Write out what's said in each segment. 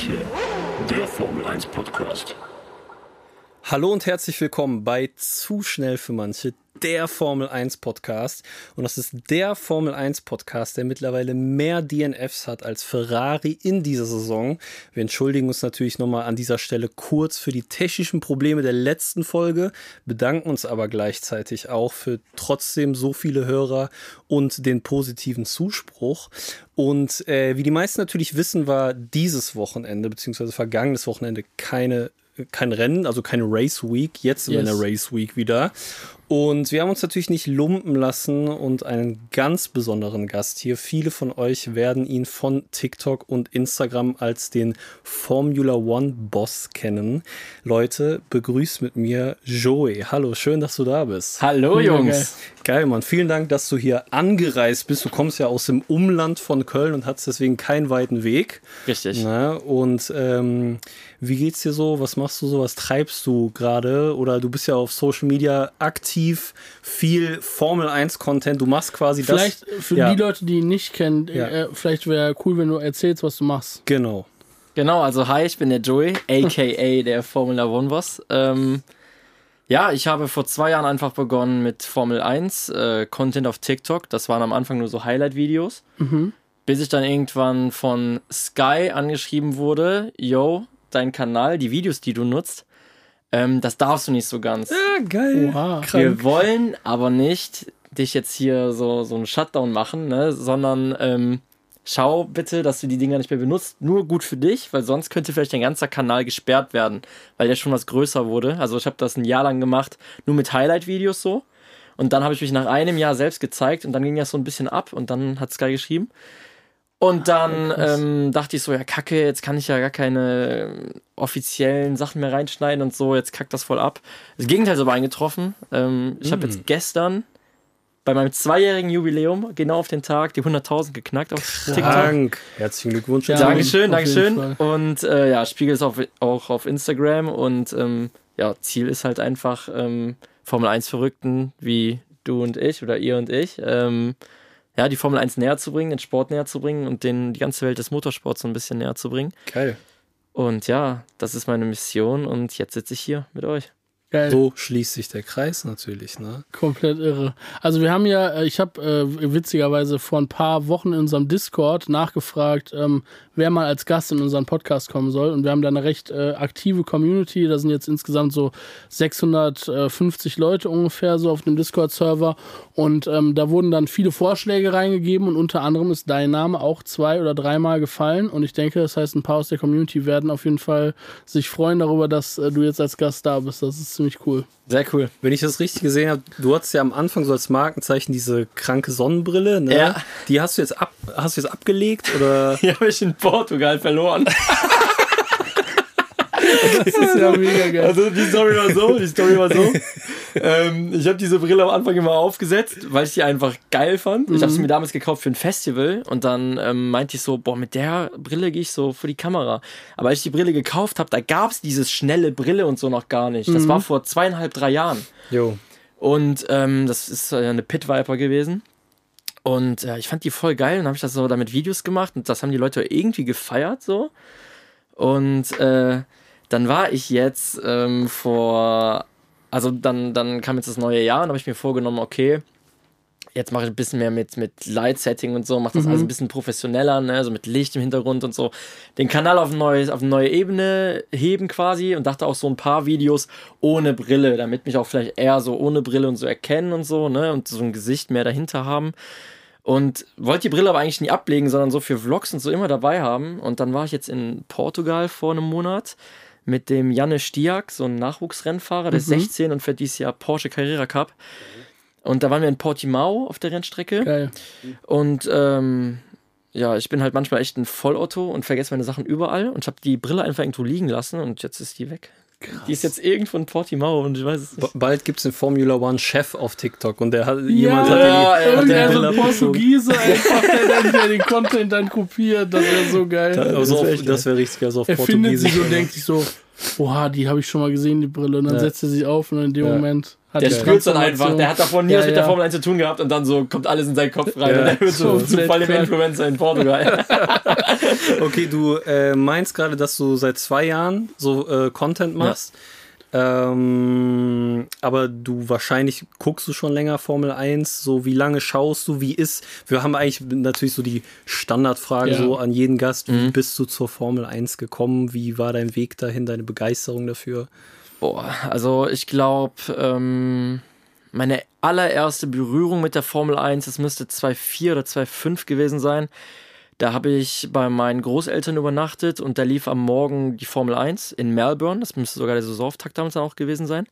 manche, der Formel 1 Podcast. Hallo und herzlich willkommen bei Zu schnell für manche, der Formel 1 Podcast. Und das ist der Formel 1 Podcast, der mittlerweile mehr DNFs hat als Ferrari in dieser Saison. Wir entschuldigen uns natürlich nochmal an dieser Stelle kurz für die technischen Probleme der letzten Folge, bedanken uns aber gleichzeitig auch für trotzdem so viele Hörer und den positiven Zuspruch. Und äh, wie die meisten natürlich wissen, war dieses Wochenende beziehungsweise vergangenes Wochenende keine kein Rennen, also keine Race Week. Jetzt sind yes. wir in der Race Week wieder. Und wir haben uns natürlich nicht lumpen lassen und einen ganz besonderen Gast hier. Viele von euch werden ihn von TikTok und Instagram als den Formula One Boss kennen. Leute, begrüßt mit mir Joey. Hallo, schön, dass du da bist. Hallo, Jungs. Geil, Mann. Vielen Dank, dass du hier angereist bist. Du kommst ja aus dem Umland von Köln und hast deswegen keinen weiten Weg. Richtig. Na, und ähm, wie geht's dir so? Was machst du so? Was treibst du gerade? Oder du bist ja auf Social Media aktiv viel Formel 1 Content. Du machst quasi vielleicht das. Vielleicht für ja. die Leute, die ihn nicht kennen, ja. äh, vielleicht wäre cool, wenn du erzählst, was du machst. Genau. Genau, also hi, ich bin der Joey, aka der Formula One Boss. Ähm, ja, ich habe vor zwei Jahren einfach begonnen mit Formel 1 äh, Content auf TikTok. Das waren am Anfang nur so Highlight-Videos. Mhm. Bis ich dann irgendwann von Sky angeschrieben wurde, yo, dein Kanal, die Videos, die du nutzt, ähm, das darfst du nicht so ganz. Ja, geil. Oha. Wir wollen aber nicht dich jetzt hier so, so einen Shutdown machen, ne? sondern ähm, schau bitte, dass du die Dinger nicht mehr benutzt. Nur gut für dich, weil sonst könnte vielleicht dein ganzer Kanal gesperrt werden, weil der schon was größer wurde. Also ich habe das ein Jahr lang gemacht, nur mit Highlight-Videos so. Und dann habe ich mich nach einem Jahr selbst gezeigt und dann ging das so ein bisschen ab und dann hat Sky geschrieben, und dann ah, ähm, dachte ich so, ja, kacke, jetzt kann ich ja gar keine ähm, offiziellen Sachen mehr reinschneiden und so, jetzt kackt das voll ab. Das Gegenteil ist aber eingetroffen. Ähm, ich mm. habe jetzt gestern bei meinem zweijährigen Jubiläum, genau auf den Tag, die 100.000 geknackt auf TikTok. Herzlichen Glückwunsch. Ja, Dankeschön, Dankeschön. Und äh, ja, spiegel es auf, auch auf Instagram und ähm, ja, Ziel ist halt einfach ähm, Formel 1 Verrückten wie du und ich oder ihr und ich. Ähm, ja, die Formel 1 näher zu bringen, den Sport näher zu bringen und den, die ganze Welt des Motorsports so ein bisschen näher zu bringen. Geil. Und ja, das ist meine Mission und jetzt sitze ich hier mit euch. Geil. So schließt sich der Kreis natürlich, ne? Komplett irre. Also wir haben ja, äh, ich habe äh, witzigerweise vor ein paar Wochen in unserem Discord nachgefragt, ähm, wer mal als Gast in unseren Podcast kommen soll. Und wir haben da eine recht äh, aktive Community. Da sind jetzt insgesamt so 650 Leute ungefähr so auf dem Discord-Server. Und ähm, da wurden dann viele Vorschläge reingegeben und unter anderem ist dein Name auch zwei oder dreimal gefallen. Und ich denke, das heißt, ein paar aus der Community werden auf jeden Fall sich freuen darüber, dass äh, du jetzt als Gast da bist. Das ist ziemlich cool. Sehr cool. Wenn ich das richtig gesehen habe, du hattest ja am Anfang so als Markenzeichen diese kranke Sonnenbrille, ne? Ja. Die hast du jetzt ab, hast du jetzt abgelegt oder? Die habe ich in Portugal verloren. Das ist ja mega geil. Also die Story war so, die Story war so. ähm, ich habe diese Brille am Anfang immer aufgesetzt, weil ich die einfach geil fand. Mhm. Ich habe sie mir damals gekauft für ein Festival und dann ähm, meinte ich so, boah, mit der Brille gehe ich so für die Kamera. Aber als ich die Brille gekauft habe, da gab es dieses schnelle Brille und so noch gar nicht. Das mhm. war vor zweieinhalb, drei Jahren. Jo. Und ähm, das ist äh, eine Pit Viper gewesen. Und äh, ich fand die voll geil und habe ich das so damit Videos gemacht und das haben die Leute irgendwie gefeiert so. Und äh, dann war ich jetzt ähm, vor, also dann, dann kam jetzt das neue Jahr und habe ich mir vorgenommen, okay, jetzt mache ich ein bisschen mehr mit, mit Light-Setting und so, mache das mhm. alles ein bisschen professioneller, ne, so mit Licht im Hintergrund und so. Den Kanal auf, ein neues, auf eine neue Ebene heben quasi und dachte auch so ein paar Videos ohne Brille, damit mich auch vielleicht eher so ohne Brille und so erkennen und so, ne, und so ein Gesicht mehr dahinter haben. Und wollte die Brille aber eigentlich nie ablegen, sondern so für Vlogs und so immer dabei haben. Und dann war ich jetzt in Portugal vor einem Monat mit dem Janne Stiak, so ein Nachwuchsrennfahrer, der ist 16 mhm. und fährt dieses Jahr Porsche Carrera Cup. Und da waren wir in Portimao auf der Rennstrecke. Geil. Und ähm, ja, ich bin halt manchmal echt ein Vollotto und vergesse meine Sachen überall und ich habe die Brille einfach irgendwo liegen lassen und jetzt ist die weg. Krass. Die ist jetzt irgendwo in Portimao und ich weiß es nicht. Bald gibt es einen Formula One Chef auf TikTok und der hat ja, jemand hat ja, die, hat so ein Portugiese einfach, der, dann, den Content dann kopiert. Das wäre so geil. Also das wäre wär richtig, also auf er Portugiesisch. findet sich und denkt sich so, oha, die habe ich schon mal gesehen, die Brille. Und dann Ja. setzt er sie auf und in dem Ja. Moment hat Der die spürt dann einfach. Transformation- Der hat davor nie Ja, was mit der ja. Formel 1 zu tun gehabt und dann so kommt alles in seinen Kopf rein Ja. und der wird so So zum Fall im. Influencer in Portugal. Okay, du äh, meinst gerade, dass du seit zwei Jahren so äh, Content machst. Ähm, aber du wahrscheinlich guckst du schon länger Formel 1, so wie lange schaust du, wie ist, wir haben eigentlich natürlich so die Standardfrage Ja. so an jeden Gast, wie Mhm. bist du zur Formel 1 gekommen, wie war dein Weg dahin, deine Begeisterung dafür? Boah, also ich glaube, ähm, meine allererste Berührung mit der Formel 1, das müsste 2.4 oder 2.5 gewesen sein. Da habe ich bei meinen Großeltern übernachtet und da lief am Morgen die Formel 1 in Melbourne. Das müsste sogar der Saisonauftakt damals dann auch gewesen sein.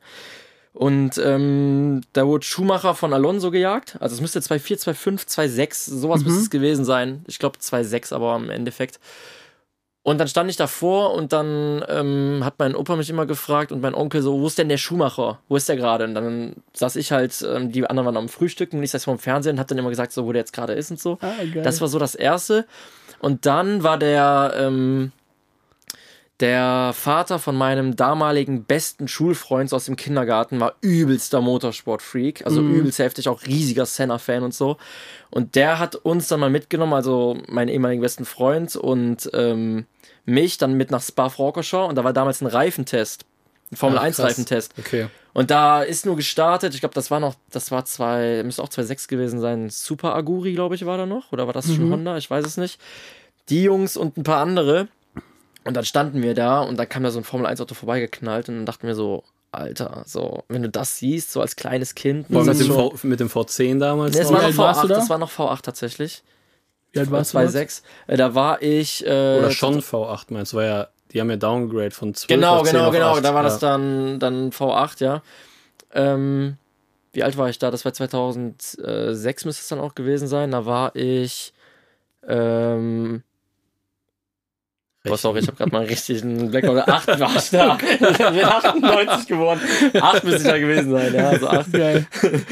Und ähm, da wurde Schumacher von Alonso gejagt. Also es müsste 2.4, 2.5, 2.6, sowas müsste es gewesen sein. Ich glaube 2.6 aber im Endeffekt. Und dann stand ich davor und dann ähm, hat mein Opa mich immer gefragt und mein Onkel so, wo ist denn der Schuhmacher? Wo ist der gerade? Und dann saß ich halt, ähm, die anderen waren am Frühstücken und ich saß vor dem Fernsehen und hab dann immer gesagt, so, wo der jetzt gerade ist und so. Ah. Das war so das Erste. Und dann war der, ähm, der Vater von meinem damaligen besten Schulfreund aus dem Kindergarten war übelster Motorsport-Freak, also übelst heftig, auch riesiger Senna-Fan und so. Und der hat uns dann mal mitgenommen, also meinen ehemaligen besten Freund und ähm, mich dann mit nach Spa-Francorchamps und da war damals ein Reifentest, ein Formel Ach, 1 krass. Reifentest. Okay. Und da ist nur gestartet, ich glaube, das war noch, das war zwei, müsste auch 2.6 gewesen sein, Super Aguri, glaube ich, war da noch. Oder war das schon Honda? Ich weiß es nicht. Die Jungs und ein paar andere. Und dann standen wir da und da kam da so ein Formel 1 Auto vorbeigeknallt und dann dachten wir so, Alter, so, wenn du das siehst, so als kleines Kind. Vor allem das mit dem, v, mit dem V10 damals. Nee, noch? war noch alt warst du V8, da? das war noch V8 tatsächlich. Wie alt warst du? dort? 2.6. Äh, Da war ich. Äh, Oder schon V8 meinst du? War ja, die haben ja Downgrade von 12 Genau, auf 10 genau, auf genau. 8. Da war ja. das dann, dann V8, ja. Ähm, wie alt war ich da? Das war 2006 müsste es dann auch gewesen sein. Da war ich. Ähm, Boah, sorry, ich habe gerade mal richtig einen Blackout. Acht war ich da. Ich bin 98 geworden. Acht müsste ich da gewesen sein, ja. Also acht. Geil.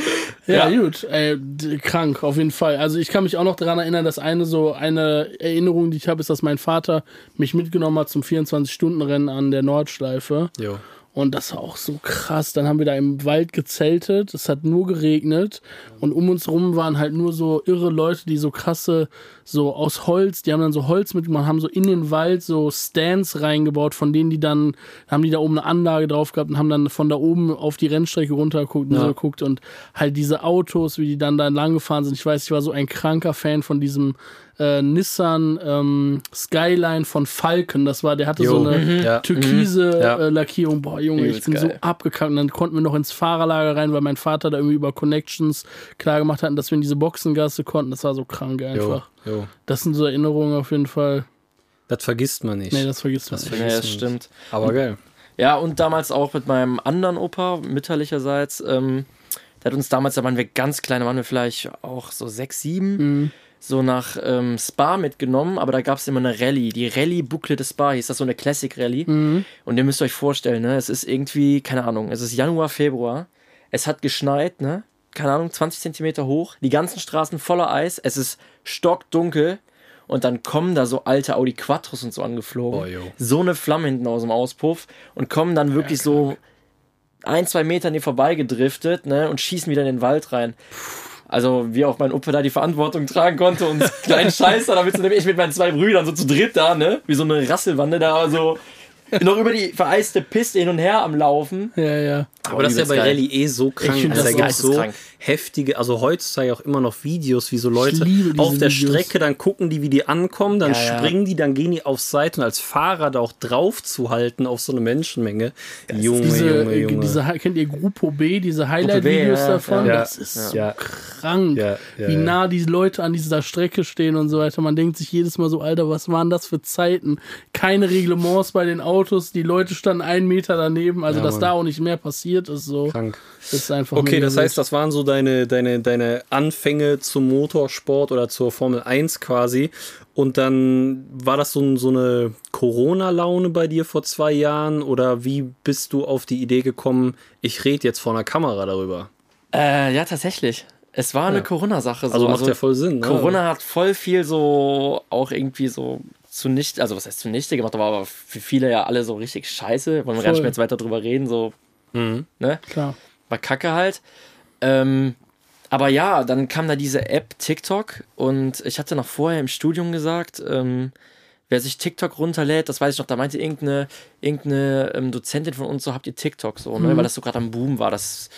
Ja, Ja. gut. Ey, krank, auf jeden Fall. Also ich kann mich auch noch daran erinnern, dass eine so eine Erinnerung, die ich habe, ist, dass mein Vater mich mitgenommen hat zum 24-Stunden-Rennen an der Nordschleife. Jo. Und das war auch so krass. Dann haben wir da im Wald gezeltet. Es hat nur geregnet. Und um uns rum waren halt nur so irre Leute, die so krasse, so aus Holz, die haben dann so Holz mitgemacht, haben so in den Wald so Stands reingebaut, von denen die dann, haben die da oben eine Anlage drauf gehabt und haben dann von da oben auf die Rennstrecke runtergeguckt und Ja. so geguckt. Und halt diese Autos, wie die dann da lang gefahren sind. Ich weiß, ich war so ein kranker Fan von diesem äh, Nissan ähm, Skyline von Falcon. Das war, der hatte Jo. so eine Mhm. Ja. türkise Ja. äh, Lackierung. Boah, Junge, ich bin so geil. abgekackt. Und dann konnten wir noch ins Fahrerlager rein, weil mein Vater da irgendwie über Connections klar gemacht hat, dass wir in diese Boxengasse konnten. Das war so krank Jo. einfach. Jo. Das sind so Erinnerungen auf jeden Fall. Das vergisst man nicht. Nee, das vergisst man Das nicht. Ja, vergisst das stimmt. Aber geil. Ja, und damals auch mit meinem anderen Opa, mütterlicherseits. Ähm, der hat uns damals, da waren wir ganz klein, da waren wir vielleicht auch so sechs, sieben, Mhm. So nach ähm, Spa mitgenommen, aber da gab es immer eine Rallye. Die Rallye Boucle de Spa hieß das so eine Classic Rallye. Mhm. Und ihr müsst euch vorstellen, ne, es ist irgendwie, keine Ahnung, es ist Januar, Februar. Es hat geschneit, ne? Keine Ahnung, 20 Zentimeter hoch. Die ganzen Straßen voller Eis. Es ist stockdunkel. Und dann kommen da so alte Audi Quattros und so angeflogen. Boah, so eine Flamme hinten aus dem Auspuff und kommen dann wirklich so ein, zwei Meter an dir vorbei gedriftet, ne? Und schießen wieder in den Wald rein. Also, wie auch mein Opa da die Verantwortung tragen konnte und kleinen Scheißer, da bist du nämlich ich mit meinen zwei Brüdern so zu dritt da, ne? Wie so eine Rasselwande da so noch über die vereiste Piste hin und her am Laufen. Ja, ja. Aber das ist ja bei geil. Rallye eh so krank. Ich also das da gibt es so geisteskrank. heftige, also heutzutage auch immer noch Videos, wie so Leute auf der Videos. Strecke, dann gucken die, wie die ankommen, dann Ja, ja. springen die, dann gehen die auf Seite und als Fahrer da auch drauf zu halten auf so eine Menschenmenge. Junge, Diese, Junge, äh, Junge. diese, kennt ihr Grupo B, diese Highlight-Videos ja, davon? ja. Das ist so Ja. krank, Ja, ja, wie ja. nah die Leute an dieser Strecke stehen und so weiter. Man denkt sich jedes Mal so, Alter, was waren das für Zeiten? Keine Reglements bei den Autos, die Leute standen einen Meter daneben, also Ja, dass Mann. da auch nicht mehr passiert ist, so. Krank. Ist einfach Okay, das heißt, das waren so deine, deine, deine Anfänge zum Motorsport oder zur Formel 1 quasi. Und dann war das so, so eine Corona-Laune bei dir vor zwei Jahren? Oder wie bist du auf die Idee gekommen, ich rede jetzt vor einer Kamera darüber? Äh, ja, tatsächlich. Es war eine Ja. Corona-Sache. So. Also macht ja voll Sinn. Ne? Corona hat voll viel so auch irgendwie so zunichte, also was heißt zunichte gemacht, aber für viele ja alle so richtig scheiße. Wollen wir gar nicht mehr jetzt weiter drüber reden, so, ne? Klar. War kacke halt. Ähm, aber ja, dann kam da diese App TikTok und ich hatte noch vorher im Studium gesagt, ähm, wer sich TikTok runterlädt, das weiß ich noch, da meinte irgendeine, irgendeine ähm, Dozentin von uns so, habt ihr TikTok so, ne? weil das so gerade am Boom war. Das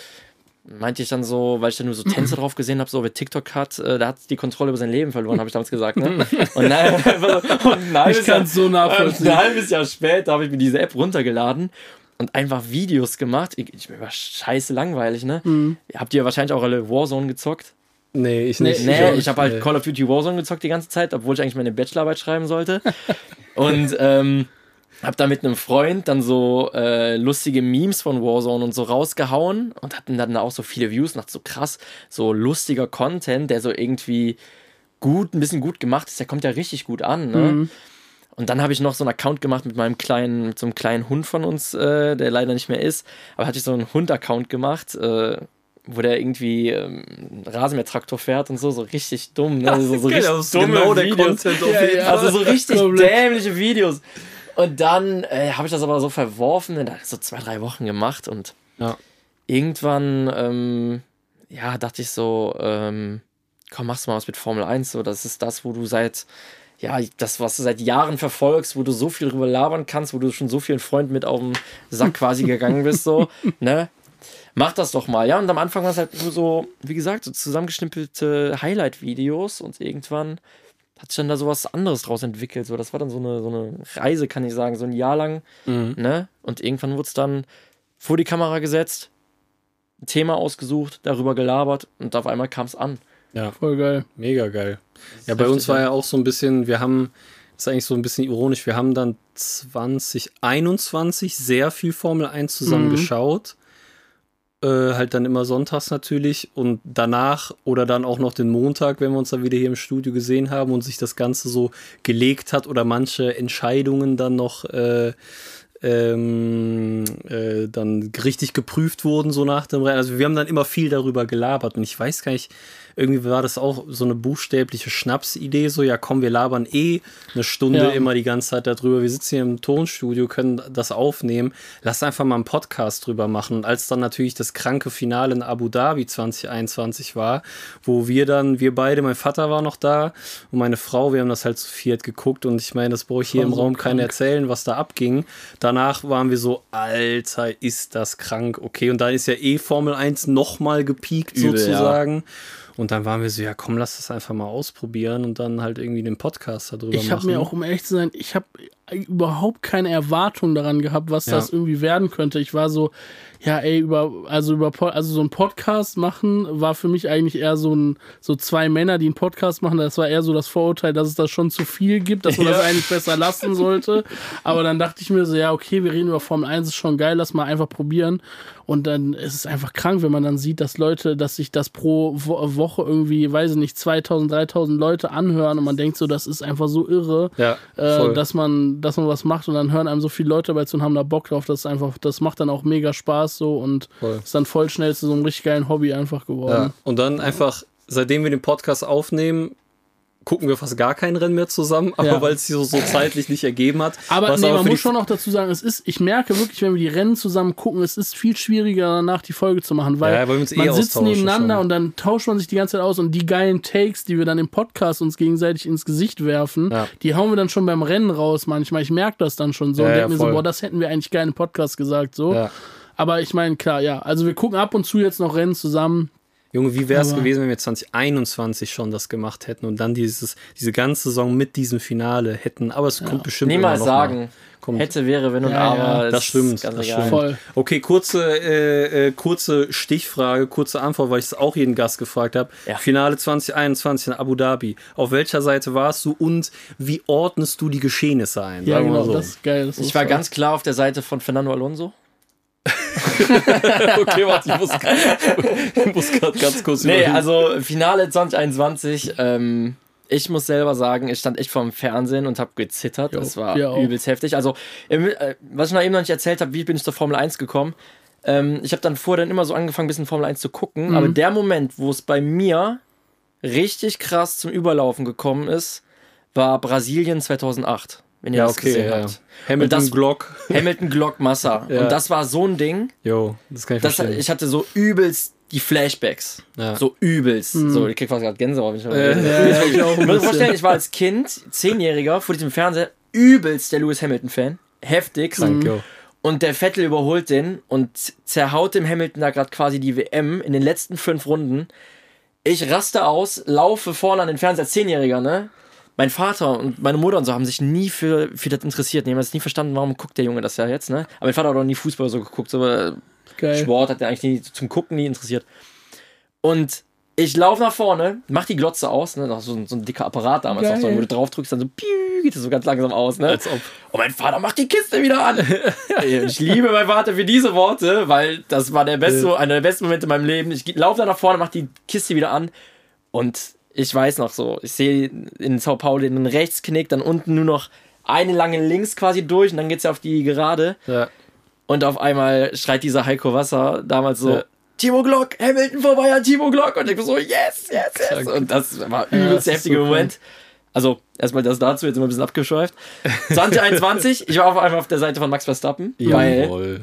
meinte ich dann so, weil ich da nur so Tänze drauf gesehen habe, so wer TikTok hat, äh, der hat die Kontrolle über sein Leben verloren, habe ich damals gesagt. Ne? Und, nein, und ein halbes Ich kann's so Jahr- nachvollziehen. Ein halbes Jahr später habe ich mir diese App runtergeladen und einfach Videos gemacht. Ich, ich mir war scheiße langweilig, ne? Mhm. Habt ihr wahrscheinlich auch alle Warzone gezockt? Nee, ich Nee, nicht. Nee, auch ich habe halt nee. Call of Duty Warzone gezockt die ganze Zeit, obwohl ich eigentlich meine Bachelorarbeit schreiben sollte. und ähm, hab da mit einem Freund dann so äh, lustige Memes von Warzone und so rausgehauen und hatten dann auch so viele Views dachte so krass, so lustiger Content, der so irgendwie gut, ein bisschen gut gemacht ist, der kommt ja richtig gut an, ne? Und dann habe ich noch so einen Account gemacht mit meinem kleinen, mit so einem kleinen Hund von uns, äh, der leider nicht mehr ist. Aber hatte ich so einen Hund-Account gemacht, äh, wo der irgendwie ähm, einen Rasenmähertraktor fährt und so, so richtig dumm. Ne? So, so richtig dumme genau Videos. Ja. Also so richtig dämliche Videos. Und dann äh, habe ich das aber so verworfen, dann hat so zwei, drei Wochen gemacht und Ja. irgendwann, ähm, ja, dachte ich so, ähm, komm, machst du mal was mit Formel 1, so, das ist das, wo du seit, ja, das, was du seit Jahren verfolgst, wo du so viel drüber labern kannst, wo du schon so vielen Freunden mit auf den Sack quasi gegangen bist, so, ne? Mach das doch mal, ja. Und am Anfang war es halt nur so, wie gesagt, so zusammengeschnippelte Highlight-Videos und irgendwann hat sich dann da sowas anderes draus entwickelt. So, das war dann so eine, so eine Reise, kann ich sagen, so ein Jahr lang. Ne? Und irgendwann wurde es dann vor die Kamera gesetzt, ein Thema ausgesucht, darüber gelabert und auf einmal kam es an. Ja, Voll geil. mega geil. Ja, bei uns war ja. ja auch so ein bisschen, wir haben, das ist eigentlich so ein bisschen ironisch, wir haben dann 2021 sehr viel Formel 1 zusammen Mhm. geschaut. Äh, halt dann immer sonntags natürlich und danach oder dann auch noch den Montag, wenn wir uns dann wieder hier im Studio gesehen haben und sich das Ganze so gelegt hat oder manche Entscheidungen dann noch äh, ähm, äh, dann richtig geprüft wurden, so nach dem Rennen. Also wir haben dann immer viel darüber gelabert und ich weiß gar nicht, irgendwie war das auch so eine buchstäbliche Schnapsidee, so ja komm, wir labern eh eine Stunde Ja. immer die ganze Zeit darüber. Wir sitzen hier im Tonstudio, können das aufnehmen. Lass einfach mal einen Podcast drüber machen. Und als dann natürlich das kranke Finale in Abu Dhabi 2021 war, wo wir dann, wir beide, mein Vater war noch da und meine Frau, wir haben das halt zu viert geguckt und ich meine, das brauche ich hier im so Raum keiner erzählen, was da abging. Danach waren wir so, Alter, ist das krank, okay. Und da ist ja eh Formel 1 nochmal gepiekt Übel, sozusagen. Und dann waren wir so, ja komm, lass das einfach mal ausprobieren und dann halt irgendwie den Podcast darüber Ich habe machen. mir auch, um ehrlich zu sein, ich habe überhaupt keine Erwartung daran gehabt, was Ja. das irgendwie werden könnte. Ich war so, ja, ey, über, also über, also so ein Podcast machen war für mich eigentlich eher so ein, so zwei Männer, die einen Podcast machen. Das war eher so das Vorurteil, dass es das schon zu viel gibt, dass man das eigentlich besser lassen sollte. Aber dann dachte ich mir so, ja, okay, wir reden über Formel 1, ist schon geil, lass mal einfach probieren. Und dann ist es einfach krank, wenn man dann sieht, dass Leute, dass sich das pro Wo Woche irgendwie, weiß ich nicht, 2000, 3000 Leute anhören und man denkt so, das ist einfach so irre ja, äh, dass man, dass man was macht und dann hören einem so viele Leute dabei zu und haben da Bock drauf. Das ist einfach, das macht dann auch mega Spaß so und Voll. ist dann voll schnell zu so einem richtig geilen Hobby einfach geworden. Ja. Und dann einfach, seitdem wir den Podcast aufnehmen, gucken wir fast gar kein Rennen mehr zusammen, aber Ja. weil es sich so, so zeitlich nicht ergeben hat. Aber nee, man für die- muss schon noch dazu sagen, es ist, ich merke wirklich, wenn wir die Rennen zusammen gucken, es ist viel schwieriger danach die Folge zu machen, weil Ja, weil eh man sitzt nebeneinander schon. und dann tauscht man sich die ganze Zeit aus und die geilen Takes, die wir dann im Podcast uns gegenseitig ins Gesicht werfen, Ja. die hauen wir dann schon beim Rennen raus manchmal. Ich merke das dann schon so und denke mir so, boah, das hätten wir eigentlich geil im Podcast gesagt, so. Aber ich meine, klar, ja. Also wir gucken ab und zu jetzt noch Rennen zusammen. Junge, wie wäre es gewesen, wenn wir 2021 schon das gemacht hätten und dann dieses, diese ganze Saison mit diesem Finale hätten? Aber es kommt bestimmt Niemals sagen. Mal. Kommt. Hätte, wäre, wenn und Ja, ja, aber. das ist stimmt, Ganz das egal. stimmt. Voll. Okay, kurze, äh, äh, kurze Stichfrage, kurze Antwort, weil ich es auch jeden Gast gefragt habe. Ja. Finale 2021 in Abu Dhabi. Auf welcher Seite warst du und wie ordnest du die Geschehnisse ein? Ja, genau, so. das ist geil. Das Ich war voll. ganz klar auf der Seite von Fernando Alonso. okay, warte, ich muss, gerade ganz kurz Nee, überlegen. also Finale 2021. Ähm, ich muss selber sagen, ich stand echt vorm Fernsehen und habe gezittert. Jo, das war übelst heftig. Also, im- äh, was ich noch eben noch nicht erzählt habe, wie bin ich zur Formel 1 gekommen? Ähm, ich habe dann vorher dann immer so angefangen, ein bisschen Formel 1 zu gucken. Mhm. Aber der Moment, wo es bei mir richtig krass zum Überlaufen gekommen ist, war Brasilien 2008. Wenn ihr Ja, das okay, gesehen ja. habt. Hamilton, das- Glock. Hamilton Glock Massa. Ja. Und das war so ein Ding, Jo, das kann ich dass verstehen. ich hatte so übelst die Flashbacks. Ja. So übelst. So, ich krieg fast gerade Gänsehaut. Ich Äh, ja, ich auch Ich muss vorstellen, ich war als Kind, Zehnjähriger, vor diesem Fernseher, übelst der Lewis Hamilton-Fan. Heftig. Krank, jo. Und der Vettel überholt den und zerhaut dem Hamilton da gerade quasi die WM in den letzten fünf Runden. Ich raste aus, laufe vorne an den Fernseher als Zehnjähriger, ne? Mein Vater und meine Mutter und so haben sich nie für, für das interessiert. Die haben jetzt nie verstanden, warum guckt der Junge das ja jetzt, ne? Aber mein Vater hat auch nie Fußball so geguckt, so äh, Geil. Sport hat er eigentlich nie, zum Gucken nie interessiert. Und ich laufe nach vorne, mach die Glotze aus, ne? Noch so, ein- so ein dicker Apparat damals, Geil. noch, so, wo du drauf drückst, dann so piu, geht es so ganz langsam aus, ne? Als ob. Und mein Vater macht die Kiste wieder an. ich liebe meinen Vater für diese Worte, weil das war der beste, einer der besten Momente in meinem Leben. Ich laufe da nach vorne, mach die Kiste wieder an und ich weiß noch so, ich sehe in Sao Paulo den Rechtsknick, dann unten nur noch eine lange links quasi durch und dann geht's ja auf die Gerade. Ja. Und auf einmal schreit dieser Heiko Wasser damals so, Ja. Timo Glock, Hamilton vorbei an Timo Glock. Und ich bin so, yes, yes, yes. Und das war Ja, übelst das der ist heftige so Moment. Also, erstmal das dazu, jetzt wir ein bisschen abgeschweift. 2021, ich war auf einmal auf der Seite von Max Verstappen, weil Jawohl.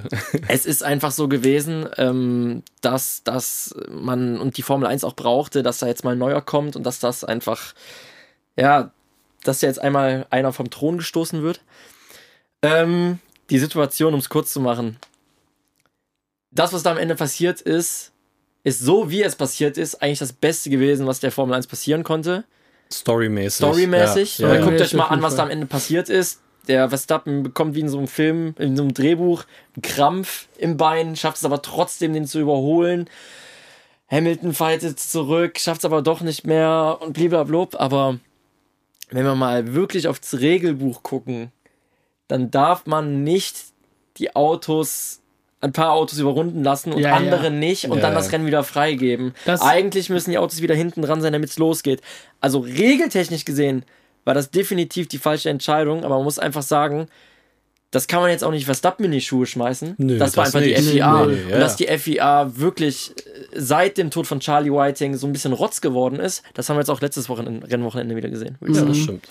es ist einfach so gewesen, ähm, dass, dass man und die Formel 1 auch brauchte, dass da jetzt mal ein neuer kommt und dass das einfach, ja, dass jetzt einmal einer vom Thron gestoßen wird. Ähm, die Situation, um es kurz zu machen. Das, was da am Ende passiert ist, ist so, wie es passiert ist, eigentlich das Beste gewesen, was der Formel 1 passieren konnte. Storymäßig. Storymäßig. Ja, Und dann guckt euch mal an, was da am Ende passiert ist. Der Verstappen bekommt wie in so einem Film, in so einem Drehbuch, einen Krampf im Bein, schafft es aber trotzdem, den zu überholen. Hamilton fightet zurück, schafft es aber doch nicht mehr und blablabla. Aber wenn wir mal wirklich aufs Regelbuch gucken, dann darf man nicht die Autos, ein paar Autos überrunden lassen und Ja, ja. andere nicht und Ja, dann ja. das Rennen wieder freigeben. Das- Eigentlich müssen die Autos wieder hinten dran sein, damit es losgeht. Also regeltechnisch gesehen war das definitiv die falsche Entscheidung, aber man muss einfach sagen, das kann man jetzt auch nicht Verstappen in die Schuhe schmeißen. Nö, das war das einfach die nicht. FIA. Nee, nee, ja. Und dass die FIA wirklich äh, seit dem Tod von Charlie Whiting so ein bisschen Rotz geworden ist, das haben wir jetzt auch letztes Wochenende, Rennwochenende wieder gesehen. Ja, sagen. das stimmt.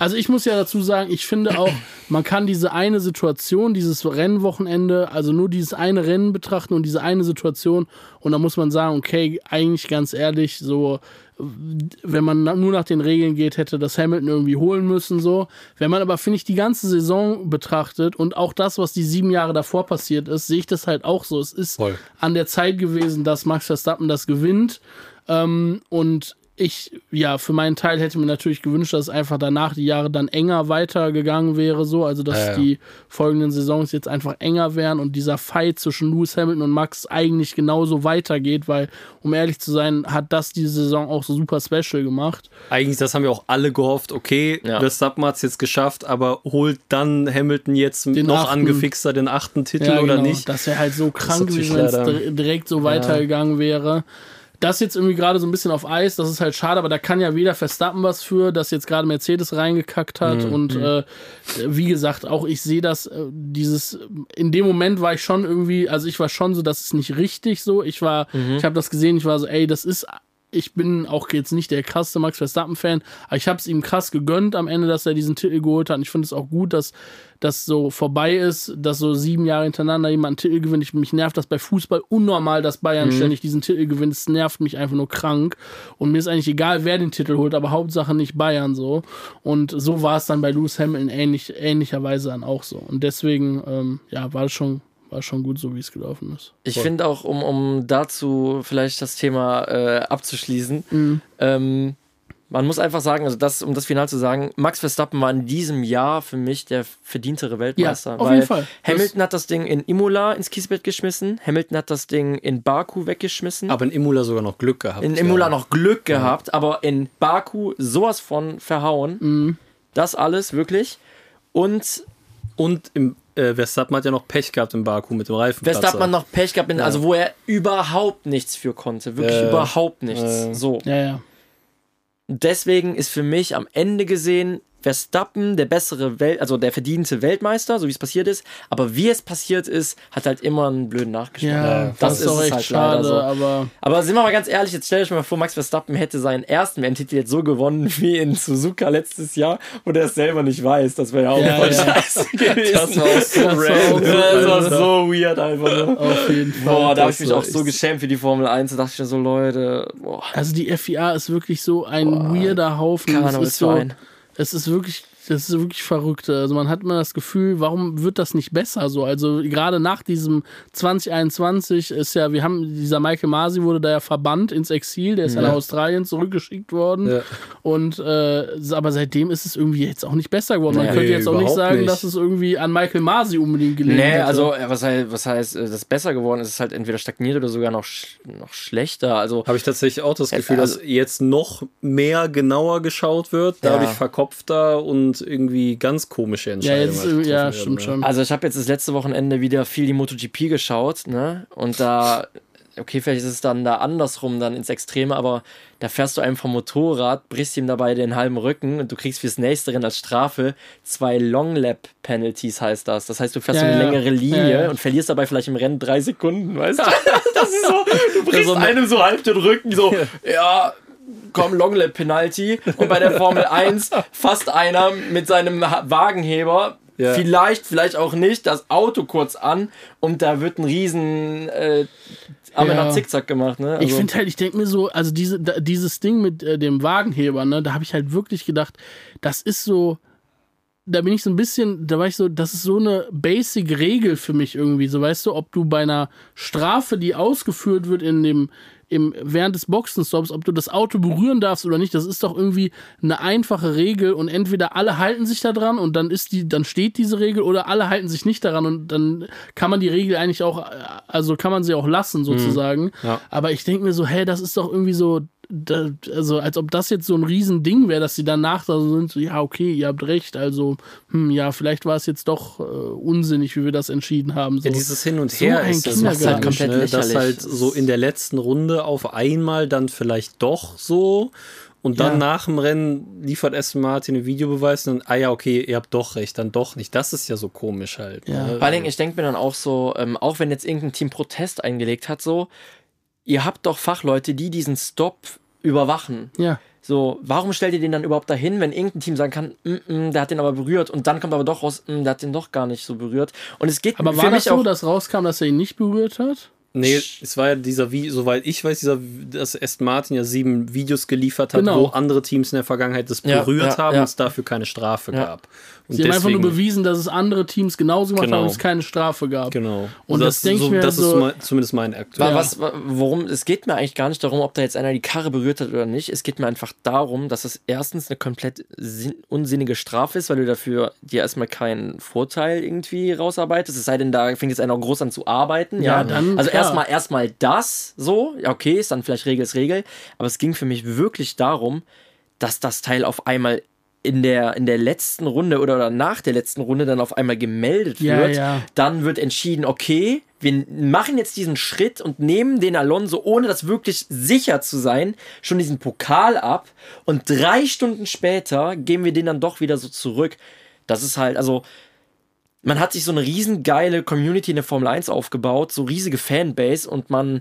Also ich muss ja dazu sagen, ich finde auch, man kann diese eine Situation, dieses Rennwochenende, also nur dieses eine Rennen betrachten und diese eine Situation und da muss man sagen, okay, eigentlich ganz ehrlich, so wenn man nur nach den Regeln geht, hätte das Hamilton irgendwie holen müssen, so. Wenn man aber, finde ich, die ganze Saison betrachtet und auch das, was die sieben Jahre davor passiert ist, sehe ich das halt auch so. Es ist Voll. an der Zeit gewesen, dass Max Verstappen das gewinnt. Ähm, und ich, ja, für meinen Teil hätte mir natürlich gewünscht, dass es einfach danach die Jahre dann enger weitergegangen wäre, so. Also, dass Ja, ja. die folgenden Saisons jetzt einfach enger wären und dieser Fight zwischen Lewis Hamilton und Max eigentlich genauso weitergeht, weil, um ehrlich zu sein, hat das diese Saison auch so super special gemacht. Eigentlich, das haben wir auch alle gehofft. Okay, Ja. Verstappen hat es jetzt geschafft, aber holt dann Hamilton jetzt Den noch achten. angefixter den achten Titel oder genau. nicht? Das wäre halt so krank gewesen, wenn es direkt so weitergegangen wäre. Das jetzt irgendwie gerade so ein bisschen auf Eis, das ist halt schade, aber da kann ja weder Verstappen was für, dass jetzt gerade Mercedes reingekackt hat. Mhm. Und äh, wie gesagt, auch ich sehe das, äh, dieses, in dem Moment war ich schon irgendwie, also ich war schon so, das ist nicht richtig so. Ich war, Mhm. ich habe das gesehen, ich war so, ey, das ist ich bin auch jetzt nicht der krasse Max Verstappen-Fan, aber ich habe es ihm krass gegönnt am Ende, dass er diesen Titel geholt hat. Und ich finde es auch gut, dass das so vorbei ist, dass so sieben Jahre hintereinander jemand einen Titel gewinnt. Ich, mich nervt das bei Fußball unnormal, dass Bayern ständig diesen Titel gewinnt. Es nervt mich einfach nur krank. Und mir ist eigentlich egal, wer den Titel holt, aber Hauptsache nicht Bayern so. Und so war es dann bei Lewis Hamilton ähnlich, ähnlicherweise dann auch so. Und deswegen, ähm, ja, war es schon, war schon gut so, wie es gelaufen ist. Ich finde auch, um, um dazu vielleicht das Thema äh, abzuschließen, Mhm. ähm, man muss einfach sagen, also das, um das Final zu sagen, Max Verstappen war in diesem Jahr für mich der verdientere Weltmeister. Ja, auf weil jeden Fall. Hamilton hat das Ding in Imola ins Kiesbett geschmissen, Hamilton hat das Ding in Baku weggeschmissen. Aber in Imola sogar noch Glück gehabt. in Imola ja. noch Glück gehabt, aber in Baku sowas von verhauen. Mhm. Das alles wirklich. Und Und im, äh, Verstappen hat ja noch Pech gehabt im Baku mit dem Reifen. Verstappen hat noch Pech gehabt, in, also wo er überhaupt nichts für konnte. Wirklich Äh, überhaupt nichts. äh. so. Ja, ja. Deswegen ist für mich am Ende gesehen Verstappen der bessere Welt, also der verdiente Weltmeister, so wie es passiert ist. Aber wie es passiert ist, hat halt immer einen blöden Nachgeschmack. Ja, das, ist auch echt halt schade, leider so. aber Aber sind wir mal ganz ehrlich, jetzt stell euch mal vor, Max Verstappen hätte seinen ersten WM-Titel jetzt so gewonnen wie in Suzuka letztes Jahr und er es selber nicht weiß. Das wäre ja auch Ja, voll ja. scheiße gewesen. Das war auch so random. Das war so weird einfach. Ne? auf jeden Fall. Boah, da habe ich mich auch so geschämt für die Formel 1. Da dachte ich mir so, Leute, boah, Also die FIA ist wirklich so ein weirder Haufen. Es ist, so, Karnevalsverein. Es ist wirklich, das ist wirklich verrückt. Also man hat immer das Gefühl, warum wird das nicht besser so? Also gerade nach diesem 2021 ist ja, wir haben, dieser Michael Masi wurde da ja verbannt ins Exil, der ist ja nach Australien zurückgeschickt worden. Ja. Und äh, aber seitdem ist es irgendwie jetzt auch nicht besser geworden. Man Nee, könnte jetzt auch nicht sagen, nicht. dass es irgendwie an Michael Masi unbedingt gelegen Nee, hätte. also äh, was heißt, was heißt, äh, das ist besser geworden ist, es halt entweder stagniert oder sogar noch, sch noch schlechter. Also Habe ich tatsächlich auch das Ja, Gefühl, also- dass jetzt noch mehr genauer geschaut wird, dadurch Ja. verkopfter und irgendwie ganz komische ja, Entscheidungen. jetzt, halt getroffen ja, werden, stimmt ne? schon. Also ich habe jetzt das letzte Wochenende wieder viel die MotoGP geschaut, ne? Und da, okay, vielleicht ist es dann da andersrum, dann ins Extreme, aber da fährst du einfach Motorrad, brichst ihm dabei den halben Rücken und du kriegst fürs nächste Rennen als Strafe zwei Long Lap Penalties heißt das. Das heißt, du fährst Ja, so eine ja. längere Linie Ja, ja. und verlierst dabei vielleicht im Rennen drei Sekunden, weißt du? Das ist so, du brichst so eine- einem so halb den Rücken, so, ja, komm, Longlap Penalty. Und bei der Formel 1 fasst einer mit seinem Wagenheber, Ja. vielleicht, vielleicht auch nicht, das Auto kurz an und da wird ein riesen äh, Amener Ja. Zickzack gemacht. Ne? Ich Also- finde halt, ich denke mir so, also diese, da, dieses Ding mit äh, dem Wagenheber, ne, da habe ich halt wirklich gedacht, das ist so, da bin ich so ein bisschen, da war ich so, das ist so eine Basic-Regel für mich irgendwie, so weißt du, ob du bei einer Strafe, die ausgeführt wird in dem, im, während des Boxenstops, ob du das Auto berühren darfst oder nicht, das ist doch irgendwie eine einfache Regel und entweder alle halten sich da dran und dann ist die, dann steht diese Regel oder alle halten sich nicht daran und dann kann man die Regel eigentlich auch, also kann man sie auch lassen sozusagen. Ja. Aber ich denke mir so, hey, das ist doch irgendwie so, da, also als ob das jetzt so ein Riesending wäre, dass sie danach da so sind, so, ja, okay, ihr habt recht, also, hm, ja, vielleicht war es jetzt doch äh, unsinnig, wie wir das entschieden haben. So. Ja, dieses Hin und So Her ein ist das Kindergarten. macht's halt Komplett ne? dass lächerlich. halt so in der letzten Runde auf einmal dann vielleicht doch so und dann Ja. nach dem Rennen liefert Aston Martin einen Videobeweis und dann, ah ja, okay, ihr habt doch recht, dann doch nicht. Das ist ja so komisch halt. Ja. ne? Vor allen Dingen, ich denke mir dann auch so, ähm, auch wenn jetzt irgendein Team Protest eingelegt hat, so, ihr habt doch Fachleute, die diesen Stop überwachen. ja. So, warum stellt ihr den dann überhaupt dahin, wenn irgendein Team sagen kann, mm, mm, der hat den aber berührt und dann kommt aber doch raus, mm, der hat den doch gar nicht so berührt. Und es geht Aber für war das mich so, auch. dass rauskam, dass er ihn nicht berührt hat? Nee, es war ja dieser, wie, soweit ich weiß, dieser, dass Aston Martin ja sieben Videos geliefert hat, Genau. wo andere Teams in der Vergangenheit das Ja, berührt ja, haben ja. und es dafür keine Strafe Ja. gab. Und Sie haben einfach nur bewiesen, dass es andere Teams genauso gemacht Genau. haben und es keine Strafe gab. Genau. Und das denk ich so, mir das so- ist mein, zumindest mein aktuell. War Ja. was, worum, es geht mir eigentlich gar nicht darum, ob da jetzt einer die Karre berührt hat oder nicht. Es geht mir einfach darum, dass es erstens eine komplett sinn, unsinnige Strafe ist, weil du dafür dir erstmal keinen Vorteil irgendwie rausarbeitest. Es sei denn, da fängt jetzt einer groß an zu arbeiten. Ja, Ja, dann, Also klar. erstmal erstmal das so, ja, okay, ist dann vielleicht Regel ist Regel. Aber es ging für mich wirklich darum, dass das Teil auf einmal in der, in der letzten Runde oder, nach der letzten Runde dann auf einmal gemeldet Ja, wird. ja. Dann wird entschieden, okay, wir machen jetzt diesen Schritt und nehmen den Alonso, ohne das wirklich sicher zu sein, schon diesen Pokal ab. Und drei Stunden später geben wir den dann doch wieder so zurück. Das ist halt, also, man hat sich so eine riesengeile Community in der Formel 1 aufgebaut, so riesige Fanbase und man,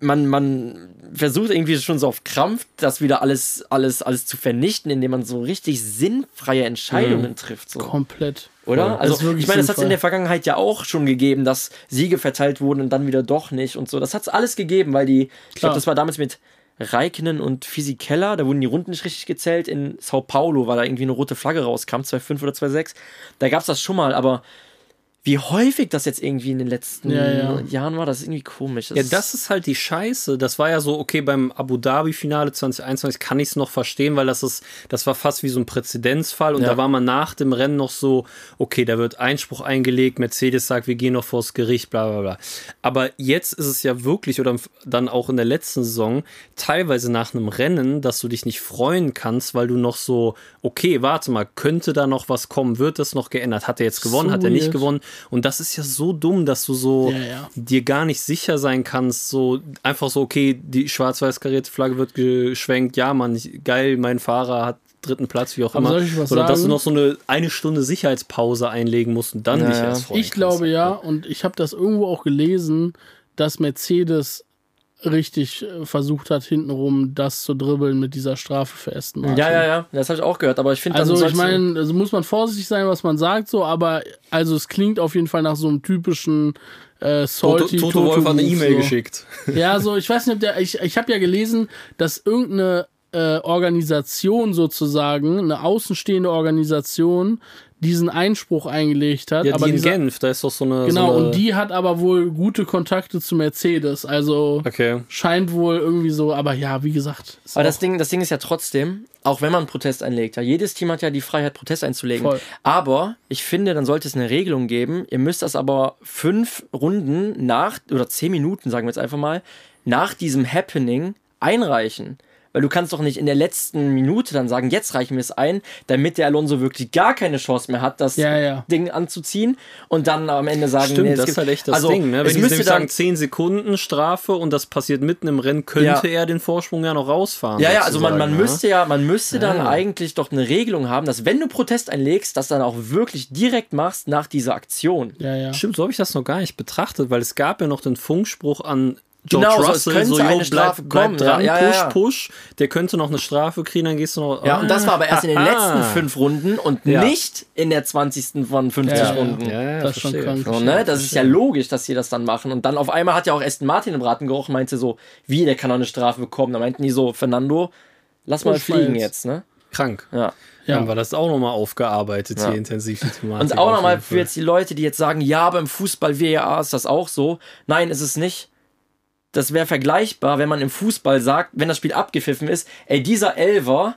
man, man versucht irgendwie schon so auf Krampf, das wieder alles, alles, alles zu vernichten, indem man so richtig sinnfreie Entscheidungen trifft. So. Komplett. Oder? Also, ich meine, das hat es in der Vergangenheit ja auch schon gegeben, dass Siege verteilt wurden und dann wieder doch nicht und so. Das hat es alles gegeben, weil die, ich Klar. glaube, das war damals mit Reikinen und Physicella, da wurden die Runden nicht richtig gezählt. In Sao Paulo, weil da irgendwie eine rote Flagge rauskam, 2,5 oder 2,6. Da gab es das schon mal, aber wie häufig das jetzt irgendwie in den letzten Ja, ja. Jahren war, das ist irgendwie komisch. Ja, das ist halt die Scheiße. Das war ja so, okay, beim Abu Dhabi-Finale 2021 kann ich es noch verstehen, weil das ist, das war fast wie so ein Präzedenzfall und Ja. da war man nach dem Rennen noch so, okay, da wird Einspruch eingelegt, Mercedes sagt, wir gehen noch vors Gericht, bla bla bla. Aber jetzt ist es ja wirklich, oder dann auch in der letzten Saison, teilweise nach einem Rennen, dass du dich nicht freuen kannst, weil du noch so, okay, warte mal, könnte da noch was kommen? Wird das noch geändert? Hat er jetzt gewonnen? So Hat er nicht weird. gewonnen? Und das ist ja so dumm, dass du so Ja, ja. dir gar nicht sicher sein kannst, so einfach so, okay, die schwarz-weiß karierte Flagge wird geschwenkt, ja, Mann, ich, geil, mein Fahrer hat dritten Platz, wie auch Aber immer. was Sondern dass du sagen? noch so eine eine Stunde Sicherheitspause einlegen musst und dann Ja, dich erst freuen Ich glaube kannst. ja, und ich habe das irgendwo auch gelesen, dass Mercedes richtig äh, versucht hat, hintenrum das zu dribbeln mit dieser Strafe für Aston Martin. Ja, ja, ja, das habe ich auch gehört, aber ich finde, Also ich meine, also muss man vorsichtig sein, was man sagt, so, aber also es klingt auf jeden Fall nach so einem typischen äh, Toto, salty Toto Wolf hat eine E-Mail so. geschickt. Ja, so, ich weiß nicht, ob der, ich, ich habe ja gelesen, dass irgendeine äh, Organisation sozusagen, eine außenstehende Organisation, diesen Einspruch eingelegt hat. Ja, aber die in dieser, Genf, da ist doch so eine. Genau, so eine, und die hat aber wohl gute Kontakte zu Mercedes. Also Okay. scheint wohl irgendwie so, aber ja, wie gesagt. Aber das Ding, das Ding ist ja trotzdem, auch wenn man einen Protest einlegt, ja, jedes Team hat ja die Freiheit, Protest einzulegen. Voll. Aber ich finde, dann sollte es eine Regelung geben. Ihr müsst das aber fünf Runden nach, oder zehn Minuten, sagen wir jetzt einfach mal, nach diesem Happening einreichen. Weil du kannst doch nicht in der letzten Minute dann sagen, jetzt reichen wir es ein, damit der Alonso wirklich gar keine Chance mehr hat, das Ja, ja. Ding anzuziehen und dann am Ende sagen, Stimmt, nee, es das gibt- ist halt echt das also, Ding. Ne? Wenn die müsste dann, sagen 10 Sekunden Strafe und das passiert mitten im Rennen, könnte Ja. er den Vorsprung ja noch rausfahren. Ja, ja, also man, man sozusagen, müsste ja, man müsste dann Ja. eigentlich doch eine Regelung haben, dass wenn du Protest einlegst, das dann auch wirklich direkt machst nach dieser Aktion. Ja, ja. Stimmt, so habe ich das noch gar nicht betrachtet, weil es gab ja noch den Funkspruch an George Genau, Russell, könnte so, eine yo, Strafe bleib, bleib kommen, dran, ja, ja, push, ja. push, der könnte noch eine Strafe kriegen, dann gehst du noch... Ja, und das war aber erst in den Ah. letzten fünf Runden und Ja. nicht in der 20. von 50 Ja, ja. Runden. Ja, ja, Das ist schon krank. So, ne? Das ist ja logisch, dass sie das dann machen. Und dann auf einmal hat ja auch Aston Martin im Raten gerochen, meinte so, wie, der kann auch eine Strafe bekommen. Da meinten die so, Fernando, lass mal Push fliegen jetzt. jetzt, ne? Krank. Ja. Ja. Haben wir das auch nochmal aufgearbeitet, Ja. hier intensiv die Thematik. Und auch nochmal für jetzt die Leute, die jetzt sagen, ja, beim Fußball WEA ist das auch so. Nein, ist es nicht. Das wäre vergleichbar, wenn man im Fußball sagt, wenn das Spiel abgepfiffen ist, ey, dieser Elver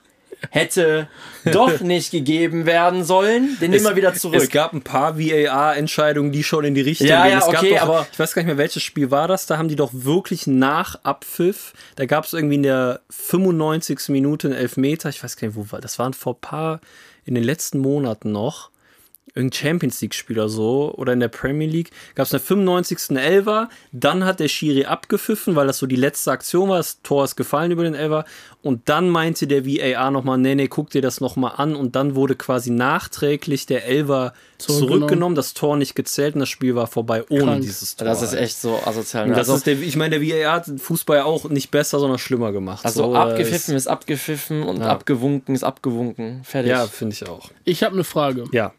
hätte doch nicht gegeben werden sollen, den nehmen wir wieder zurück. Es gab ein paar VAR-Entscheidungen, die schon in die Richtung Ja, gehen. ja, es okay, doch, aber- ich weiß gar nicht mehr, welches Spiel war das. Da haben die doch wirklich nach Abpfiff, da gab es irgendwie in der 95. Minute einen Elfmeter. Ich weiß gar nicht, wo war das. waren vor ein paar, in den letzten Monaten noch. Irgendein Champions League-Spiel oder so oder in der Premier League gab es eine 95. Elfer, dann hat der Schiri abgepfiffen, weil das so die letzte Aktion war, das Tor ist gefallen über den Elfer und dann meinte der VAR nochmal, nee, nee, guck dir das nochmal an und dann wurde quasi nachträglich der Elfer Zurückgenommen. zurückgenommen, das Tor nicht gezählt und das Spiel war vorbei ohne Krank. dieses Tor. das ist echt so asozial. Ne? das Also, ist der, ich meine, der VAR hat den Fußball auch nicht besser, sondern schlimmer gemacht. also So, abgepfiffen ist abgepfiffen und Ja. abgewunken ist abgewunken. Fertig. Ja, finde ich auch. Ich habe eine Frage. Ja.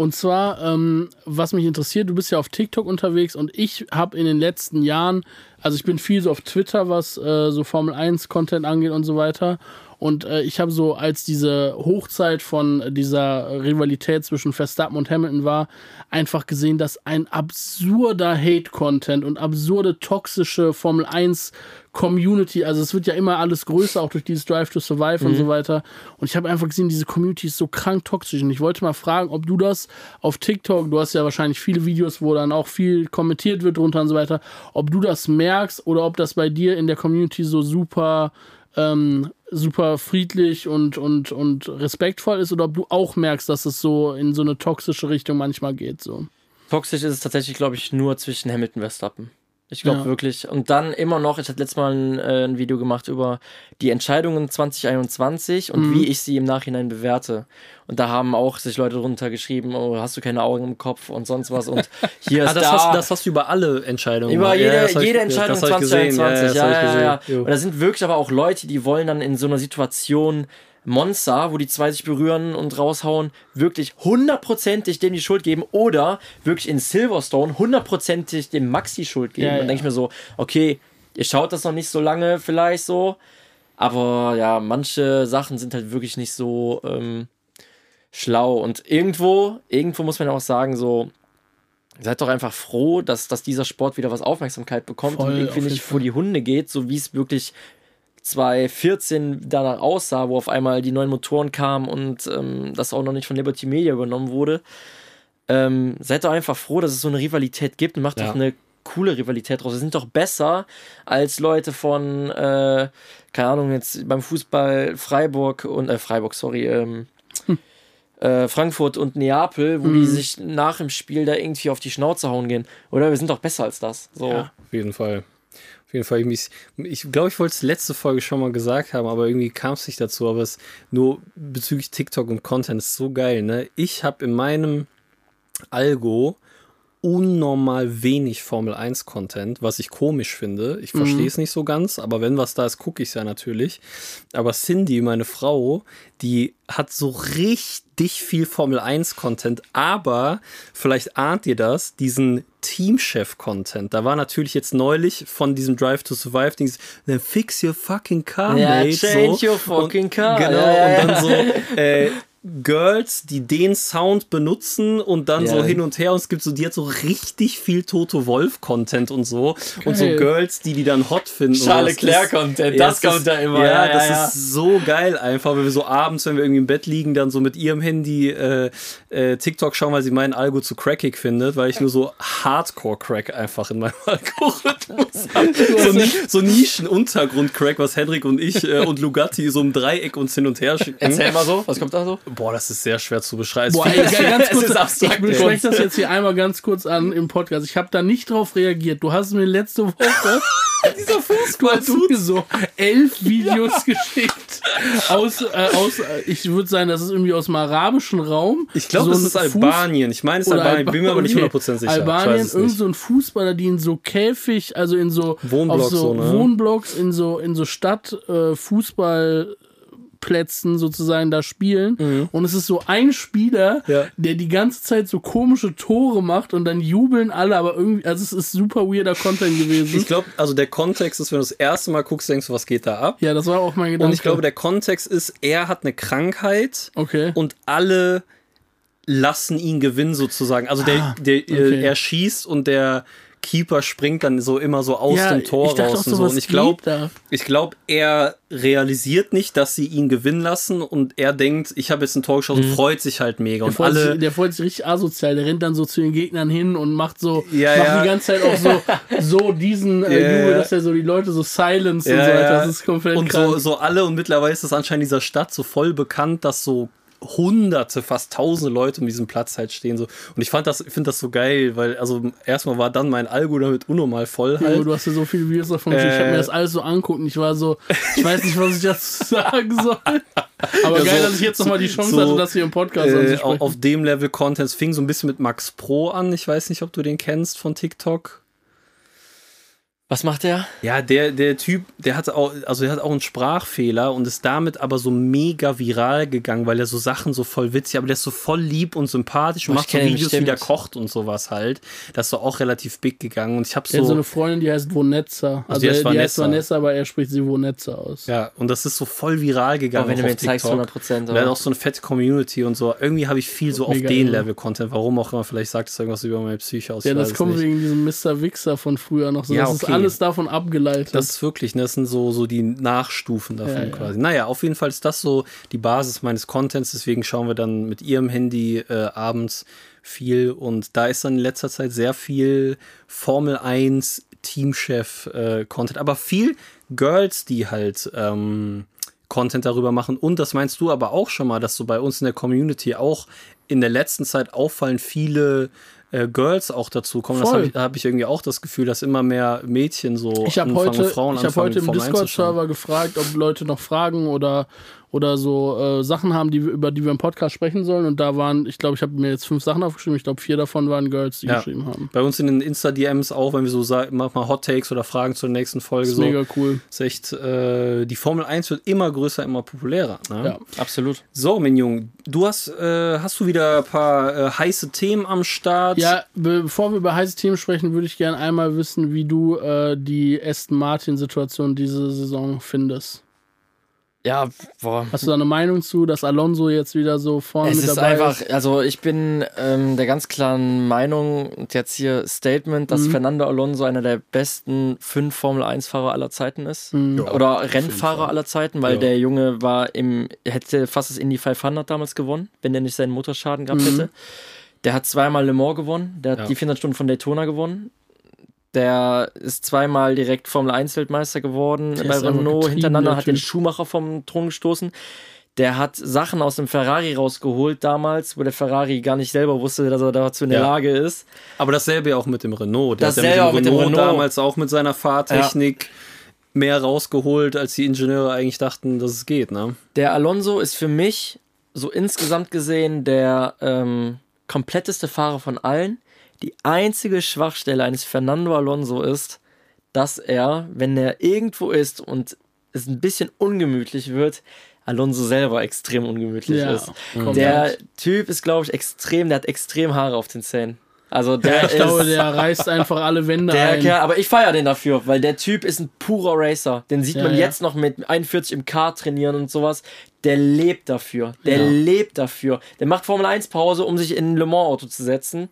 Und zwar, ähm, was mich interessiert, du bist ja auf TikTok unterwegs und ich habe in den letzten Jahren, also ich bin viel so auf Twitter, was äh, so Formel 1 Content angeht und so weiter. Und äh, ich habe so, als diese Hochzeit von dieser Rivalität zwischen Verstappen und Hamilton war, einfach gesehen, dass ein absurder Hate-Content und absurde toxische Formel 1 Community, also es wird ja immer alles größer, auch durch dieses Drive to Survive und so weiter. Und ich habe einfach gesehen, diese Community ist so krank toxisch. Und ich wollte mal fragen, ob du das auf TikTok, du hast ja wahrscheinlich viele Videos, wo dann auch viel kommentiert wird drunter und so weiter, ob du das merkst oder ob das bei dir in der Community so super, ähm, super friedlich und, und, und respektvoll ist oder ob du auch merkst, dass es so in so eine toxische Richtung manchmal geht. So. Toxisch ist es tatsächlich, glaube ich, nur zwischen Hamilton und Verstappen. Ich glaube Ja. wirklich. Und dann immer noch, ich hatte letztes Mal ein, äh, ein Video gemacht über die Entscheidungen 2021 und Mhm. wie ich sie im Nachhinein bewerte. Und da haben auch sich Leute drunter geschrieben, oh, hast du keine Augen im Kopf und sonst was. Und hier ist Ah, das, da. hast, das hast du über alle Entscheidungen Über jede, Ja, ich- jede Entscheidung ich gesehen. 2021. das Ja, ja, ja, ja. Und da sind wirklich aber auch Leute, die wollen dann in so einer Situation Monster, wo die zwei sich berühren und raushauen, wirklich hundertprozentig dem die Schuld geben oder wirklich in Silverstone hundertprozentig dem Maxi Schuld geben. Ja, Dann ja. denke ich mir so, okay, ihr schaut das noch nicht so lange vielleicht so, aber ja, manche Sachen sind halt wirklich nicht so ähm, schlau und irgendwo, irgendwo muss man auch sagen, so, Seid doch einfach froh, dass, dass dieser Sport wieder was Aufmerksamkeit bekommt Voll, und irgendwie nicht vor die Hunde geht, so wie es wirklich 2014 danach aussah, wo auf einmal die neuen Motoren kamen und ähm, das auch noch nicht von Liberty Media übernommen wurde. Ähm, seid doch einfach froh, dass es so eine Rivalität gibt und macht Ja. doch eine coole Rivalität draus. Wir sind doch besser als Leute von, äh, keine Ahnung, jetzt beim Fußball Freiburg und, äh, Freiburg, sorry, ähm, äh, Frankfurt und Neapel, wo die sich nach dem Spiel da irgendwie auf die Schnauze hauen gehen. Oder wir sind doch besser als das. So. Ja. Auf jeden Fall. Auf jeden Fall, ich, ich glaube, ich wollte es letzte Folge schon mal gesagt haben, aber irgendwie kam es nicht dazu. Aber es nur bezüglich TikTok und Content ist so geil, ne? Ich habe in meinem Algo unnormal wenig Formel 1 Content, was ich komisch finde. Ich verstehe es nicht so ganz, aber wenn was da ist, gucke ich es ja natürlich. Aber Cindy, meine Frau, die hat so richtig viel Formel 1 Content, aber vielleicht ahnt ihr das, diesen Teamchef Content. Da war natürlich jetzt neulich von diesem Drive to Survive Dings, then fix your fucking car, Ja, mate. change so. your fucking und, car. Genau, Ja, ja, und dann so, äh, Girls, die den Sound benutzen und dann Ja. so hin und her und es gibt so, die hat so richtig viel Toto Wolf Content und so und so Geil. Girls, die die dann hot finden. und Charles das Leclerc ist- Content, das kommt ist, da immer. Ja, Ja, ja, das ja. ist so geil einfach, wenn wir so abends, wenn wir irgendwie im Bett liegen, dann so mit ihrem Handy äh, äh, TikTok schauen, weil sie meinen Algo zu crackig findet, weil ich nur so Hardcore-Crack einfach in meinem Algorithmus habe. So, Ni- so Nischen-Untergrund-Crack, was Henrik und ich äh, und Lugatti so im Dreieck uns hin und her schicken. Erzähl mal so, was kommt da so? Boah, das ist sehr schwer zu beschreiben. Boah, Es ey, ganz es kurz, ist abstrakt, ich bespreche das jetzt hier einmal ganz kurz an im Podcast. Ich habe da nicht drauf reagiert. Du hast mir letzte Woche dieser Fußball mir so elf Videos geschickt aus, äh, aus äh, ich würde sagen, das ist irgendwie aus dem arabischen Raum. ich glaube, So das ist Albanien. Ich meine, es ist Albanien. Bin mir aber nicht okay. 100% sicher. ich Albanien, es irgend so ein Fußballer, die in so Käfig, also in so Wohnblocks so, so, ne? Wohnblocks, in so in so Stadt äh, Fußballplätzen sozusagen da spielen und es ist so ein Spieler, Mhm. Ja. der die ganze Zeit so komische Tore macht und dann jubeln alle, aber irgendwie also es ist super weirder Content gewesen. Ich glaube, also der Kontext ist, wenn du das erste Mal guckst, denkst du, was geht da ab? ja, das war auch mein Gedanke. Und ich glaube, der Kontext ist, er hat eine Krankheit okay. und alle lassen ihn gewinnen sozusagen. Also der, Ah, der äh, okay. er schießt und der Keeper springt dann so immer so aus ja, dem Tor raus und so, Und ich glaube, ich glaube, er realisiert nicht, dass sie ihn gewinnen lassen und er denkt, ich habe jetzt ein Tor geschossen, freut sich halt mega. Der Und freut, alle sich, der freut sich richtig asozial. Der rennt dann so zu den Gegnern hin und macht so, Ja, macht ja. die ganze Zeit auch so, so diesen äh, Ja, Jubel, dass er so die Leute so silence und so weiter. Das ist komplett und krank. so, so alle und mittlerweile ist das anscheinend in dieser Stadt so voll bekannt, dass so hunderte, fast tausende Leute um diesen Platz halt stehen so und ich fand das, finde das so geil, weil also erstmal war dann mein Algo damit unnormal voll Ja, halt. du hast ja so viele Videos davon gesehen. Ich habe Äh. mir das alles so angucken. Ich war so, ich weiß nicht, was ich dazu sagen soll. Aber Ja, geil, so- dass ich jetzt nochmal die Chance so, hatte, das hier im Podcast Äh, auf auf dem Level Content. Fing so ein bisschen mit Max Pro an. Ich weiß nicht, ob du den kennst von TikTok. Was macht der? Ja, der, der Typ, der hat auch, also der hat auch einen Sprachfehler und ist damit aber so mega viral gegangen, weil er so Sachen so voll witzig, aber der ist so voll lieb und sympathisch und Oh, macht so Videos, wie der kocht und sowas halt. Das ist so auch relativ big gegangen und ich habe er hat so so, eine Freundin, die heißt Vonetza. Also, die heißt die heißt Vanessa. Vanessa, aber er spricht sie Vonetza aus. ja, und das ist so voll viral gegangen. Oh, wenn du mir zeigst, TikTok. 100 Prozent. Er hat auch so eine fette Community und so. Irgendwie habe ich viel so auf den. Level Content. Warum auch immer. Vielleicht sagt es irgendwas über meine Psyche aus. Ja, das kommt nicht. wegen diesem Mr. Wichser von früher noch so. Ja, das ist okay. Alles davon abgeleitet. Das ist wirklich, ne, das sind so, so die Nachstufen davon Ja, ja. quasi. Naja, auf jeden Fall ist das so die Basis meines Contents, deswegen schauen wir dann mit ihrem Handy äh, abends viel und da ist dann in letzter Zeit sehr viel Formel 1 Teamchef äh, Content, aber viel Girls, die halt ähm, Content darüber machen und das meinst du aber auch schon mal, dass so bei uns in der Community auch in der letzten Zeit auffallen viele äh, Girls auch dazu kommen. Das Voll. habe ich, da habe ich irgendwie auch das Gefühl, dass immer mehr Mädchen so Ich habe anfangen, heute, Frauen ich hab anfangen, heute im Formel 1 zu schauen. Discord-Server gefragt, ob Leute noch Fragen oder, oder so äh, Sachen haben, die, wir- über die wir im Podcast sprechen sollen. Und da waren, ich glaube, ich habe mir jetzt fünf Sachen aufgeschrieben. Ich glaube, vier davon waren Girls, die Ja. geschrieben haben. Bei uns in den Insta-DMs auch, wenn wir so sagen, manchmal Hot Takes oder Fragen zur nächsten Folge. Das ist so, mega cool. ist echt, äh, die Formel 1 wird immer größer, immer populärer. Ne? Ja. Absolut. So, Minjung, du hast, äh, hast du wieder ein paar äh, heiße Themen am Start? Ja, be bevor wir über heiße Themen sprechen, würde ich gerne einmal wissen, wie du äh, die Aston Martin-Situation diese Saison findest. Ja, boah. Hast du da eine Meinung zu, dass Alonso jetzt wieder so vorne Es mit ist dabei einfach, ist? also ich bin ähm, der ganz klaren Meinung und jetzt hier Statement, dass Mhm. Fernando Alonso einer der besten fünf Formel-1-Fahrer aller Zeiten ist. Mhm. Oder Rennfahrer aller Zeiten, weil Ja. der Junge war im, hätte fast das Indy 500 damals gewonnen, wenn der nicht seinen Motorschaden gehabt Mhm. hätte. Der hat zweimal Le Mans gewonnen, der hat Ja. die 400 Stunden von Daytona gewonnen. Der ist zweimal direkt Formel 1 Weltmeister geworden Der bei Renault hintereinander, der hat den Typ. Schumacher vom Thron gestoßen. Der hat Sachen aus dem Ferrari rausgeholt damals, wo der Ferrari gar nicht selber wusste, dass er dazu in der Ja. Lage ist. Aber dasselbe ja auch mit dem Renault. Der Dasselbe hat ja auch mit dem Renault, Renault. damals auch mit seiner Fahrtechnik mehr rausgeholt, als die Ingenieure eigentlich dachten, dass es geht. Ne? Der Alonso ist für mich so insgesamt gesehen der ähm, kompletteste Fahrer von allen. Die einzige Schwachstelle eines Fernando Alonso ist, dass er, wenn er irgendwo ist und es ein bisschen ungemütlich wird, Alonso selber extrem ungemütlich Ja, ist. Der Typ ist, glaube ich, extrem, der hat extrem Haare auf den Zähnen. Also der Ich glaube, ist, der reißt einfach alle Wände der ein. Kerl, aber ich feiere den dafür, weil der Typ ist ein purer Racer. Den sieht Ja, man ja. jetzt noch mit 41 im K trainieren und sowas. Der lebt dafür. Der Ja. lebt dafür. Der macht Formel 1 Pause, um sich in ein Le Mans Auto zu setzen.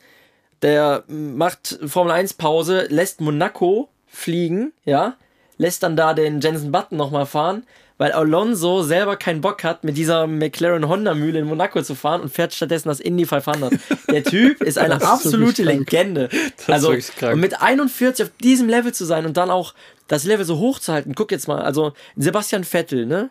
Der macht Formel 1 Pause, lässt Monaco fliegen, ja, lässt dann da den Jensen Button nochmal fahren, weil Alonso selber keinen Bock hat, mit dieser McLaren Honda Mühle in Monaco zu fahren und fährt stattdessen das Indy 500. Der Typ ist eine absolute. Legende. also und mit 41 auf diesem Level zu sein und dann auch das Level so hoch zu halten. Guck jetzt mal, also Sebastian Vettel, ne?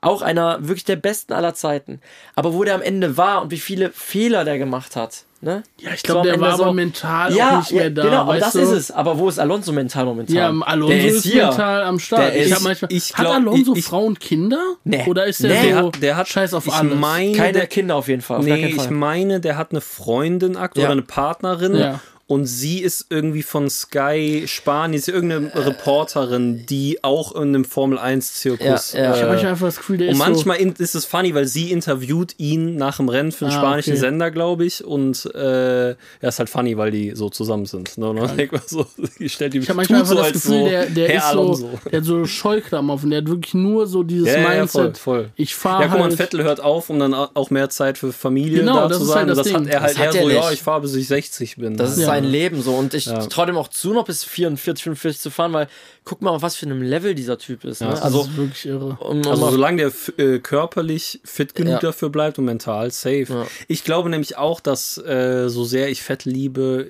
Auch einer wirklich der besten aller Zeiten. Aber wo der am Ende war und wie viele Fehler der gemacht hat, ne? Ja, ich So glaube, am der Ende war aber so- mental ja, auch nicht mehr ja, da. Genau, aber weißt das du? ist es. Aber wo ist Alonso mental momentan? Ja, Alonso der ist, hier. mental am Start. Der ich ist- hab manchmal, ich hat glaub, Alonso ich- ich- Frauen Kinder? Nee. Oder ist der Nee. so Der hat, der hat scheiß auf ich alles? Meine, Keine der, Kinder auf jeden Fall. Auf nee, ich meine, der hat eine Freundin aktuell Ja. oder eine Partnerin. Ja. Und sie ist irgendwie von Sky Spanien, ist irgendeine Reporterin, die auch in einem Formel 1 Zirkus. Ja, ja. ich habe äh, einfach das Gefühl, der und ist manchmal in, ist es funny, weil sie interviewt ihn nach dem Rennen für einen Ah, spanischen okay. Sender, glaube ich. Und äh, ja, ist halt funny, weil die so zusammen sind. Ne? Und dann denkt man so, die stellt die so. Ich habe manchmal einfach so das Gefühl, so, der, der ist so, Alonso. der hat so Scheuklappen auf und der hat wirklich nur so dieses Ja, ja, ja, Mindset. voll, voll. Ich fahre Ja, guck mal, halt. Vettel hört auf, um dann auch mehr Zeit für Familie Genau, da zu ist sein. halt das und das hat er halt Das eher er so, ja, ich fahre bis ich 60 bin. Das ist Ja. Sein Leben so. Und ich Ja. traue dem auch zu, noch bis 44, 45 zu fahren, weil guck mal, auf was für einem Level dieser Typ ist. Ne? Ja, das also, ist wirklich irre. um, um Also solange der äh, körperlich fit genug Ja. dafür bleibt und mental safe. Ja. Ich glaube nämlich auch, dass äh, so sehr ich Vettel liebe,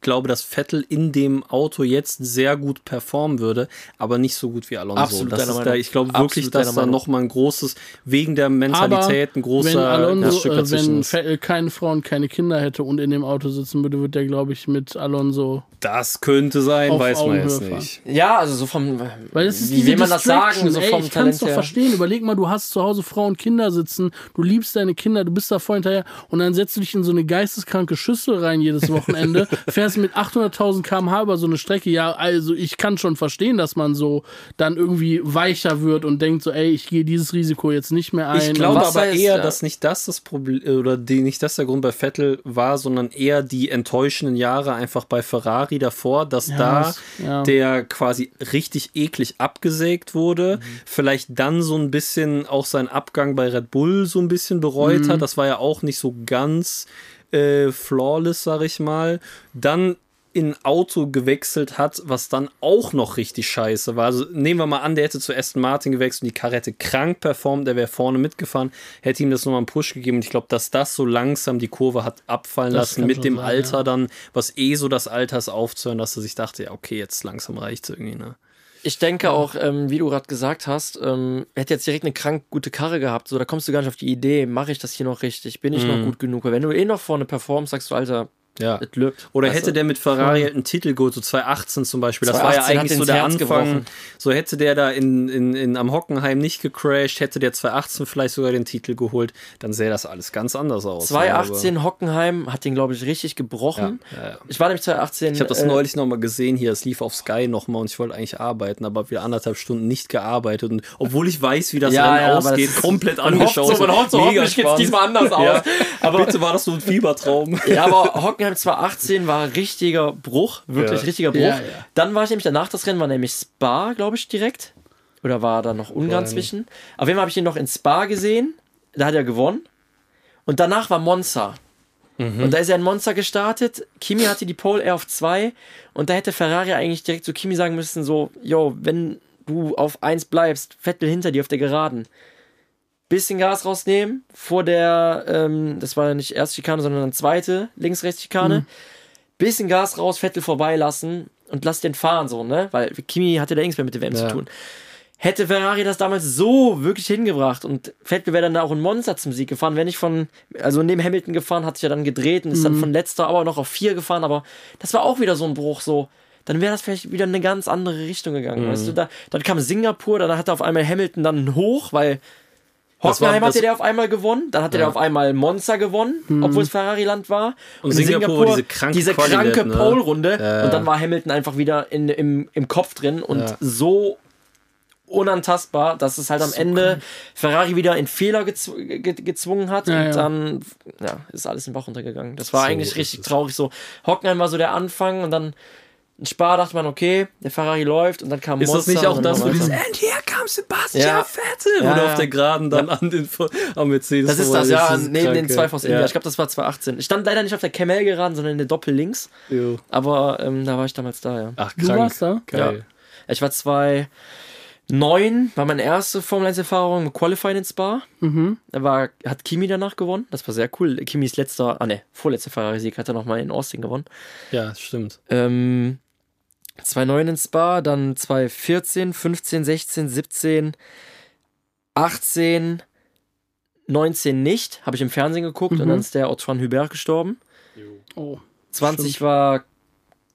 glaube, dass Vettel in dem Auto jetzt sehr gut performen würde, aber nicht so gut wie Alonso. Absolut das ist da, ich glaube wirklich, Absolut dass da nochmal ein großes, wegen der Mentalität, ein großer wenn Alonso, Stück äh, dazwischen wenn. Vettel keine Frau und keine Kinder hätte und in dem Auto sitzen würde, wird der, glaube ich, mit Alonso. Das könnte sein, auf weiß man jetzt Augenhöhe nicht. ja, also so vom. Weil es ist wie will man das sagen? So Ey, vom ich kann es doch verstehen. Überleg mal, du hast zu Hause Frau und Kinder sitzen, du liebst deine Kinder, du bist da voll hinterher und dann setzt du dich in so eine geisteskranke Schüssel rein jedes Wochenende, fährst mit 800.000 km/h über so eine Strecke. Ja, also ich kann schon verstehen, dass man so dann irgendwie weicher wird und denkt so, ey, ich gehe dieses Risiko jetzt nicht mehr ein. Ich glaube aber eher, ja. dass nicht das das Problem oder die, nicht das der Grund bei Vettel war, sondern eher die enttäuschenden Jahre einfach bei Ferrari davor, dass Ja, da das- ja. der quasi richtig eklig abgesägt wurde, vielleicht dann so ein bisschen auch seinen Abgang bei Red Bull so ein bisschen bereut Mhm. hat. Das war ja auch nicht so ganz äh, flawless, sag ich mal. Dann in ein Auto gewechselt hat, was dann auch noch richtig scheiße war. Also nehmen wir mal an, der hätte zu Aston Martin gewechselt und die Karette krank performt, der wäre vorne mitgefahren, hätte ihm das nochmal einen Push gegeben und ich glaube, dass das so langsam die Kurve hat abfallen Das lassen mit dem sein, Alter ja. dann, was eh so das Alter ist aufzuhören, dass er sich dachte, ja okay, jetzt langsam reicht's irgendwie, ne? Ich denke auch, ähm, wie du gerade gesagt hast, ähm, hätte jetzt direkt eine krank gute Karre gehabt, so da kommst du gar nicht auf die Idee, mache ich das hier noch richtig, bin ich Mhm. noch gut genug? Weil wenn du eh noch vorne performst, sagst du, Alter, Ja. es. Oder Weißt hätte du? der mit Ferrari halt einen Titel geholt, so 2018 zum Beispiel. Das war ja 2018 hat eigentlich so der Herz Anfang. gebrochen. So hätte der da in, in, in, am Hockenheim nicht gecrashed, hätte der 2018 vielleicht sogar den Titel geholt, dann sähe das alles ganz anders aus. 2018 Hockenheim hat den, glaube ich, richtig gebrochen. Ja, ja. Ich war nämlich 2018. Ich habe das äh, neulich nochmal gesehen hier, es lief auf Sky nochmal und ich wollte eigentlich arbeiten, aber wieder anderthalb Stunden nicht gearbeitet und obwohl ich weiß, wie das Ja, Rennen ja, ausgeht, komplett angeschaut. so, man hofft so, Mega hoffentlich geht's spannend. diesmal anders aus. Aber- Bitte war das so ein Fiebertraum. Ja, aber Hockenheim 2018 war richtiger Bruch, wirklich Ja. richtiger Bruch. Ja, ja. Dann war ich nämlich danach das Rennen, war nämlich Spa, glaube ich, direkt. Oder war da noch Ungarn Nein. zwischen? Auf jeden Fall habe ich ihn noch in Spa gesehen. Da hat er gewonnen. Und danach war Monza. Und da ist er in Monza gestartet. Kimi hatte die Pole eher auf 2. Und da hätte Ferrari eigentlich direkt zu Kimi sagen müssen: so, yo, wenn du auf 1 bleibst, Vettel hinter dir auf der Geraden. Bisschen Gas rausnehmen vor der, ähm, das war ja nicht erste Schikane, sondern dann zweite Links-Rechts-Schikane. Bisschen Gas raus, Vettel vorbeilassen und lass den fahren, so, ne? Weil Kimi hatte da nichts mehr mit der WM Ja. zu tun. hätte Ferrari das damals so wirklich hingebracht und Vettel wäre dann da auch in Monza zum Sieg gefahren, wäre nicht von, also neben Hamilton gefahren, hat sich ja dann gedreht und ist dann von letzter aber noch auf vier gefahren, aber das war auch wieder so ein Bruch, so. Dann wäre das vielleicht wieder in eine ganz andere Richtung gegangen. Weißt du, da, dann kam Singapur, dann hatte auf einmal Hamilton dann hoch, weil Hockenheim hatte der auf einmal gewonnen, dann hatte der auf einmal Monza gewonnen, obwohl es Ferrari-Land war. Und Singapur diese kranke diese kranke ne? Pole-Runde. Ja, ja. Und dann war Hamilton einfach wieder in, im, im Kopf drin und Ja. so unantastbar, dass es halt am Ende Ferrari wieder in Fehler gezw ge gezwungen hat Ja, und ja. dann ja, ist alles in den Bach runtergegangen. Das war So eigentlich richtig traurig so. Hockenheim war so der Anfang und dann in Spa dachte man, okay, der Ferrari läuft und dann kam Ist das Monza nicht auch das, wo dieses. And here comes Sebastian Ja. Vettel, wo Ja, du ja. auf der Geraden dann an den am Mercedes Das ist das, ja, ist neben den kranke. zwei Force India. Ja. Ich glaube, das war 2018. Ich stand leider nicht auf der Camel geraden, sondern in der Doppel links. Jo. Aber ähm, da war ich damals da, ja. Ach, Du krank. warst da? Geil. Ich war 2009, war meine erste Formel 1 Erfahrung mit Qualifying in Spa. Mhm. Da war, hat Kimi danach gewonnen. Das war sehr cool. Kimis letzter, ah ne, vorletzter Ferrari-Sieg hat er nochmal in Austin gewonnen. Ja, stimmt. Ähm, 2009 in Spa, dann 2014, 15, 16, 17, 18, 19 nicht. Habe ich im Fernsehen geguckt und Mhm. dann ist der Antoine Hubert gestorben. Oh. 20 war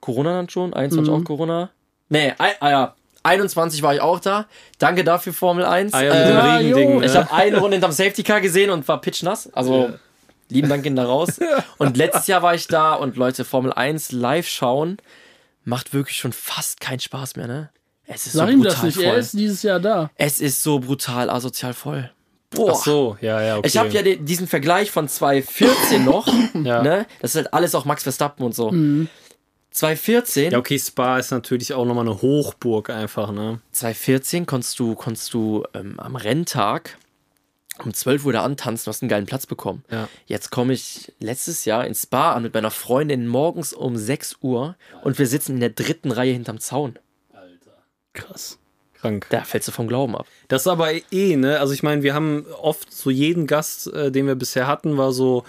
Corona dann schon, 21 Mhm. auch Corona. Nee, ein, ah ja, 21 war ich auch da. Danke dafür, Formel 1. Ah ja, Äh, jo. ne? ich habe eine Runde hinterm Safety Car gesehen und war pitchnass. Also, Ja. lieben Dank gehen da raus. Und letztes Jahr war ich da und Leute, Formel 1 live schauen macht wirklich schon fast keinen Spaß mehr, ne? Es ist Sag so ihm brutal das nicht, voll. er ist dieses Jahr da. es ist so brutal asozial voll. Boah. Ach so, ja, ja, okay. Ich habe ja den, diesen Vergleich von 2014 noch, Ja. ne? Das ist halt alles auch Max Verstappen und so. 2014 Ja, okay, Spa ist natürlich auch nochmal eine Hochburg einfach, ne? 2014 konntest du, konntest du ähm, am Renntag um 12 Uhr da antanzen, du hast einen geilen Platz bekommen. Ja. Jetzt komme ich letztes Jahr ins Spa an mit meiner Freundin morgens um 6 Uhr und wir sitzen in der dritten Reihe hinterm Zaun. Krass. Krank. Da fällst du vom Glauben ab. Das ist aber eh, ne? Also ich meine, wir haben oft so jeden Gast, äh, den wir bisher hatten, war so,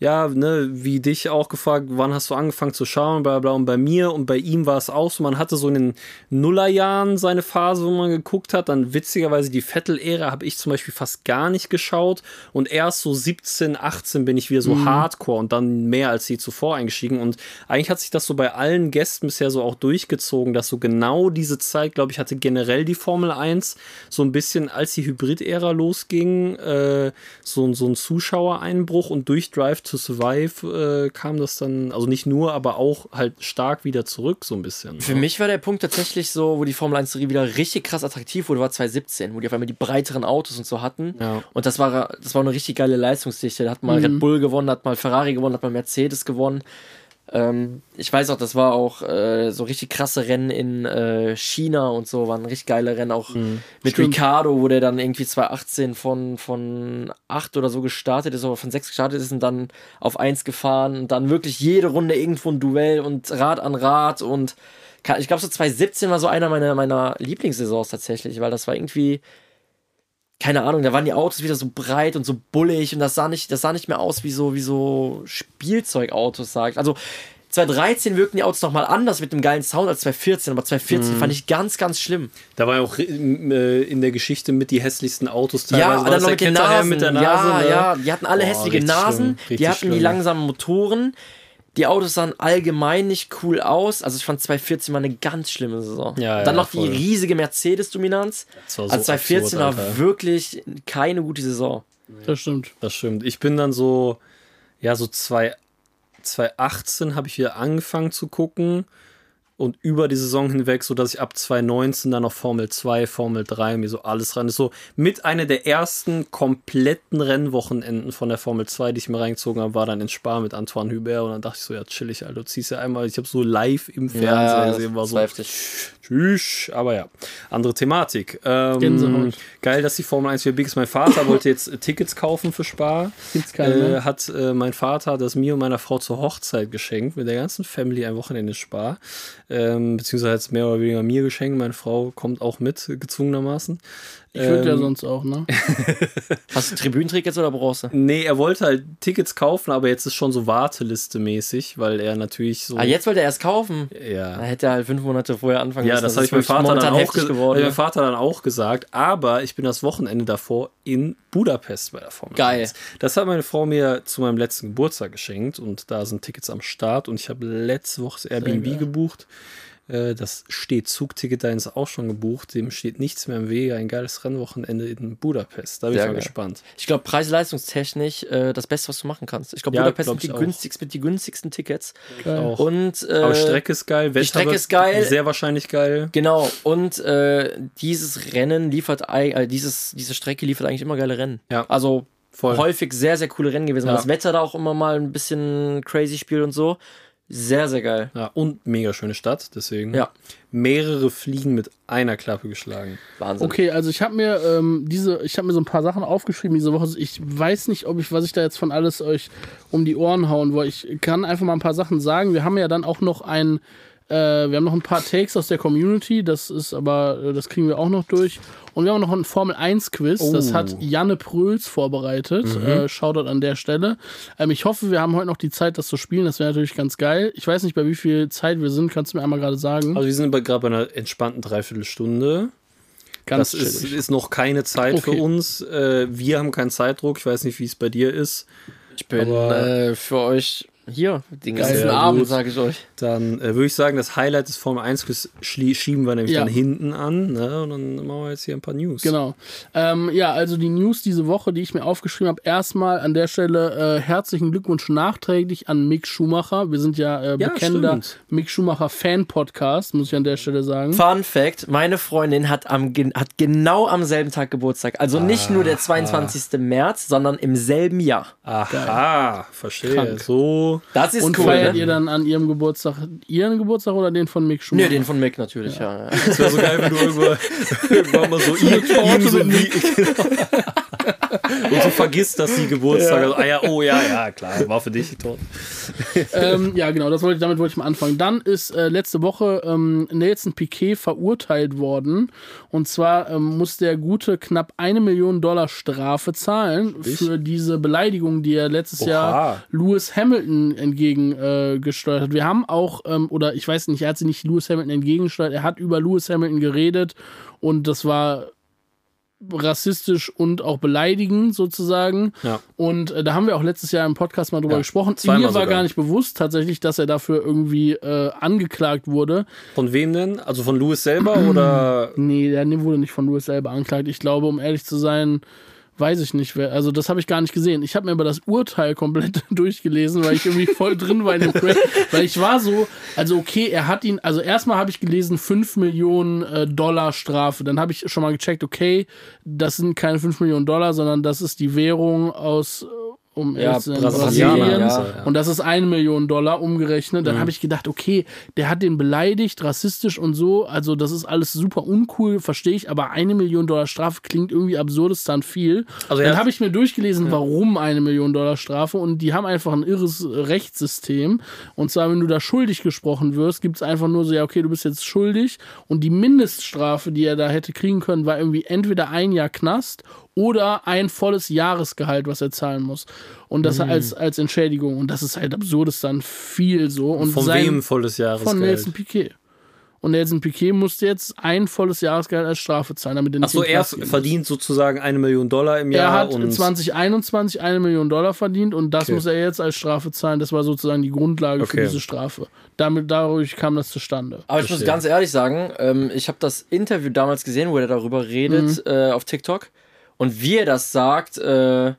ja, ne, wie dich auch gefragt, wann hast du angefangen zu schauen, bla bla. Und bei mir und bei ihm war es auch so, man hatte so in den Nullerjahren seine Phase, wo man geguckt hat. Dann witzigerweise die Vettel-Ära habe ich zum Beispiel fast gar nicht geschaut. Und erst so 17, 18 bin ich wieder so hardcore und dann mehr als je zuvor eingestiegen. Und eigentlich hat sich das so bei allen Gästen bisher so auch durchgezogen, dass so genau diese Zeit, glaube ich, hatte generell die Formel 1 so ein bisschen, als die Hybrid-Ära losging, äh, so, so ein Zuschauereinbruch und durch Drive to Survive äh, kam das dann, also nicht nur, aber auch halt stark wieder zurück, so ein bisschen. Für ne? mich war der Punkt tatsächlich so, wo die Formel 1 Serie wieder richtig krass attraktiv wurde, war 2017, wo die auf einmal die breiteren Autos und so hatten. Ja. Und das war, das war eine richtig geile Leistungsdichte. Da hat mal Red Bull gewonnen, hat mal Ferrari gewonnen, hat mal Mercedes gewonnen. Ähm, ich weiß auch, das war auch äh, so richtig krasse Rennen in äh, China und so, waren richtig geile Rennen, auch mit Stimmt. Ricardo, wo der dann irgendwie 2018 von, von 8 oder so gestartet ist, oder von 6 gestartet ist und dann auf 1 gefahren und dann wirklich jede Runde irgendwo ein Duell und Rad an Rad und ich glaube so 2017 war so einer meiner, meiner Lieblingssaisons tatsächlich, weil das war irgendwie keine Ahnung, da waren die Autos wieder so breit und so bullig und das sah nicht, das sah nicht mehr aus wie so, wie so Spielzeugautos, sagt. Also 2013 wirkten die Autos nochmal anders mit dem geilen Sound als 2014, aber 2014 fand ich ganz, ganz schlimm. Da war ja auch äh, in der Geschichte mit die hässlichsten Autos Ja, teilweise. war dann noch mit den Nasen. mit der Nase. ja, ne? ja, die hatten alle Boah, hässliche Nasen, die hatten die schlimm. langsamen Motoren. Die Autos sahen allgemein nicht cool aus. Also ich fand 2014 mal eine ganz schlimme Saison. Ja, ja, dann noch voll. die riesige Mercedes-Dominanz. So Also 2014 absurd, war wirklich keine gute Saison. Das stimmt. Das stimmt. Ich bin dann so, ja, so zwei, 2018 habe ich wieder angefangen zu gucken und über die Saison hinweg, so dass ich ab 2019 dann noch Formel 2, Formel 3 mir so alles rein ist. So mit einer der ersten kompletten Rennwochenenden von der Formel 2, die ich mir reingezogen habe, war dann in Spa mit Antoine Hubert und dann dachte ich so, ja, chillig, Alter, du ziehst ja einmal, ich habe so live im Fernsehen gesehen, war so, Tschüss, aber ja, andere Thematik. Ähm, geil, dass die Formel 1 wieder big ist. Mein Vater wollte jetzt äh, Tickets kaufen für Spa. Gibt's keine Äh, hat äh, mein Vater das mir und meiner Frau zur Hochzeit geschenkt, mit der ganzen Family ein Wochenende in Spa. Ähm, beziehungsweise mehr oder weniger mir geschenkt. Meine Frau kommt auch mit, gezwungenermaßen. Ich würde ja Ähm, sonst auch, ne? Hast du Tribünentickets oder brauchst du? Nee, er wollte halt Tickets kaufen, aber jetzt ist schon so Warteliste mäßig, weil er natürlich so. Ah, jetzt wollte er erst kaufen. Da Ja. hätte er halt fünf Monate vorher anfangen Ja, müssen. das habe ist ich meinem Vater, dann auch geworden. ne? meinem Vater dann auch gesagt. Aber ich bin das Wochenende davor in Budapest bei der Formel Geil. 1. Das hat meine Frau mir zu meinem letzten Geburtstag geschenkt und da sind Tickets am Start und ich habe letzte Woche das Airbnb gebucht. Das steht Zugticket, da ist auch schon gebucht. Dem steht nichts mehr im Wege. Ein geiles Rennwochenende in Budapest. Da bin ich Sehr mal geil. gespannt. Ich glaube, preis-leistungstechnisch äh, das Beste, was du machen kannst. Ich glaube, Ja, Budapest glaub sind die, ich auch. günstigsten, mit die günstigsten Tickets. Geil. Auch. Und, äh, aber Strecke ist geil, Wetter Strecke wird ist geil. Sehr wahrscheinlich geil. Genau, und äh, dieses Rennen liefert, äh, dieses, diese Strecke liefert eigentlich immer geile Rennen. Ja. Also Voll. häufig sehr, sehr coole Rennen gewesen. weil Ja. Das Wetter da auch immer mal ein bisschen crazy spielt und so. Sehr, sehr geil. Ja, und mega schöne Stadt, deswegen. Ja. Mehrere Fliegen mit einer Klappe geschlagen. Wahnsinn. Okay, also ich habe mir ähm, diese, ich habe mir so ein paar Sachen aufgeschrieben diese Woche. Ich weiß nicht, ob ich, was ich da jetzt von alles euch um die Ohren hauen wollte. Ich kann einfach mal ein paar Sachen sagen. Wir haben ja dann auch noch ein, äh, wir haben noch ein paar Takes aus der Community. Das ist aber, äh, das kriegen wir auch noch durch. Und wir haben noch ein Formel 1 Quiz. Das Oh. hat Janne Pröls vorbereitet. Äh, Shoutout an der Stelle. Ähm, ich hoffe, wir haben heute noch die Zeit, das zu spielen. Das wäre natürlich ganz geil. Ich weiß nicht, bei wie viel Zeit wir sind. Kannst du mir einmal gerade sagen? Also wir sind gerade bei einer entspannten Dreiviertelstunde. Ganz das ist, ist noch keine Zeit Okay. für uns. Äh, wir haben keinen Zeitdruck. Ich weiß nicht, wie es bei dir ist. Ich bin Aber- äh, für euch hier den ganzen Sehr Abend, sage ich euch. Dann äh, würde ich sagen, das Highlight des Formel 1 Quiz schlie- schieben wir nämlich Ja. dann hinten an. Ne? Und dann machen wir jetzt hier ein paar News. Genau. Ähm, ja, also die News diese Woche, die ich mir aufgeschrieben habe, erstmal an der Stelle äh, herzlichen Glückwunsch nachträglich an Mick Schumacher. Wir sind ja äh, Ja, bekennender stimmt. Mick Schumacher Fan-Podcast, muss ich an der Stelle sagen. Fun Fact: Meine Freundin hat, am, hat genau am selben Tag Geburtstag. Also nicht nur der 22. März, sondern im selben Jahr. Aha, verstehe. Krank. So. Das ist Und cool. feiert ne? ihr dann an ihrem Geburtstag ihren Geburtstag oder den von Mick Schumacher? Nö, den von Mick natürlich, ja. ja. Das wäre so geil, wenn du irgendwann, irgendwann mal so ihm, ihm so wie, Und du vergisst, dass die Geburtstag. Also, ah ja, oh ja, ja, klar, war für dich Torte. ähm, ja, genau, das wollte ich, damit wollte ich mal anfangen. Dann ist äh, letzte Woche ähm, Nelson Piquet verurteilt worden. Und zwar ähm, muss der gute knapp eine Million Dollar Strafe zahlen für diese Beleidigung, die er letztes Oha. Jahr Lewis Hamilton entgegengesteuert äh, hat. Wir haben auch, ähm, oder ich weiß nicht, er hat sie nicht Lewis Hamilton entgegengesteuert, er hat über Lewis Hamilton geredet und das war rassistisch und auch beleidigend sozusagen. Ja. Und äh, da haben wir auch letztes Jahr im Podcast mal drüber Ja, gesprochen. Mir war sogar. gar nicht bewusst tatsächlich, dass er dafür irgendwie äh, angeklagt wurde. Von wem denn? Also von Louis selber oder? Nee, der wurde nicht von Lewis selber angeklagt. Ich glaube, um ehrlich zu sein, weiß ich nicht, wer. Also das habe ich gar nicht gesehen. Ich habe mir aber das Urteil komplett durchgelesen, weil ich irgendwie voll drin war in dem Projekt. Weil ich war so, also okay, er hat ihn, also erstmal habe ich gelesen 5 Millionen äh, Dollar Strafe. Dann habe ich schon mal gecheckt, okay, das sind keine 5 Millionen Dollar, sondern das ist die Währung aus, um Ja, Brasilien. ja. ja. Und das ist eine Million Dollar umgerechnet. Dann habe ich gedacht, okay, der hat den beleidigt, rassistisch und so. Also das ist alles super uncool, verstehe ich. Aber eine Million Dollar Strafe klingt irgendwie absurdistan viel. Also dann habe ich mir durchgelesen, warum eine Million Dollar Strafe. Und die haben einfach ein irres Rechtssystem. Und zwar, wenn du da schuldig gesprochen wirst, gibt es einfach nur so, ja, okay, du bist jetzt schuldig. Und die Mindeststrafe, die er da hätte kriegen können, war irgendwie entweder ein Jahr Knast oder ein volles Jahresgehalt, was er zahlen muss. Und das Mhm. als, als Entschädigung. Und das ist halt absurdes dann viel so. Und Von sein, wem volles Von Jahresgeld? Nelson Piquet. Und Nelson Piquet musste jetzt ein volles Jahresgehalt als Strafe zahlen, damit er nicht Achso, er gehen muss. verdient sozusagen eine Million Dollar im Er Jahr hat und 2021 eine Million Dollar verdient und das Okay. muss er jetzt als Strafe zahlen. Das war sozusagen die Grundlage für Okay. diese Strafe. Damit, dadurch kam das zustande. Aber ich muss Verstehe. ganz ehrlich sagen, ähm, ich habe das Interview damals gesehen, wo er darüber redet äh, auf TikTok. Und wie er das sagt, äh,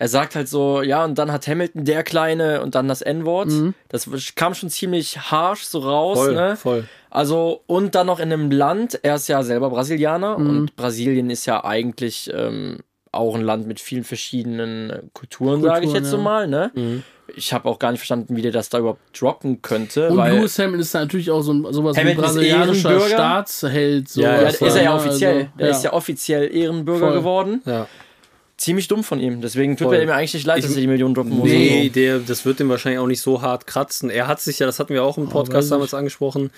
er sagt halt so, ja, und dann hat Hamilton der Kleine und dann das N-Wort. Das kam schon ziemlich harsh so raus, voll, ne? voll. Also, und dann noch in einem Land, er ist ja selber Brasilianer und Brasilien ist ja eigentlich ähm, auch ein Land mit vielen verschiedenen äh, Kulturen, sage ich Kulturen, jetzt so ja. mal, ne? Ich habe auch gar nicht verstanden, wie der das da überhaupt droppen könnte. Und weil Lewis Hamilton ist natürlich auch so ein, sowas wie ein brasilianischer Ehrenbürger. Staatsheld. So Ja, ja, ist er ja offiziell. Also, der ist ja offiziell Ehrenbürger Voll. geworden. Ja. Ziemlich dumm von ihm. Deswegen tut Voll. mir eigentlich nicht leid, Ich- dass er die Million droppen muss. Nee, und der, das wird dem wahrscheinlich auch nicht so hart kratzen. Er hat sich ja, das hatten wir auch im Podcast ich. damals angesprochen,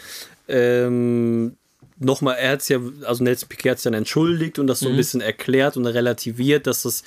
ähm, nochmal, er hat es ja, also Nelson Piquet hat es dann entschuldigt und das so ein bisschen erklärt und relativiert, dass das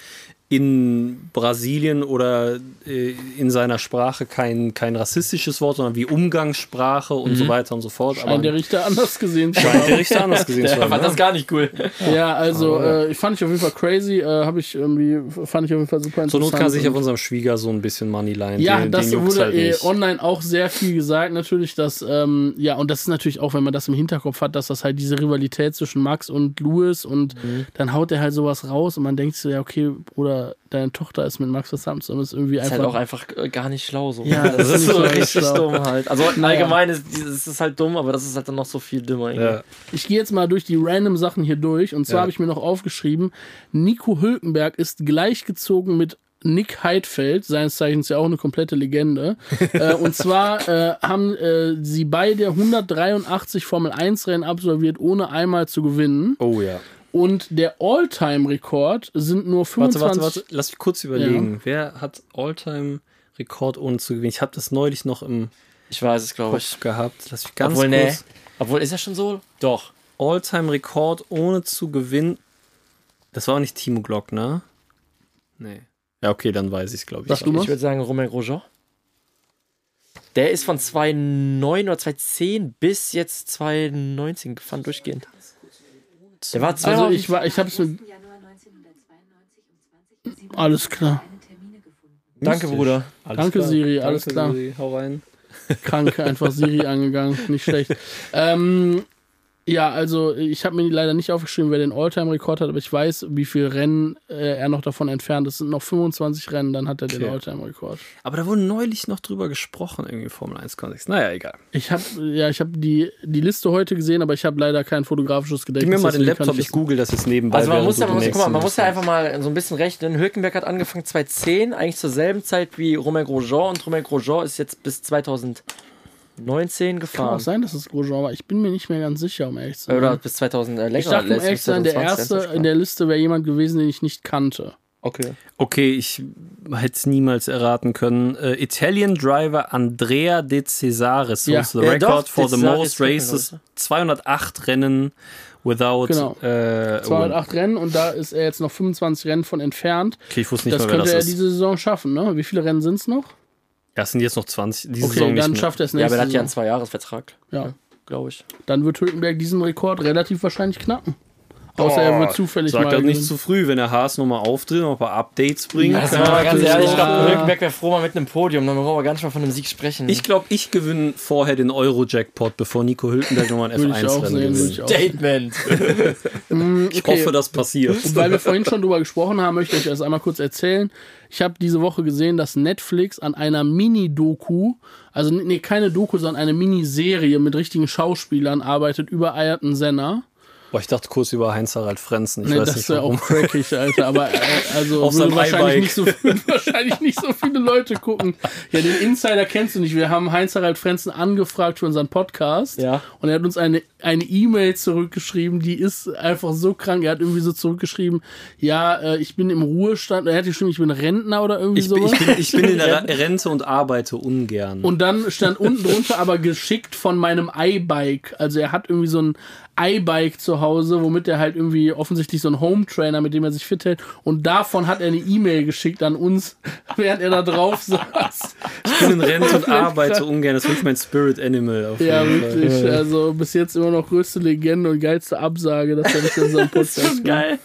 in Brasilien oder äh, in seiner Sprache kein, kein rassistisches Wort, sondern wie Umgangssprache und so weiter und so fort. Scheint der Richter anders gesehen zu scheint haben. der Richter anders gesehen zu haben. fand ja. das gar nicht cool. Ja, also äh, ich fand ich auf jeden Fall crazy, äh, habe ich irgendwie, fand ich auf jeden Fall super interessant. Zur Not kann sich auf unserem Schwiegersohn ein bisschen Money leihen. Ja, den, das den wurde halt äh, online auch sehr viel gesagt, natürlich, dass, ähm, ja, und das ist natürlich auch, wenn man das im Hinterkopf hat, dass das halt diese Rivalität zwischen Max und Lewis und Mhm. dann haut er halt sowas raus und man denkt so, ja, okay, oder deine Tochter ist mit Max Verstappen zusammen, ist irgendwie Ist einfach. halt auch einfach äh, gar nicht schlau so. Ja, das ist so richtig schlau. dumm halt. Also Naja. allgemein ist es ist halt dumm, aber das ist halt dann noch so viel dümmer. irgendwie. Ja. Ich gehe jetzt mal durch die random Sachen hier durch und zwar Ja. habe ich mir noch aufgeschrieben, Nico Hülkenberg ist gleichgezogen mit Nick Heidfeld, seines Zeichens ja auch eine komplette Legende. äh, und zwar äh, haben äh, sie beide 183 Formel 1 Rennen absolviert, ohne einmal zu gewinnen. Oh ja. Und der All-Time-Rekord sind nur Warte, 25. warte, warte. Lass mich kurz überlegen. Wer hat Alltime-Rekord ohne zu gewinnen? Ich habe das neulich noch im Ich weiß es, glaube ich. Gehabt. Lass mich ganz Obwohl, nee. kurz. Obwohl, ist ja schon so? Doch. Alltime-Rekord ohne zu gewinnen. Das war auch nicht Timo Glock, ne? Nee. Ja, okay, dann weiß ich es, glaube ich. Sag du mal. Ich würde sagen Romain Grosjean. Der ist von 2009 oder 2010 bis jetzt 2019 gefahren, durchgehend. Der war zwei also ich war, ich habe es mit. Januar 1992 20 Uhr Alles klar. Danke, Bruder. Alles Danke, klar. Siri, alles Danke, klar. Siri, hau rein. krank einfach Siri angegangen. Nicht schlecht. Ähm, ja, also ich habe mir leider nicht aufgeschrieben, wer den Alltime-Rekord hat, aber ich weiß, wie viele Rennen äh, er noch davon entfernt ist. Es sind noch 25 Rennen, dann hat er den Okay. Alltime-Rekord. Aber da wurde neulich noch drüber gesprochen, irgendwie im Formel 1-Kontext. Naja, egal. Ich habe ja, ich habe die, die Liste heute gesehen, aber ich habe leider kein fotografisches Gib Gedächtnis. mir mal den Laptop, ich das- google das jetzt nebenbei. Also man muss, ja, man, den muss, guck mal, man muss ja einfach mal so ein bisschen rechnen. Hülkenberg hat angefangen 2010, eigentlich zur selben Zeit wie Romain Grosjean und Romain Grosjean ist jetzt bis 2019 Kann auch gefahren. sein, dass es Grosjean war. Ich bin mir nicht mehr ganz sicher, um ehrlich zu sein. Oder bis 2000 äh, länger. ich dachte, um ehrlich zu sein, der 2020 erste in der Liste wäre jemand gewesen, den ich nicht kannte. Okay. Okay, ich hätte es niemals erraten können. Äh, Italian Driver Andrea De Cesaris Ja. holds the Ja, record doch, for the Cesaris most races. glaub 208 Rennen without. Genau. Äh, 208 Rennen und da ist er jetzt noch 25 Rennen von entfernt. Okay, ich wusste nicht Das mal, wer könnte das er ist. diese Saison schaffen, ne? Wie viele Rennen sind es noch? Ja, es sind jetzt noch 20. Diese Okay, Saison nicht dann schafft er es Ja, nächste aber er hat ja einen. Zwei-Jahres-Vertrag, Ja, glaube ich. dann wird Hülkenberg diesen Rekord relativ wahrscheinlich knacken. Außer er wird zufällig Sag mal. das nicht zu früh, wenn der Haas nochmal auftritt, noch ein paar Updates bringt. Also, Ja, mal ganz ehrlich, ich glaube. Hülkenberg wäre froh mal mit einem Podium, dann brauchen wir gar nicht mal von einem Sieg sprechen. Ich glaube, ich gewinne vorher den Euro-Jackpot, bevor Nico Hülkenberg nochmal ein Würde ich auch F1-Rennen sehen, würde ich gewinnt. auch sehen. Statement. Ich Okay. hoffe, das passiert. Und weil wir vorhin schon drüber gesprochen haben, möchte ich euch das einmal kurz erzählen. Ich habe diese Woche gesehen, dass Netflix an einer Mini-Doku, also nee, keine Doku, sondern eine Miniserie mit richtigen Schauspielern arbeitet über Ayrton Senna. Boah, ich dachte kurz über Heinz-Harald Frenzen. Ich Nee, weiß das nicht warum. auch crackig, Alter. Aber äh, also Auf wahrscheinlich nicht, so, wahrscheinlich nicht so viele Leute gucken. Ja, den Insider kennst du nicht. Wir haben Heinz-Harald Frenzen angefragt für unseren Podcast. Ja. Und er hat uns eine eine E-Mail zurückgeschrieben, die ist einfach so krank. Er hat irgendwie so zurückgeschrieben, ja, äh, ich bin im Ruhestand. Er hat geschrieben, ich bin Rentner oder irgendwie Ich bin, sowas. ich, bin, ich bin in der Rente und arbeite ungern. Und dann stand unten drunter aber geschickt von meinem iBike. Also er hat irgendwie so ein iBike zu Hause, womit er halt irgendwie offensichtlich so ein Home Trainer, mit dem er sich fit hält. Und davon hat er eine E-Mail geschickt an uns, während er da drauf saß. ich bin in Rente und arbeite ungern. Das ist wirklich mein Spirit Animal. Auf Ja, jeden Fall. wirklich. Also bis jetzt immer noch größte Legende und geilste Absage, dass er nicht in unserem Podcast ist. Geil.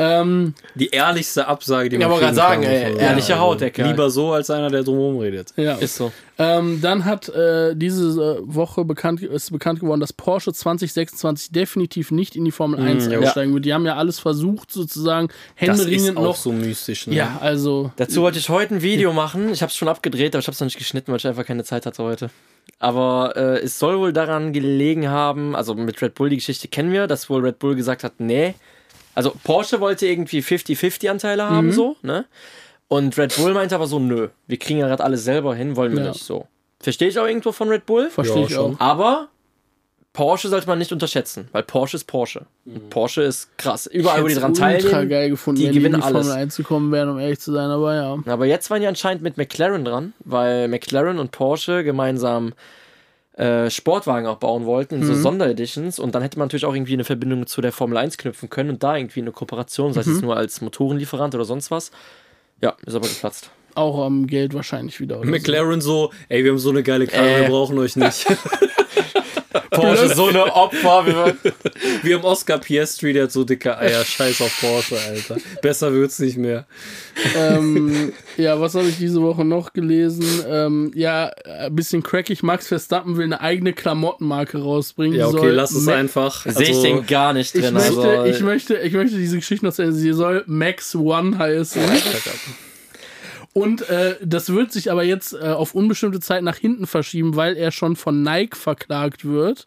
Ähm, Die ehrlichste Absage, die Ja, man wollte kriegen grad sagen, kann, ey, ehrliche sagen. Haut, der Kerl. Lieber so, als einer, der drumherum redet. ja. Ist so. Ähm, dann hat äh, diese äh, Woche bekannt, ist bekannt geworden, dass Porsche 2026 definitiv nicht in die Formel 1 ja. einsteigen wird. Die haben ja alles versucht, sozusagen Das ist händeringend auch noch. so mystisch. Ne? ja, also. Dazu wollte ich heute ein Video machen. Ich habe es schon abgedreht, aber ich habe es noch nicht geschnitten, weil ich einfach keine Zeit hatte heute. Aber äh, es soll wohl daran gelegen haben, also mit Red Bull die Geschichte kennen wir, dass wohl Red Bull gesagt hat, nee. Also Porsche wollte irgendwie 50-50 Anteile haben, so, ne? Und Red Bull meinte aber so, nö, wir kriegen ja gerade alles selber hin, wollen wir Ja. nicht so. Verstehe ich auch irgendwo von Red Bull. Verstehe Ja, ich schon. auch. Aber Porsche sollte man nicht unterschätzen, weil Porsche ist Porsche. Und Porsche ist krass. Überall, wo die dran ultra teilnehmen. geil gefunden, die wenn die in gewinnen die Formel alles. 1 gekommen wären, um ehrlich zu sein, aber ja. Aber jetzt waren die anscheinend mit McLaren dran, weil McLaren und Porsche gemeinsam äh, Sportwagen auch bauen wollten, in so Sondereditions. Und dann hätte man natürlich auch irgendwie eine Verbindung zu der Formel 1 knüpfen können und da irgendwie eine Kooperation, sei es jetzt nur als Motorenlieferant oder sonst was. Ja, ist aber geplatzt. Auch am Geld wahrscheinlich wieder. Oder so. McLaren so, ey, wir haben so eine geile Karre, Äh. wir brauchen euch nicht. Porsche, so eine Opfer. Wir Wir haben Oscar Piastri, der hat so dicke Eier. Scheiß auf Porsche, Alter. Besser wird's nicht mehr. ähm, ja, was habe ich diese Woche noch gelesen? Ähm, ja, ein bisschen crackig. Max Verstappen will eine eigene Klamottenmarke rausbringen. Ja, okay, soll lass es Ma- einfach. Sehe ich Also, den gar nicht Ich drin. möchte, also, ich, möchte, ich möchte diese Geschichte noch sagen. Sie soll Max One heißen. Und äh, das wird sich aber jetzt äh, auf unbestimmte Zeit nach hinten verschieben, weil er schon von Nike verklagt wird.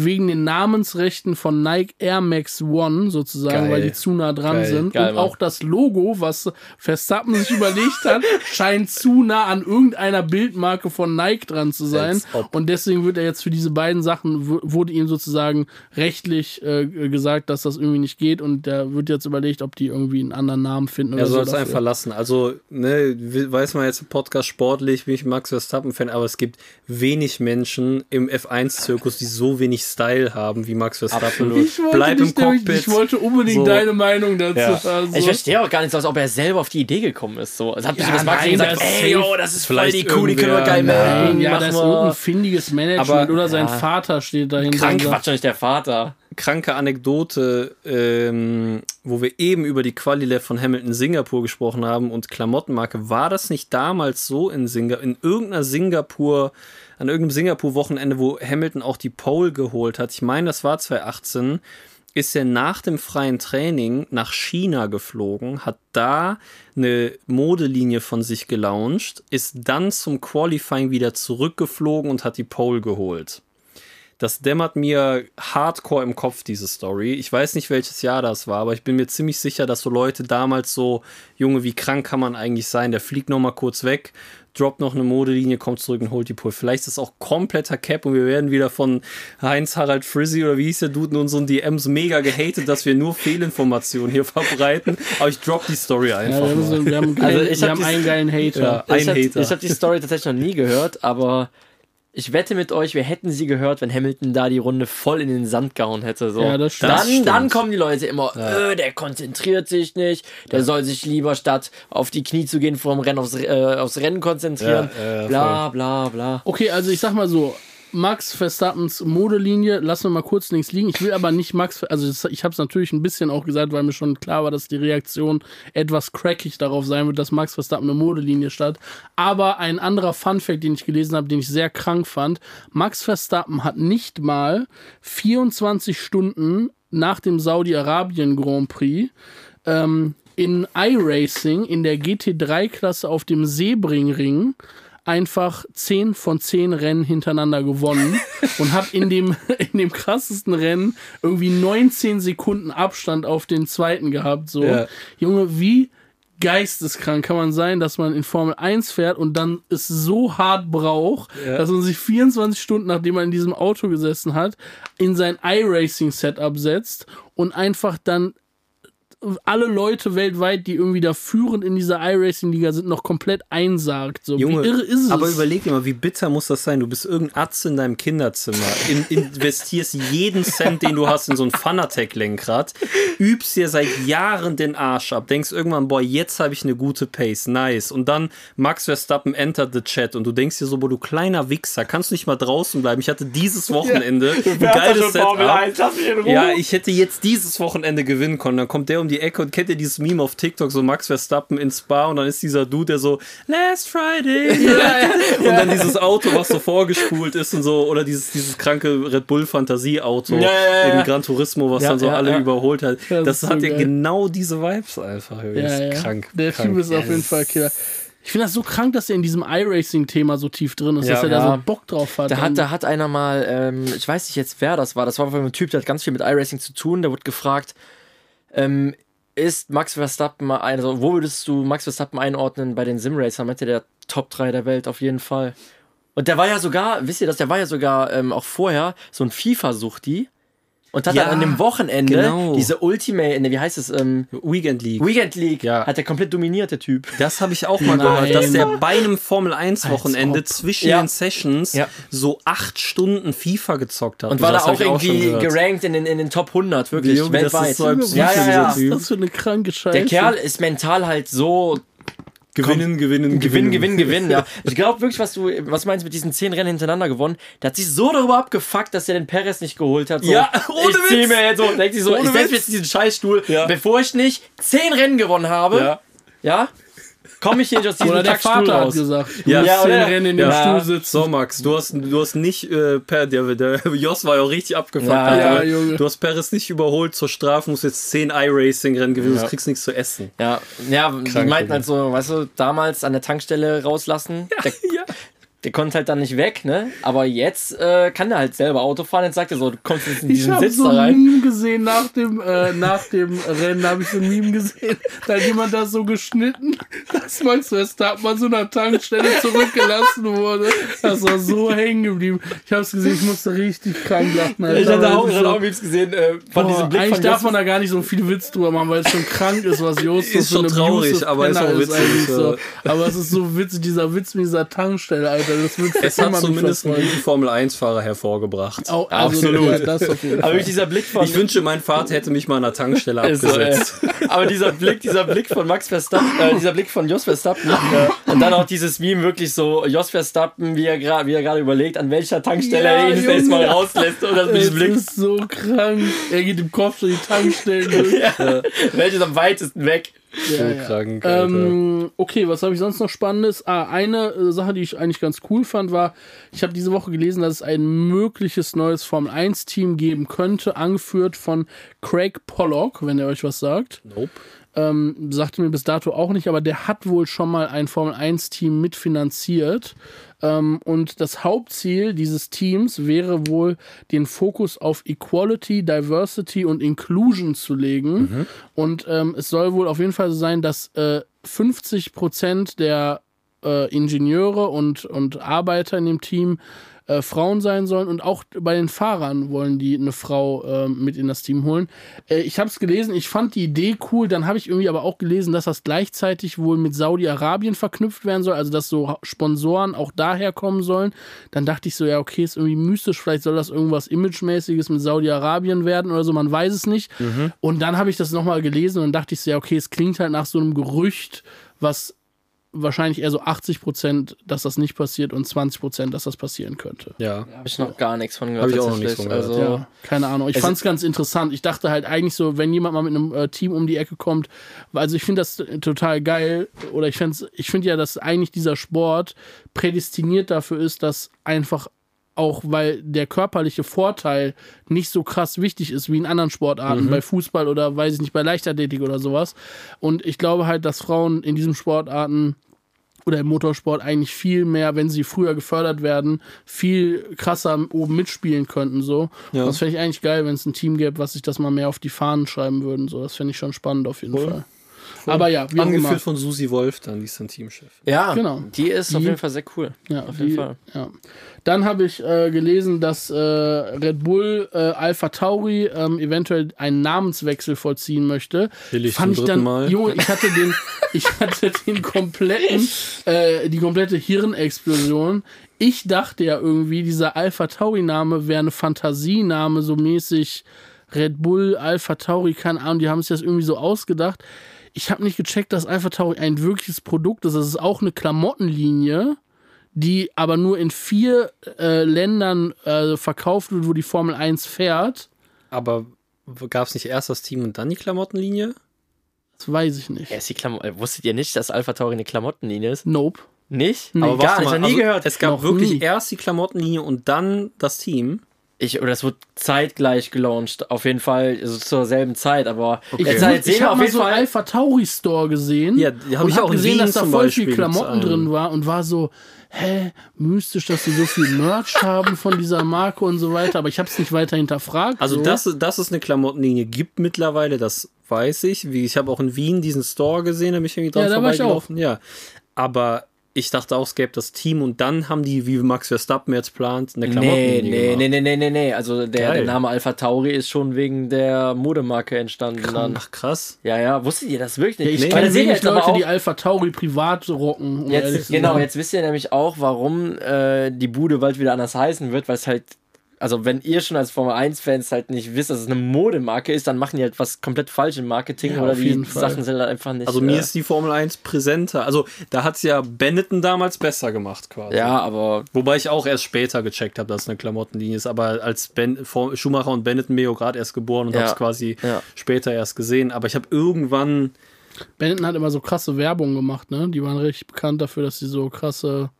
Wegen den Namensrechten von Nike Air Max One sozusagen, Geil. weil die zu nah dran Geil. sind. Geil, Und Mann. auch das Logo, was Verstappen sich überlegt hat, scheint zu nah an irgendeiner Bildmarke von Nike dran zu sein. Und deswegen wird er jetzt für diese beiden Sachen, wurde ihm sozusagen rechtlich äh, gesagt, dass das irgendwie nicht geht. Und der wird jetzt überlegt, ob die irgendwie einen anderen Namen finden oder Er so. soll es einfach lassen. Also, ne, we- weiß man jetzt im Podcast sportlich, bin ich Max Verstappen-Fan, aber es gibt wenig Menschen im F1-Zirkus, die so wenig Style haben wie Max Verstappen. Absolut. Ich wollte, Bleib im Cockpit. ich wollte unbedingt So. deine Meinung dazu Ja. hören. Ich verstehe auch gar nicht, so, als ob er selber auf die Idee gekommen ist. So. Es hat bestimmt Ja, das Marketing nein, gesagt, das ist ey, yo, das ist voll Vielleicht die Kuh, die können wir geil melden. ja, machen da ist irgendein findiges Management Aber- oder sein ja. Vater steht dahinter. Krank Quatsch, nicht der Vater. kranke Anekdote, ähm, wo wir eben über die Quali von Hamilton Singapur gesprochen haben und Klamottenmarke. War das nicht damals so in Singapur, in irgendeiner Singapur, an irgendeinem Singapur-Wochenende, wo Hamilton auch die Pole geholt hat? Ich meine, das war 2018. Ist er nach dem freien Training nach China geflogen, hat da eine Modelinie von sich gelauncht, ist dann zum Qualifying wieder zurückgeflogen und hat die Pole geholt. Das dämmert mir hardcore im Kopf, diese Story. Ich weiß nicht, welches Jahr das war, aber ich bin mir ziemlich sicher, dass so Leute damals so, Junge, wie krank kann man eigentlich sein? Der fliegt noch mal kurz weg, droppt noch eine Modelinie, kommt zurück und holt die Pole. Vielleicht ist das auch kompletter Cap und wir werden wieder von Heinz-Harald Frizzy oder wie hieß der Dude in unseren DMs mega gehatet, dass wir nur Fehlinformationen hier verbreiten. Aber ich drop die Story ja, einfach wir haben, mal. so, wir haben, einen, Also geilen- ich wir hab haben dies- einen geilen Hater. Ja. Ein ich habe hab die Story tatsächlich noch nie gehört, aber ich wette mit euch, wir hätten sie gehört, wenn Hamilton da die Runde voll in den Sand gehauen hätte. So. Ja, das stimmt. dann, Das stimmt. dann kommen die Leute immer, äh, der konzentriert sich nicht, der soll sich lieber statt auf die Knie zu gehen vor dem Rennen aufs, äh, aufs Rennen konzentrieren. Ja, ja, bla bla bla. Okay, also ich sag mal so, Max Verstappens Modelinie, lassen wir mal kurz links liegen. Ich will aber nicht Max, also ich habe es natürlich ein bisschen auch gesagt, weil mir schon klar war, dass die Reaktion etwas crackig darauf sein wird, dass Max Verstappen eine Modelinie statt. Aber ein anderer Funfact, den ich gelesen habe, den ich sehr krank fand, Max Verstappen hat nicht mal 24 Stunden nach dem Saudi-Arabien Grand Prix ähm, in iRacing in der GT3-Klasse auf dem Sebringring einfach 10 von 10 Rennen hintereinander gewonnen und hat in dem, in dem krassesten Rennen irgendwie 19 Sekunden Abstand auf den zweiten gehabt. So, Ja. Junge, wie geisteskrank kann man sein, dass man in Formel 1 fährt und dann es so hart braucht, dass man sich 24 Stunden, nachdem man in diesem Auto gesessen hat, in sein iRacing-Setup setzt und einfach dann alle Leute weltweit, die irgendwie da führend in dieser iRacing-Liga sind, noch komplett einsagt. So, Junge, wie irre ist es? aber überleg dir mal, wie bitter muss das sein? Du bist irgendein Atze in deinem Kinderzimmer, in, investierst jeden Cent, den du hast, in so ein Fanatec-Lenkrad, übst dir seit Jahren den Arsch ab, denkst irgendwann, boah, jetzt habe ich eine gute Pace, nice. Und dann Max Verstappen entert the chat und du denkst dir so, boah, du kleiner Wichser, kannst du nicht mal draußen bleiben? Ich hatte dieses Wochenende ein geiles Setup. lass mich in Ruhe. Ja, ich hätte jetzt dieses Wochenende gewinnen können. Dann kommt der um die Ecke und kennt ihr dieses Meme auf TikTok, so Max Verstappen ins Spa und dann ist dieser Dude, der so Last Friday. und dann dieses Auto, was so vorgespult ist und so, oder dieses, dieses kranke Red Bull Fantasie-Auto Ja, ja, ja. in Gran Turismo, was Ja, dann so ja, alle ja. überholt hat. Ja, das das hat ja genau diese Vibes einfach. Das ja, ist ja. krank. Der krank. Typ ist auf jeden Fall Killer. Ich finde das so krank, dass er in diesem iRacing-Thema so tief drin ist, Ja. dass er da Ja. so Bock drauf hat. Da hat, da hat einer mal, ähm, ich weiß nicht jetzt, wer das war, das war ein Typ, der hat ganz viel mit iRacing zu tun, der wurde gefragt, ähm, ist Max Verstappen also wo würdest du Max Verstappen einordnen bei den Simracern? Meinte der Top 3 der Welt auf jeden Fall. Und der war ja sogar, wisst ihr das, der war ja sogar ähm, auch vorher so ein FIFA-Suchti. Und hat Ja, dann an dem Wochenende genau. diese Ultimate, ne, wie heißt es, ähm, Weekend League. Weekend League, Ja. hat er komplett dominiert, der Typ. Das habe ich auch mal Nein. gehört, dass der bei einem Formel 1 Wochenende zwischen Ja. den Sessions Ja. so acht Stunden FIFA gezockt hat. Und war da auch irgendwie gehört. gerankt in den, in den Top 100, wirklich, Junge, das weltweit. ist so ein ja, ja, ja. Typ. Was ist das für eine kranke Scheiße? Der Kerl ist mental halt so Gewinnen, gewinnen, Gewinn, Gewinn, Gewinn, ja. Ich glaube wirklich, was du, was meinst mit diesen zehn Rennen hintereinander gewonnen, der hat sich so darüber abgefuckt, dass er den Perez nicht geholt hat. So, Ja, ohne ich zieh Witz. mir jetzt so, denkt sich so, Ohne ich setz Witz. mir jetzt diesen Scheißstuhl, Ja. bevor ich nicht zehn Rennen gewonnen habe, Ja. ja, komme ich hier nicht aus diesem Oder der Kackstuhl Vater hat gesagt, du Ja. Ja, zehn oder- Rennen in dem Ja. Stuhl sitzen. So, Max, du hast, du hast nicht, äh, per, der, der Jos war ja auch richtig abgefuckt. Ja, ja. Du hast Paris nicht überholt zur Strafe, musst jetzt 10 iRacing-Rennen gewinnen, Ja. du kriegst nichts zu essen. Ja, ja, die meinten halt so, weißt du, damals an der Tankstelle rauslassen. Der, Ja. Der konnte halt dann nicht weg, ne? Aber jetzt äh, kann er halt selber Auto fahren. Jetzt sagt er so, du kommst jetzt in Ich diesen habe Sitz so da ein rein. Meme gesehen nach dem, äh, nach dem Rennen, habe ich so ein Meme gesehen. Da hat jemand das so geschnitten, dass Max Verstappen an so einer Tankstelle zurückgelassen wurde. Das war so hängen geblieben. Ich habe es gesehen, ich musste richtig krank lachen. Alter. Ich hatte auch, ist ich hatte so- auch Memes gesehen äh, von Boah, diesem Blick eigentlich darf man da gar nicht so viel Witz drüber machen, weil es schon krank ist, was Justus Ist schon für eine traurig, aber ist auch witzig, ja. so. Aber es ist so witzig, dieser Witz mit dieser Tankstelle, Alter. Das wird Es hat zumindest einen guten Formel-1-Fahrer hervorgebracht. Auch, also, Absolut. Das jeden Aber dieser Blick von. Ich wünsche, mein Vater hätte mich mal an der Tankstelle Ist so, abgesetzt. Aber dieser Blick, dieser Blick von Max Verstappen, äh, dieser Blick von Jos Verstappen und dann auch dieses Meme wirklich so Jos Verstappen, wie er gerade, wie er gerade überlegt, an welcher Tankstelle Ja, er ihn das nächste Mal rauslässt und das diesem Blick, ist so krank. Er geht im Kopf durch die Tankstellen durch. ja, welches am weitesten weg. So Ja, ja. krank, Alter. Ähm, okay, was habe ich sonst noch Spannendes? Ah, eine äh, Sache, die ich eigentlich ganz cool fand, war, ich habe diese Woche gelesen, dass es ein mögliches neues Formel 1-Team geben könnte, angeführt von Craig Pollock, wenn er euch was sagt. Nope. Ähm, sagte mir bis dato auch nicht, aber der hat wohl schon mal ein Formel 1-Team mitfinanziert. Ähm, und das Hauptziel dieses Teams wäre wohl, den Fokus auf Equality, Diversity und Inclusion zu legen. Und ähm, es soll wohl auf jeden Fall so sein, dass äh, 50 Prozent der äh, Ingenieure und, und Arbeiter in dem Team äh, Frauen sein sollen und auch bei den Fahrern wollen die eine Frau ähm, mit in das Team holen. Äh, ich habe es gelesen, ich fand die Idee cool, dann habe ich irgendwie aber auch gelesen, dass das gleichzeitig wohl mit Saudi-Arabien verknüpft werden soll, also dass so Sponsoren auch daher kommen sollen. Dann dachte ich so, ja, okay, ist irgendwie mystisch, vielleicht soll das irgendwas Imagemäßiges mit Saudi-Arabien werden oder so, man weiß es nicht. Und dann habe ich das nochmal gelesen und dachte ich so, ja, okay, es klingt halt nach so einem Gerücht, was wahrscheinlich eher so 80 Prozent, dass das nicht passiert und 20 Prozent, dass das passieren könnte. Ja. Habe ich noch gar nichts von gehört. Ich auch noch nichts von gehört. Also, Ja, keine Ahnung. Ich Es- fand es ganz interessant. Ich dachte halt eigentlich so, wenn jemand mal mit einem äh, Team um die Ecke kommt, also ich finde das total geil oder ich finde ich finde ja, dass eigentlich dieser Sport prädestiniert dafür ist, dass einfach auch, weil der körperliche Vorteil nicht so krass wichtig ist wie in anderen Sportarten, bei Fußball oder weiß ich nicht, bei Leichtathletik oder sowas. Und ich glaube halt, dass Frauen in diesen Sportarten oder im Motorsport eigentlich viel mehr, wenn sie früher gefördert werden, viel krasser oben mitspielen könnten. So. Ja. Das fände ich eigentlich geil, wenn es ein Team gäbe, was sich das mal mehr auf die Fahnen schreiben würden. So. Das fände ich schon spannend auf jeden Fall. Aber ja, wie auch immer. Angeführt von Susi Wolf, dann die ist dann Teamchef. ja, Genau. die ist auf Die- jeden Fall sehr cool. Ja, auf jeden die, Fall. Ja. Dann habe ich äh, gelesen, dass äh, Red Bull äh, Alpha Tauri ähm, eventuell einen Namenswechsel vollziehen möchte. Billig Fand zum ich dann, Mal. Junge, ich hatte den, ich hatte den kompletten, äh, die komplette Hirnexplosion. Ich dachte ja irgendwie, dieser Alpha Tauri Name wäre eine Fantasiename, so mäßig Red Bull, Alpha Tauri, keine Ahnung, die haben sich das irgendwie so ausgedacht. Ich habe nicht gecheckt, dass Alpha Tauri ein wirkliches Produkt ist. Das ist auch eine Klamottenlinie, die aber nur in vier äh, Ländern äh, verkauft wird, wo die Formel 1 fährt. Aber gab es nicht erst das Team und dann die Klamottenlinie? Das weiß ich nicht. Ja, ist die Klamo äh, Wusstet ihr nicht, dass Alpha Tauri eine Klamottenlinie ist? Nope. Nicht? Nee. Aber gar nicht, noch nie also gehört. Es gab wirklich nie. erst die Klamottenlinie und dann das Team. Ich, oder es wird zeitgleich gelauncht, auf jeden Fall also zur selben Zeit, aber Ich, jetzt, sehen ich wir habe mal so einen. Alpha Tauri Store gesehen. Ja, die hab und ich auch gesehen, Wien dass da voll Beispiel viel Klamotten drin war und war so, hä, mystisch, dass sie so viel Merch haben von dieser Marke und so weiter. Aber ich habe es nicht weiter hinterfragt. Also so. das, dass es eine Klamottenlinie gibt mittlerweile, das weiß ich. Wie ich habe auch in Wien diesen Store gesehen, da bin ich irgendwie dran Ja, ich vorbeigelaufen. Ja, aber ich dachte auch, es gäbe das Team und dann haben die, wie Max Verstappen jetzt plant, eine Nee, Klamottenlinie nee, gemacht. nee, nee, nee, nee, nee. Also der, der Name Alpha Tauri ist schon wegen der Modemarke entstanden. Dann. Ach krass. Ja, ja, wusstet ihr das wirklich Ja, nicht? ich Nee. Kenne das seht ihr wenig Leute, auch, die Alpha Tauri privat rocken. Um jetzt, genau, jetzt wisst ihr nämlich auch, warum äh, die Bude bald wieder anders heißen wird, weil es halt, also wenn ihr schon als Formel 1-Fans halt nicht wisst, dass es eine Modemarke ist, dann machen die halt was komplett falsch im Marketing Ja, oder die Fall. Sachen sind halt einfach nicht. Also mir äh, ist die Formel 1 präsenter. Also da hat es ja Benetton damals besser gemacht quasi. Ja, aber Wobei ich auch erst später gecheckt habe, dass es eine Klamottenlinie ist. Aber als ben, Schumacher und Benetton bin ich gerade erst geboren und Ja. habe es quasi Ja. später erst gesehen. Aber ich habe irgendwann, Benetton hat immer so krasse Werbung gemacht, ne? Die waren richtig bekannt dafür, dass sie so krasse,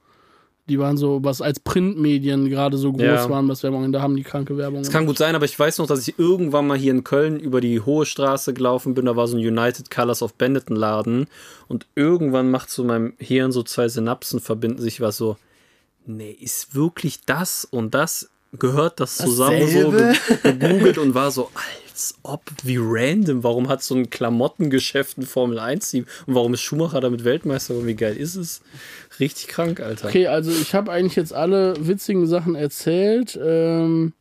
die waren so, was als Printmedien gerade so groß Ja. waren, was Werbung, da haben die kranke Werbung. es kann gut sein, aber ich weiß noch, dass ich irgendwann mal hier in Köln über die Hohe Straße gelaufen bin. Da war so ein United Colors of Benetton Laden. Und irgendwann macht so meinem Hirn so zwei Synapsen verbinden sich was so, nee, ist wirklich das und das, gehört das zusammen so Dasselbe? ge- gegoogelt und war so, als ob, wie random, warum hat so ein Klamottengeschäft ein Formel 1 Team und warum ist Schumacher damit Weltmeister und wie geil ist es? Richtig krank, Alter. Okay, also ich habe eigentlich jetzt alle witzigen Sachen erzählt. Ähm,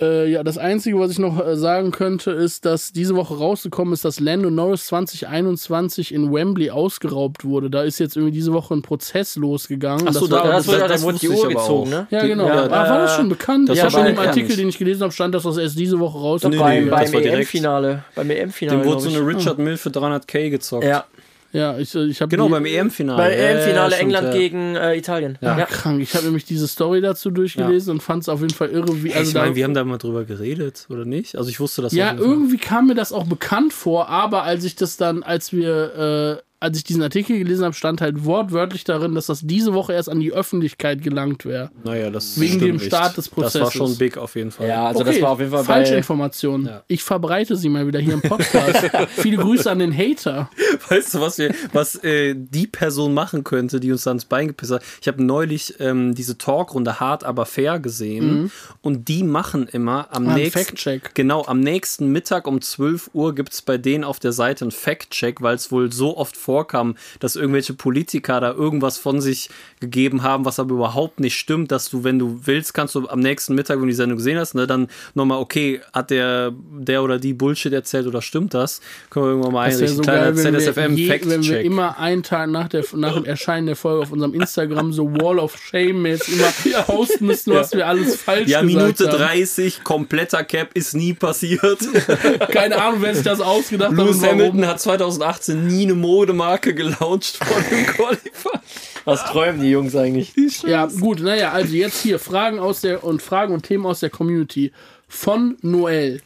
äh, ja, das Einzige, was ich noch äh, sagen könnte, ist, dass diese Woche rausgekommen ist, dass Lando Norris 2021 in Wembley ausgeraubt wurde. Da ist jetzt irgendwie diese Woche ein Prozess losgegangen. Ach so, das war, da- das, das- wurde, das da wurde die Uhr gezogen, ne? ja, genau. Ja, ah, war das schon bekannt? das ja, war schon im Artikel, den ich gelesen habe, stand, dass das erst diese Woche rauskommt. Nee, beim nee, beim. EM-Finale. Beim EM-Finale. Dem wurde so eine ich. Richard Mill für 300k gezockt. Ja, Ja, ich, ich habe Genau, beim EM-Finale. beim Ja, ja, EM-Finale stimmt, England ja. gegen äh, Italien. Ja, Ja. krank. Ich habe nämlich diese Story dazu durchgelesen und fand es auf jeden Fall irre, wie. Also ich meine, wir haben da mal drüber geredet, oder nicht? Also ich wusste das ja, irgendwie kam mir das auch bekannt vor, aber als ich das dann, als wir, äh, als ich diesen Artikel gelesen habe, stand halt wortwörtlich darin, dass das diese Woche erst an die Öffentlichkeit gelangt wäre. Naja, das Wegen stimmt dem nicht. Start des Das war Prozesses. schon big auf jeden Fall. Ja, also das war auf jeden Fall bei. Falschinformationen. Ja. Ich verbreite sie mal wieder hier im Podcast. Viele Grüße an den Hater. Weißt du, was wir, was äh, die Person machen könnte, die uns da ins Bein gepisst hat? Ich habe neulich ähm, diese Talkrunde hart aber fair gesehen und die machen immer am Mhm. Ah, ein nächsten Fact-Check. Genau, am nächsten Mittag um 12 Uhr gibt es bei denen auf der Seite einen Fact-Check, weil es wohl so oft vorkam, dass irgendwelche Politiker da irgendwas von sich gegeben haben, was aber überhaupt nicht stimmt, dass du, wenn du willst, kannst du am nächsten Mittag, wenn du die Sendung gesehen hast, ne, dann nochmal, okay, hat der, der oder die Bullshit erzählt oder stimmt das? Können wir irgendwann mal Das einrichten. so Kleiner geil, wenn wir, ZSFM je, wenn wir immer einen Tag nach, der, nach dem Erscheinen der Folge auf unserem Instagram so Wall of Shame jetzt immer posten müssen, was wir alles falsch Ja, gesagt Minute haben. 30, kompletter Cap ist nie passiert. Keine Ahnung, wer sich das ausgedacht hat Lewis. Hamilton hat 2018 nie eine Modemarke gelauncht vor dem Qualifier. Was träumen die Jungs eigentlich? Ja, gut, naja, also jetzt hier Fragen aus der und Fragen und Themen aus der Community von Noel.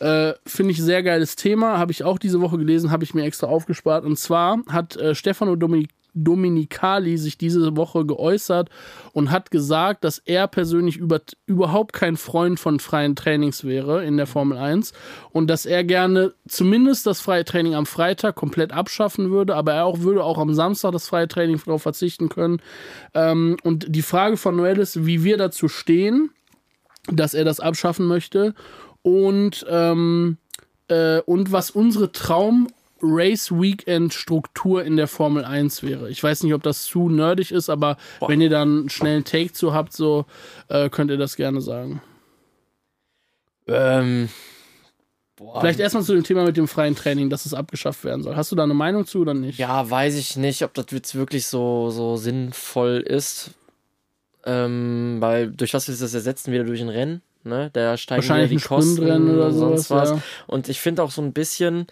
Äh, Finde ich sehr geiles Thema, habe ich auch diese Woche gelesen, habe ich mir extra aufgespart. Und zwar hat äh, Stefano Dominik Dominicali sich diese Woche geäußert und hat gesagt, dass er persönlich über, überhaupt kein Freund von freien Trainings wäre in der Formel 1 und dass er gerne zumindest das freie Training am Freitag komplett abschaffen würde, aber er auch würde auch am Samstag das freie Training darauf verzichten können. Ähm, und die Frage von Noel ist, wie wir dazu stehen, dass er das abschaffen möchte und, ähm, äh, und was unsere Traum Race Weekend Struktur in der Formel 1 wäre. Ich weiß nicht, ob das zu nerdig ist, aber wenn ihr dann einen schnellen Take zu habt, so äh, könnt ihr das gerne sagen. Ähm, boah, Vielleicht erstmal zu dem Thema mit dem freien Training, dass es abgeschafft werden soll. Hast du da eine Meinung zu oder nicht? Ja, weiß ich nicht, ob das jetzt wirklich so, so sinnvoll ist. Ähm, weil durch was wir das ersetzen? Wieder durch ein Rennen, ne? Da steigen Wahrscheinlich wieder ein die Kosten oder und sonst was. ja. Und ich finde auch so ein bisschen,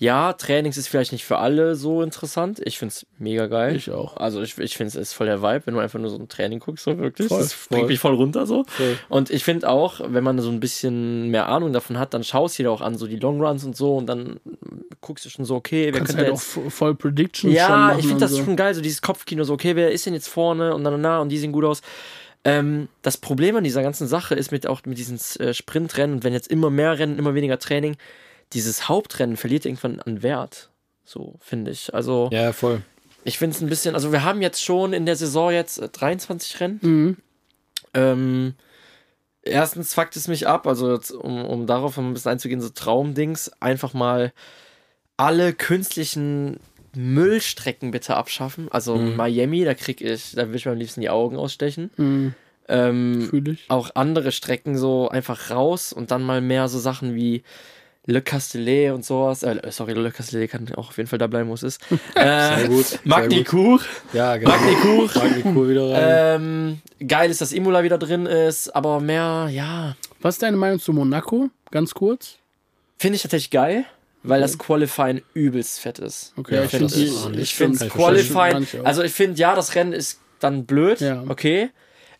ja, Trainings ist vielleicht nicht für alle so interessant. Ich finde es mega geil. Ich auch. Also ich, ich finde es ist voll der Vibe, wenn du einfach nur so ein Training guckst, so wirklich. Voll, das bringt voll. mich voll runter so. Voll. Und ich finde auch, wenn man so ein bisschen mehr Ahnung davon hat, dann schaust du dir auch an, so die Longruns und so und dann guckst du schon so, okay, wer Kannst könnte halt auch jetzt vo- voll Predictions ja, ich finde das so. schon geil, so dieses Kopfkino, so, okay, wer ist denn jetzt vorne und dann, na, und die sehen gut aus. Ähm, das Problem an dieser ganzen Sache ist mit auch mit diesen äh, Sprintrennen und wenn jetzt immer mehr Rennen, immer weniger Training, dieses Hauptrennen verliert irgendwann an Wert. So, finde ich. Also, Ja, voll. ich finde es ein bisschen, also wir haben jetzt schon in der Saison jetzt äh, 23 Rennen. Mhm. Ähm, erstens fuckt es mich ab, also jetzt, um, um darauf ein bisschen einzugehen, so Traumdings, einfach mal alle künstlichen Müllstrecken bitte abschaffen. Also Miami, da krieg ich, da will ich mir am liebsten die Augen ausstechen. Mhm, Ähm, Fühl ich. auch andere Strecken so einfach raus und dann mal mehr so Sachen wie Le Castellet und sowas. Äh, sorry, Le Castellet kann auch auf jeden Fall da bleiben, wo es ist. Äh, Sehr gut. Ja, genau. Magny-Cour. Magny-Cour wieder rein. Ähm, geil ist, dass Imola wieder drin ist, aber mehr, ja, Was ist deine Meinung zu Monaco? Ganz kurz. finde ich tatsächlich geil, weil das Qualifying übelst fett ist. Okay, Ja, ich fett finde ist- die. Ich finde Qualifying, also ich finde, ja, das Rennen ist dann blöd, Ja. okay.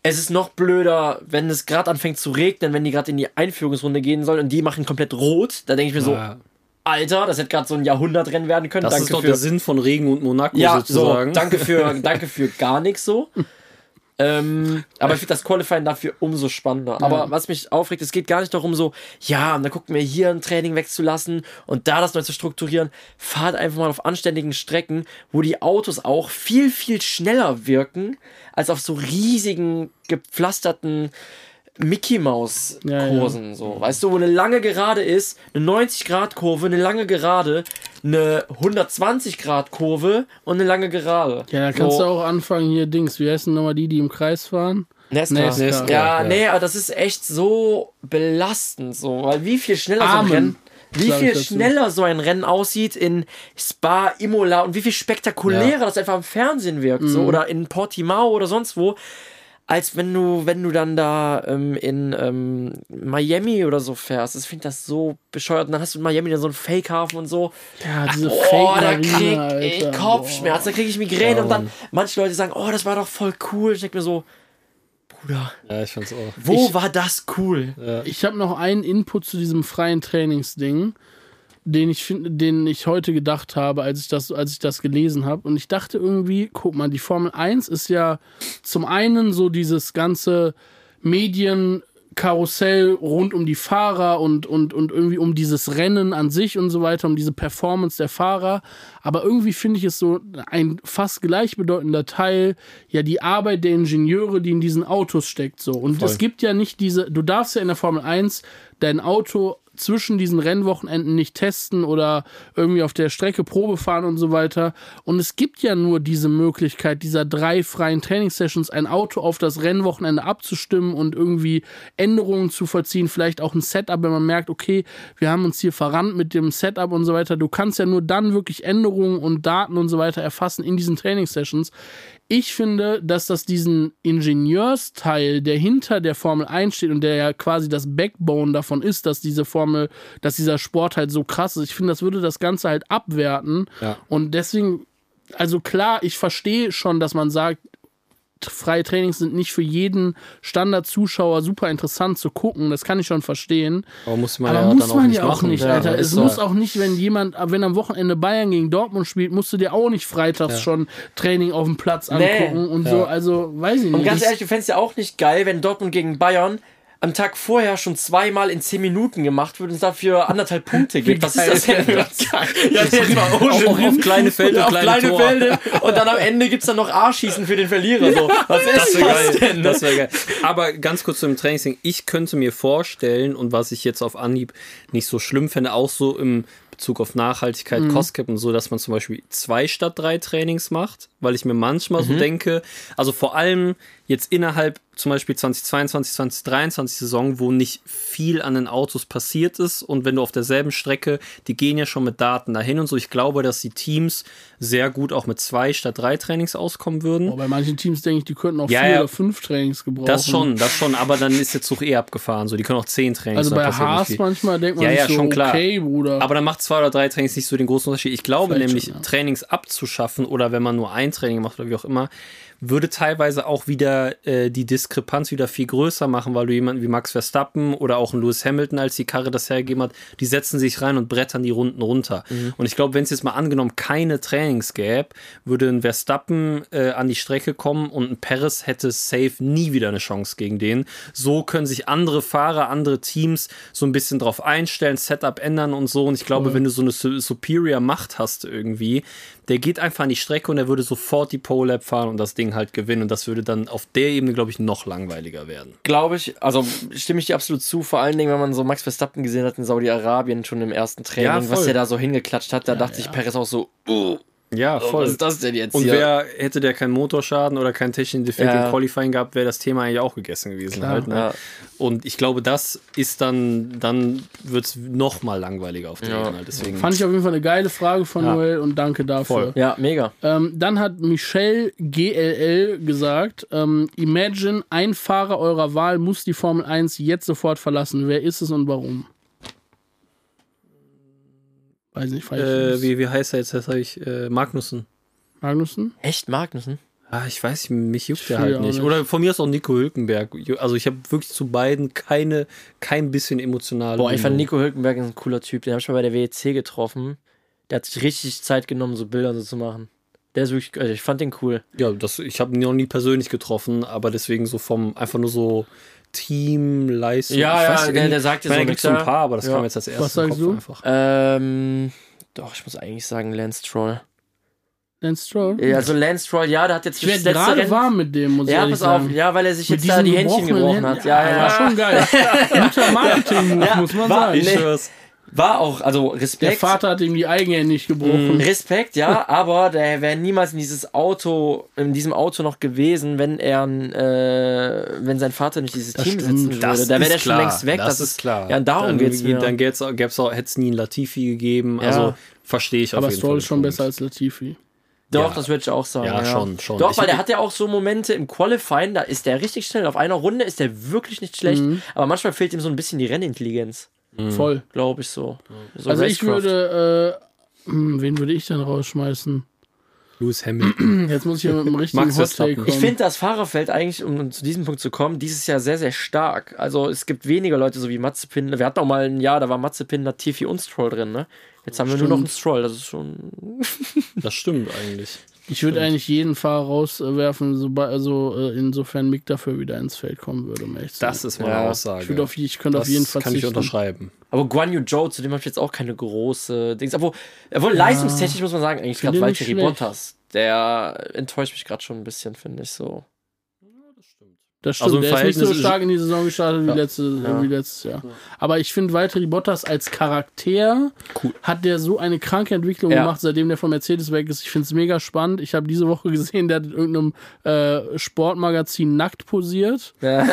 Es ist noch blöder, wenn es gerade anfängt zu regnen, wenn die gerade in die Einführungsrunde gehen sollen und die machen komplett rot. Da denke ich mir so, Ja. Alter, das hätte gerade so ein Jahrhundertrennen werden können. Das danke ist doch für, der Sinn von Regen und Monaco Ja, sozusagen. so, danke für, danke für gar nichts so. Ähm, aber ich finde das Qualifying dafür umso spannender. Aber was mich aufregt, es geht gar nicht darum, so, ja, und dann gucken wir hier ein Training wegzulassen und da das neu zu strukturieren. Fahrt einfach mal auf anständigen Strecken, wo die Autos auch viel, viel schneller wirken, als auf so riesigen, gepflasterten Mickey Maus Ja, Kursen, so. Weißt du, wo eine lange Gerade ist, eine 90 Grad Kurve, eine lange Gerade, eine 120 Grad Kurve und eine lange Gerade. Ja, da kannst so. du auch anfangen, hier Dings, wie heißen nochmal die, die im Kreis fahren? Nesca. Nesca. Ja, Ja. nee, aber das ist echt so belastend, so, weil wie viel schneller so ein Amen, Rennen, wie viel schneller so ein Rennen aussieht in Spa, Imola und wie viel spektakulärer das einfach im Fernsehen wirkt, Mhm. so, oder in Portimao oder sonst wo, als wenn du, wenn du dann da ähm, in ähm, Miami oder so fährst. Ich finde das so bescheuert. Und dann hast du in Miami dann so einen Fake-Hafen und so. Ja, diese Oh, da krieg ich Alter. Kopfschmerzen, da krieg ich Migräne und dann manche Leute sagen, oh, das war doch voll cool. Ich denke mir so, Bruder, Ja, ich fand's auch. wo Ich- war das cool? Ich habe noch einen Input zu diesem freien Trainingsding, den ich finde, den ich heute gedacht habe, als ich das, als ich das gelesen habe. Und ich dachte irgendwie, guck mal, die Formel 1 ist ja zum einen so dieses ganze Medienkarussell rund um die Fahrer und, und, und irgendwie um dieses Rennen an sich und so weiter, um diese Performance der Fahrer. Aber irgendwie finde ich es so ein fast gleichbedeutender Teil, ja, die Arbeit der Ingenieure, die in diesen Autos steckt, so. Und es gibt ja nicht diese, du darfst ja in der Formel 1 dein Auto zwischen diesen Rennwochenenden nicht testen oder irgendwie auf der Strecke Probe fahren und so weiter. Und es gibt ja nur diese Möglichkeit, dieser drei freien Trainingssessions ein Auto auf das Rennwochenende abzustimmen und irgendwie Änderungen zu vollziehen, vielleicht auch ein Setup, wenn man merkt, okay, wir haben uns hier verrannt mit dem Setup und so weiter. Du kannst ja nur dann wirklich Änderungen und Daten und so weiter erfassen in diesen Trainingssessions. Ich finde, dass das diesen Ingenieursteil, der hinter der Formel 1 steht und der ja quasi das Backbone davon ist, dass diese Formel, dass dieser Sport halt so krass ist. Ich finde, das würde das Ganze halt abwerten. Ja. Und deswegen, also klar, ich verstehe schon, dass man sagt, freie Trainings sind nicht für jeden Standard-Zuschauer super interessant zu gucken. Das kann ich schon verstehen. Aber muss man Aber ja muss man nicht ja auch machen. nicht, Ja, Alter. Es so. muss auch nicht, wenn jemand, wenn am Wochenende Bayern gegen Dortmund spielt, musst du dir auch nicht freitags schon Training auf dem Platz Nee. angucken und so. Also, weiß ich nicht. Und ganz Ich- ehrlich, du fändest ja auch nicht geil, wenn Dortmund gegen Bayern am Tag vorher schon zweimal in 10 Minuten gemacht wird und es dafür anderthalb Punkte gibt. Was ist das denn? Ja, nee, jetzt mal Auch auf kleine Felder, auf kleine kleine. Felder und dann am Ende gibt es dann noch A-Schießen für den Verlierer. So. Was ist Das das, wäre geil. denn? Das wäre geil. Aber ganz kurz zum Trainingsding. Ich könnte mir vorstellen, und was ich jetzt auf Anhieb nicht so schlimm fände, auch so im Bezug auf Nachhaltigkeit, Mhm. Cost Cap und so, dass man zum Beispiel zwei statt drei Trainings macht, weil ich mir manchmal Mhm. so denke, also vor allem jetzt innerhalb zum Beispiel 2022, 2023 Saison, wo nicht viel an den Autos passiert ist und wenn du auf derselben Strecke, die gehen ja schon mit Daten dahin und so, ich glaube, dass die Teams sehr gut auch mit zwei statt drei Trainings auskommen würden. Oh, bei manchen Teams denke ich, die könnten auch Ja, vier ja. oder fünf Trainings gebrauchen. Das schon, das schon, aber dann ist der Zug eh abgefahren. So, die können auch zehn Trainings. Also bei Haas manchmal denkt man Ja, ja, so, schon klar. okay, Bruder. Aber dann macht zwei oder drei Trainings nicht so den großen Unterschied. Ich glaube Vielleicht nämlich, schon, ja. Trainings abzuschaffen oder wenn man nur ein Training macht oder wie auch immer, würde teilweise auch wieder äh, die Diskrepanz wieder viel größer machen, weil du jemanden wie Max Verstappen oder auch einen Lewis Hamilton, als die Karre das hergegeben hat, die setzen sich rein und brettern die Runden runter. Mhm. Und ich glaube, wenn es jetzt mal angenommen keine Trainings gäbe, würde ein Verstappen äh, an die Strecke kommen und ein Perez hätte safe nie wieder eine Chance gegen den. So können sich andere Fahrer, andere Teams so ein bisschen drauf einstellen, Setup ändern und so. Und ich glaube, wenn du so eine su- superior Macht hast irgendwie, der geht einfach an die Strecke und er würde sofort die Pole Lap fahren und das Ding halt gewinnen. Und das würde dann auf der Ebene, glaube ich, noch langweiliger werden. Glaube ich, also stimme ich dir absolut zu, vor allen Dingen, wenn man so Max Verstappen gesehen hat in Saudi-Arabien schon im ersten Training, Ja, was der da so hingeklatscht hat, da dachte ich Perez auch so, uh, Ja, voll. Was ist das denn jetzt Und hier? wer hätte der keinen Motorschaden oder keinen technischen Defekt Ja. im Qualifying gehabt, wäre das Thema eigentlich auch gegessen gewesen. Klar. Halt, ne? Ja. Und ich glaube, das ist dann, dann wird es noch mal langweiliger auf der Ja. Ebene. Halt. Deswegen Fand ich auf jeden Fall eine geile Frage von Ja. Noel und danke dafür. Voll. ja, mega. Ähm, dann hat Michelle GLL gesagt, ähm, Imagine, ein Fahrer eurer Wahl muss die Formel 1 jetzt sofort verlassen. Wer ist es und warum? Weiß nicht, weiß äh, ich wie, wie heißt er jetzt? Das habe ich äh, Magnussen. Magnussen? Echt Magnussen? Ah, ich weiß, mich juckt will halt nicht. nicht. Oder von mir ist auch Nico Hülkenberg. Also ich habe wirklich zu beiden keine, kein bisschen emotional. Boah, ich fand Nico Hülkenberg ist ein cooler Typ. Den habe ich mal bei der WEC getroffen. Der hat sich richtig Zeit genommen, so Bilder so zu machen. Der ist wirklich, also ich fand den cool. Ja, das, ich habe ihn noch nie persönlich getroffen, aber deswegen so vom, einfach nur so Team, Leistung. Ja, ich ja, weiß der- nicht, der sagt ich meine, so da so ein ja. paar, aber das Ja. kam jetzt als erstes Was sagst du? Einfach. Ähm, doch, ich muss eigentlich sagen Lance Stroll. Lance Stroll? Ja, Also Lance Stroll, ja, der hat jetzt Ich werde gerade warm mit dem, muss ich Ja, ehrlich pass auf, sagen. ja, weil er sich Mit jetzt da die Händchen gebrochen Händen. hat. Ja, ja, War schon geil. Guter Marketing-Move, Ja, muss man war- sagen. Ich Nee. War auch, also Der Respekt. Vater hat ihm die Eigenhände nicht gebrochen. Respekt, ja, aber der wäre niemals in dieses Auto, in diesem Auto noch gewesen, wenn er, äh, wenn sein Vater nicht dieses Das Team stimmt. sitzen würde. Das da wäre ist der schon längst weg. Das, ist klar. Ja, darum dann, geht's mir. Dann gäb's, auch- gäb's auch, hätte es nie einen Latifi gegeben. Ja. Also verstehe ich auf Aber jeden Stroll Fall. ist schon besser als Latifi. Doch, Ja. das würde ich auch sagen. Ja, Ja, schon, schon. Doch, Ich- weil der hat ja auch so Momente im Qualifying, da ist der richtig schnell. Auf einer Runde ist der wirklich nicht schlecht, Mhm. aber manchmal fehlt ihm so ein bisschen die Rennintelligenz. Voll. Glaube ich so. so Also ich Racecraft. würde, äh, hm, wen würde ich denn rausschmeißen? Lewis Hamilton. Jetzt muss ich hier mit einem richtigen Max Hot. Take Ich kommen. finde das Fahrerfeld eigentlich, um, zu diesem Punkt zu kommen, dieses Jahr sehr, sehr stark. Also es gibt weniger Leute, so wie Matze Pindler. Wir hatten auch mal ein Jahr, da war Matze Pindler, Tiffy und Stroll drin, ne? Jetzt haben wir nur noch einen Stroll, das ist schon. Das stimmt eigentlich. Ich würde eigentlich jeden Fahrer rauswerfen, sobald, also äh, insofern Mick dafür wieder ins Feld kommen würde. Um ehrlich zu. Das ist meine Ja. Aussage. ich, auf, ich könnte das auf jeden Fall kann ich unterschreiben. Aber Guan Yu Zhou, zu dem habe ich jetzt auch keine große Dings. Obwohl, obwohl leistungstechnisch muss man sagen, eigentlich gerade Valtteri. Bottas. Der enttäuscht mich gerade schon ein bisschen, finde ich so. Das stimmt, Also der ist nicht so stark in die Saison gestartet wie, Ja. letzte, Ja. wie letztes Jahr. Aber ich finde, Valtteri Bottas als Charakter Cool. hat der so eine kranke Entwicklung gemacht, seitdem der von Mercedes weg ist. Ich finde es mega spannend. Ich habe diese Woche gesehen, der hat in irgendeinem äh, Sportmagazin nackt posiert. Äh,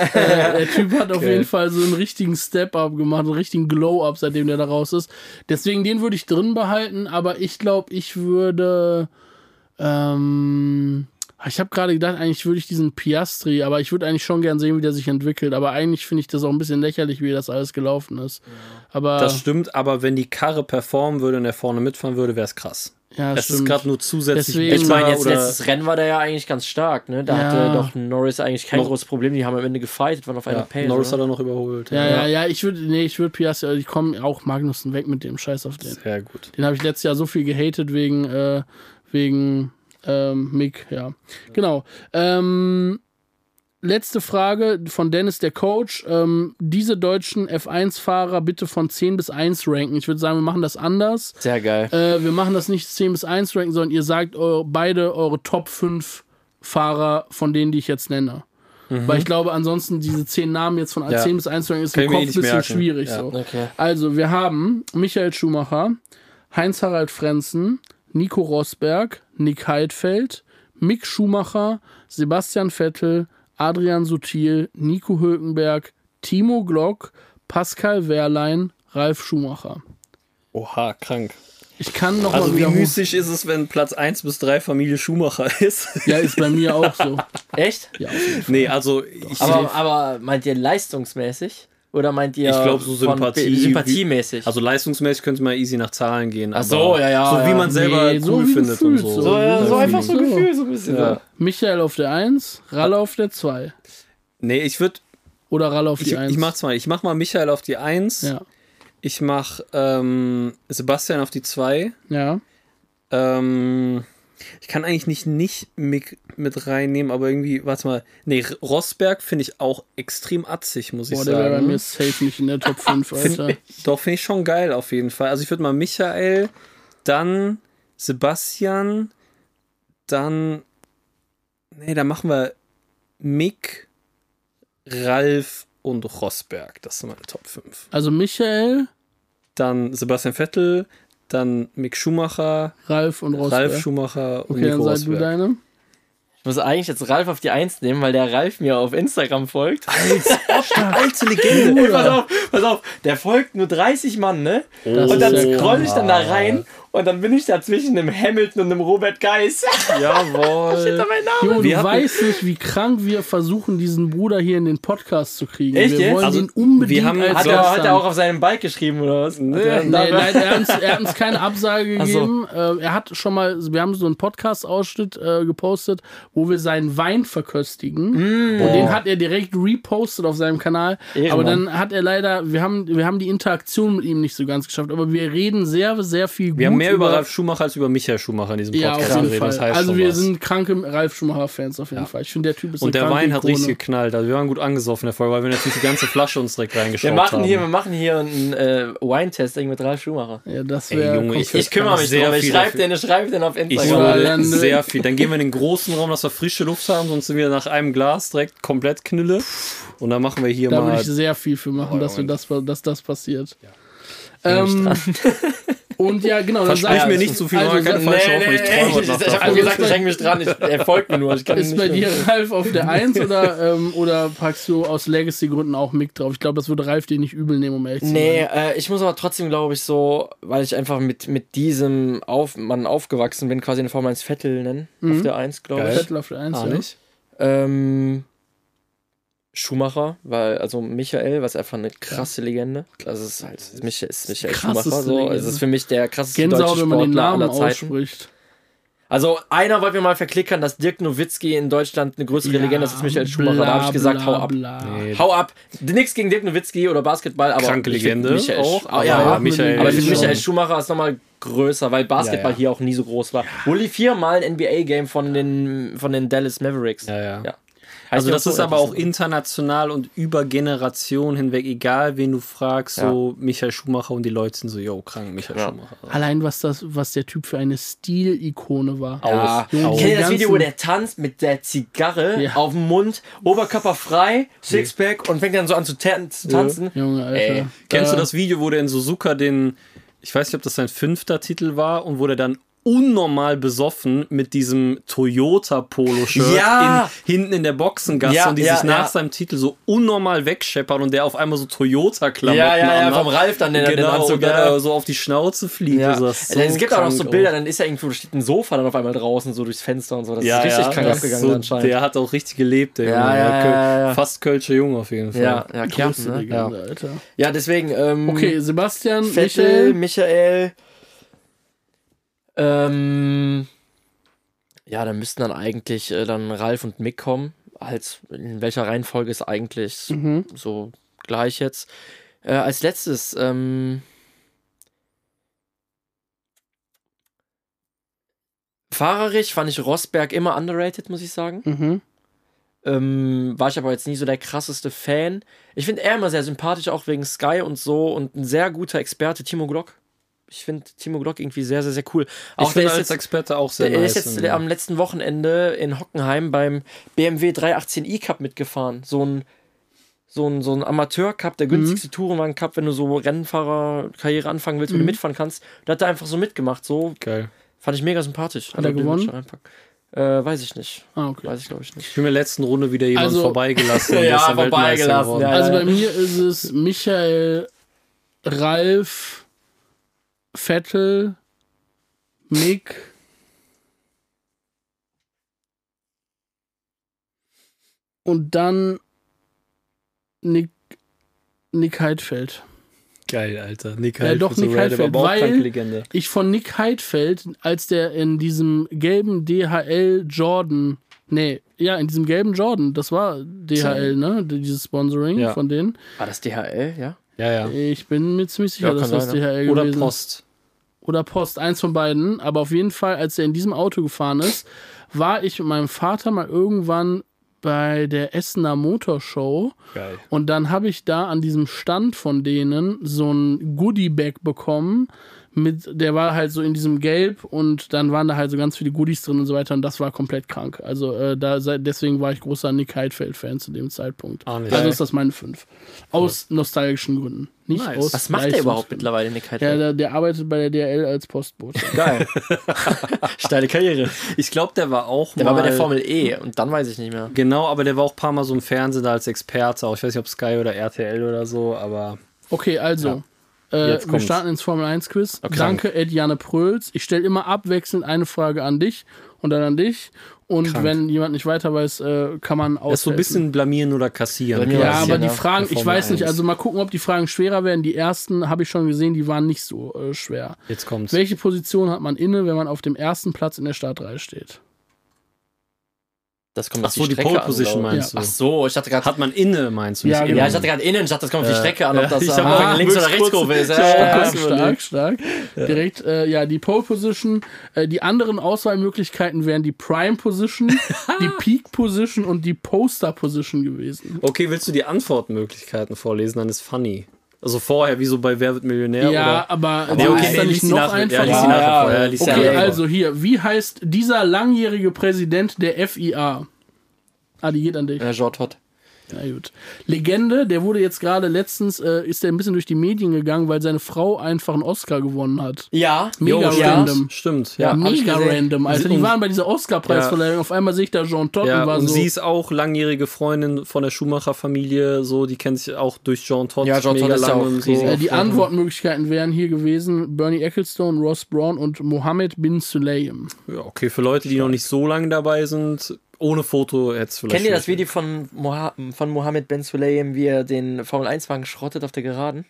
der Typ hat auf Geil. jeden Fall so einen richtigen Step-Up gemacht, einen richtigen Glow-Up, seitdem der da raus ist. Deswegen den würde ich drin behalten, aber ich glaube, ich würde. Ähm, ich habe gerade gedacht, eigentlich würde ich diesen Piastri, aber ich würde eigentlich schon gern sehen, wie der sich entwickelt. Aber eigentlich finde ich das auch ein bisschen lächerlich, wie das alles gelaufen ist. Aber Das stimmt, aber wenn die Karre performen würde und er vorne mitfahren würde, wäre es krass. ja, es ist stimmt. gerade nur zusätzlich Deswegen- Ich meine, jetzt letztes Rennen war der ja eigentlich ganz stark, ne? Da Ja. hatte doch Norris eigentlich kein Noch- großes Problem. Die haben am Ende gefightet, waren auf einer ja, Pace. Norris hat oder? er noch überholt. ja, ja, ja, ich würde, nee, ich würde Piastri, also ich komme auch Magnussen weg mit dem Scheiß auf den. Sehr gut. Den habe ich letztes Jahr so viel gehatet wegen, äh, wegen ähm, Mick, ja. Genau. Ähm, letzte Frage von Dennis, der Coach. Ähm, diese deutschen F1-Fahrer bitte von 10 bis 1 ranken. Ich würde sagen, wir machen das anders. Sehr geil. Äh, wir machen das nicht 10 bis 1 ranken, sondern ihr sagt eure, beide eure Top 5 Fahrer von denen, die ich jetzt nenne. Weil ich glaube, ansonsten diese 10 Namen jetzt von Mhm. Ja. 10 bis 1 ranken ist im Kopf ein bisschen merken. schwierig. Ja. So. Okay. Also, wir haben Michael Schumacher, Heinz-Harald Frenzen, Nico Rosberg, Nick Heidfeld, Mick Schumacher, Sebastian Vettel, Adrian Sutil, Nico Hülkenberg, Timo Glock, Pascal Wehrlein, Ralf Schumacher. Oha, krank. Ich kann noch Also mal wie mystisch ist es, wenn Platz 1 bis 3 Familie Schumacher ist? Ja, ist bei mir auch so. Echt? Ja, nee, also ich, Aber, aber meint ihr leistungsmäßig? Oder meint ihr Ich glaub, so Sympathie- sympathiemäßig? also leisungsmäßig könnte man easy nach Zahlen gehen. Ach aber so, ja, ja, So wie man selber Nee, so cool wie findet und so. so. so, ja, so einfach so so. ein Gefühl, so ein bisschen. Ja. Michael auf der 1, Ralle auf der 2. Nee, ich würde, Oder Ralle auf ich, die 1. ich mach's mal. Ich mach mal Michael auf die 1. Ja. Ich mach ähm, Sebastian auf die 2. Ja. Ähm, ich kann eigentlich nicht nicht Mick mit reinnehmen, aber irgendwie, warte mal. Nee, Rosberg finde ich auch extrem atzig, muss ich Boah, der wäre bei sagen. mir safe nicht in der Top 5, Alter. Doch, finde ich schon geil auf jeden Fall. Also ich würde mal Michael, dann Sebastian, dann. Nee, dann machen wir Mick, Ralf und Rosberg. Das sind meine Top 5. Also Michael, Dann Sebastian Vettel, dann Mick Schumacher, Ralf und Rosberg. Ralf Schumacher und okay, dann Nico sag du deine. Ich muss eigentlich jetzt Ralf auf die Eins nehmen, weil der Ralf mir auf Instagram folgt. Alte Legende. Ey, pass auf, pass auf, der folgt nur 30 Mann, ne? Das und dann scroll ich dann da rein und dann bin ich da zwischen einem Hamilton und einem Robert Geis. Jawohl. Steht da mein Name. Wir du weißt nicht, wie krank wir versuchen, diesen Bruder hier in den Podcast zu kriegen. Echt wir wollen Also, ihn unbedingt wir haben- als Hat er, hat er auch auf seinem Bike geschrieben oder was? Nee. Er- nein, er hat, uns, er hat uns keine Absage Ach so. gegeben. Äh, er hat schon mal, wir haben so einen Podcast-Ausschnitt äh, gepostet, wo wir seinen Wein verköstigen. Und den hat er direkt repostet auf seinem Kanal. Ehrenmann. Aber dann hat er leider, wir haben, wir haben die Interaktion mit ihm nicht so ganz geschafft. Aber wir reden sehr, sehr viel gut Wir haben mehr über Ralf Schumacher als über Michael Schumacher in diesem Ja, Podcast auf jeden geredet. Fall. Das heißt also wir was. sind kranke Ralf Schumacher-Fans auf jeden Fall. Ich finde, der Typ ist und der Wein hat richtig geknallt. Also wir waren gut angesoffen in der Folge, weil wir natürlich die ganze Flasche uns direkt reingeschaut Wir machen haben. hier, wir machen hier ein äh, Wine-Testing mit Ralf Schumacher. Ja, das wäre Junge, ich- Ich kümmere mich sehr drum. Ich schreibe den, ich schreibe den auf ich Instagram. Ja, würde dann- sehr viel. Dann gehen wir in den großen Raum, dass wir frische Luft haben, sonst sind wir nach einem Glas direkt komplett knülle. Und dann machen wir hier Da würde mal. ich sehr viel für machen, Oh, dass, wir das, dass das passiert. Ähm, und ja, genau. dann Versprich sag- mir nicht zu viel, also, keine sa- falsche Nee, Hoffnung. nee, Ich nee, ich, Nacht ich habe gesagt, ich hänge mich dran. Ich, er folgt mir nur. Ich kann Ist nicht bei dir. Ralf auf der 1 oder, ähm, oder packst du aus Legacy-Gründen auch Mick drauf? Ich glaube, das würde Ralf dir nicht übel nehmen, um ehrlich zu Nee, sein. äh, ich muss aber trotzdem, glaube ich, so, weil ich einfach mit, mit diesem auf, Mann aufgewachsen bin, quasi eine Formel 1 Vettel nennen. Auf der 1, glaube ich. Vettel auf der 1, Ah, ja. nicht? Ähm, Schumacher, weil, also Michael, was einfach eine krasse Legende. Also es ist halt, es ist ist Michael Krasseste Schumacher so. Es ist für mich der krasseste Gänsehaut, deutsche wenn man den Sportler Namen aller Zeiten. ausspricht. Also einer wollte mir mal verklickern, dass Dirk Nowitzki in Deutschland eine größere Ja, Legende ist als Michael Schumacher. da habe ich gesagt, bla, hau ab. bla. Nee, Hau ab. Nichts gegen Dirk Nowitzki oder Basketball, aber Kranke Legende Michael auch, Sch- aber ja, ja, Michael aber ich finde schon. Michael Schumacher ist nochmal größer, weil Basketball Ja, ja. hier auch nie so groß war. Wo lief viermal ein NBA-Game von den, von den Dallas Mavericks. Ja, ja. Ja. Also das ja ist so, aber auch international und über Generationen hinweg, egal wen du fragst, so Michael Schumacher und die Leute sind so, yo, krank, Michael Ja. Schumacher. Allein was das, was der Typ für eine Stilikone war. Ja. Junge, Ich kenne das Video, wo der tanzt mit der Zigarre Ja. auf dem Mund, Oberkörper frei, Sixpack und fängt dann so an zu, zu tanzen. Junge, Alter. Ey, Kennst du Äh, das Video, wo der in Suzuka den, ich weiß nicht, ob das sein fünfter Titel war und wo der dann unnormal besoffen mit diesem Toyota Polo-Shirt Ja. in, hinten in der Boxengasse Ja, und die ja, sich nach ja. seinem Titel so unnormal wegscheppern und der auf einmal so Toyota-Klamotten Ja, ja, ja, anhat. vom Ralf dann den, den genau, Anzug. und dann ja. so auf die Schnauze fliegt. Ja. Also so es gibt auch noch so Bilder, dann ist ja irgendwo, steht ein Sofa dann auf einmal draußen, so durchs Fenster und so. Das Ja, ist richtig ja, krank abgegangen so, anscheinend. Der hat auch richtig gelebt, der Ja, Junge. ja, ja, ja. Fast Kölscher Junge auf jeden Fall. ja, ja, Kerpen, ne? ja. Legende, Alter. ja, deswegen, ähm, Okay, Sebastian, Vettel, Michael. Michael. Ähm, ja, dann müssten dann eigentlich äh, dann Ralf und Mick kommen. Als, in welcher Reihenfolge ist eigentlich Mhm. so gleich jetzt. Äh, als letztes, ähm, fahrerisch fand ich Rosberg immer underrated, muss ich sagen. Mhm. Ähm, war ich aber jetzt nie so der krasseste Fan. Ich finde er immer sehr sympathisch, auch wegen Sky und so. Und ein sehr guter Experte, Timo Glock. Ich finde Timo Glock irgendwie sehr, sehr, sehr cool. Ich Auch finde der ist als jetzt, Experte auch sehr der nice. ist jetzt und- am letzten Wochenende in Hockenheim beim BMW 318i Cup mitgefahren. So ein, so ein, so ein Amateur-Cup, der Mhm. günstigste Tourenwagen-Cup, wenn du so Rennfahrer-Karriere anfangen willst, wo du Mhm. mitfahren kannst. Da hat er einfach so mitgemacht. So Geil. fand ich mega sympathisch. Hat er den gewonnen? ich. Äh, weiß ich nicht. Ah, okay. Weiß ich, glaube ich, nicht. Ich bin in der letzten Runde wieder jemand Also- vorbeigelassen. Ja, vorbeigelassen, geworden. ja, Also bei mir ist es Michael, Ralf, Vettel, Mick. Und dann Nick, Nick Heidfeld. Geil, Alter. Nick Ja, Heidfeld, doch, so Nick random, Heidfeld, weil-. Ich von Nick Heidfeld, als der in diesem gelben DHL Jordan, nee, ja, in diesem gelben Jordan, das war DHL, ne? Dieses Sponsoring Ja. von denen. War das DHL, ja? Ja, ja. Ich bin mir ziemlich sicher, Ja, dass das sein, ja. DHL Oder gewesen ist. Post. Oder Post, eins von beiden. Aber auf jeden Fall, als er in diesem Auto gefahren ist, war ich mit meinem Vater mal irgendwann bei der Essener Motorshow Geil. und dann habe ich da an diesem Stand von denen so ein Goodie-Bag bekommen mit, der war halt so in diesem Gelb und dann waren da halt so ganz viele Goodies drin und so weiter und das war komplett krank. Also äh, da deswegen war ich großer Nick Heidfeld-Fan zu dem Zeitpunkt. Ah, nicht. also ist das meine fünf. Aus nostalgischen Gründen. Nicht Nice. aus Was macht der überhaupt mittlerweile, Nick Ja, Heidfeld? der, der arbeitet bei der DRL als Postbote. Geil. Steile Karriere. Ich glaube, der war auch Der mal. war bei der Formel E und dann weiß ich nicht mehr. Genau, aber der war auch ein paar Mal so im Fernsehen da als Experte. Auch ich weiß nicht, ob Sky oder RTL oder so, aber. Okay, also. Äh, wir starten ins Formel 1 Quiz. Okay. Danke, Ed Janne Pröls. Ich stelle immer abwechselnd eine Frage an dich und dann an dich. Und Krank. wenn jemand nicht weiter weiß, äh, kann man Das ist so ein bisschen blamieren oder kassieren. Blamieren Ja, Ja, aber die? Fragen, ich weiß nicht, 1. also mal gucken, ob die Fragen schwerer werden. Die ersten habe ich schon gesehen, die waren nicht so äh, schwer. Jetzt kommt's. Welche Position hat man inne, wenn man auf dem ersten Platz in der Startreihe steht? Das kommt Ach so, die Pole Position meinst Ach du? so, ich hatte gerade. Hat man inne, meinst du? Ja, genau. Ja, ich hatte gerade innen, ich dachte, das kommt auf die Äh, Strecke an, ob ja, das ich äh, ah, links oder Rechtskurve kurz- ist. Ja, Ja, ja, überlegt. stark, stark. Direkt, äh, ja, die Pole Position. Äh, die anderen Auswahlmöglichkeiten wären die Prime Position, die Peak Position und die Poster Position gewesen. Okay, willst du die Antwortmöglichkeiten vorlesen? Dann ist funny. Also vorher, wie so bei Wer wird Millionär? ja, oder? aber, Ja, okay, ist nee, da nicht die noch ja, einfacher? Ja, ja, vor. Ja, ja. Okay, vor. also hier, wie heißt dieser langjährige Präsident der FIA? Ah, die geht an dich. Ja, Jean Todt. Na gut. Legende, der wurde jetzt gerade letztens, äh, ist der ein bisschen durch die Medien gegangen, weil seine Frau einfach einen Oscar gewonnen hat. Ja, Mega Jo, random. Stimmt, Ja, ja. hab ich Mega random, Alter. Die Und- waren bei dieser Oscar-Preisverleihung. Auf einmal sehe ich da Jean Todt Ja, und war und so. sie ist auch langjährige Freundin von der Schumacher-Familie, so, die kennt sich auch durch Jean Todt Ja, Jean Todt ist ja auch und so. äh, die. Antwortmöglichkeiten wären hier gewesen: Bernie Ecclestone, Ross Braun und Mohammed bin Sulayem. Ja, okay, für Leute, die noch nicht so lange dabei sind, ohne Foto jetzt vielleicht. Kennt ihr das. Video von, Moha von Mohammed Ben Sulayem, wie er den Formel-1-Wagen schrottet auf der Geraden?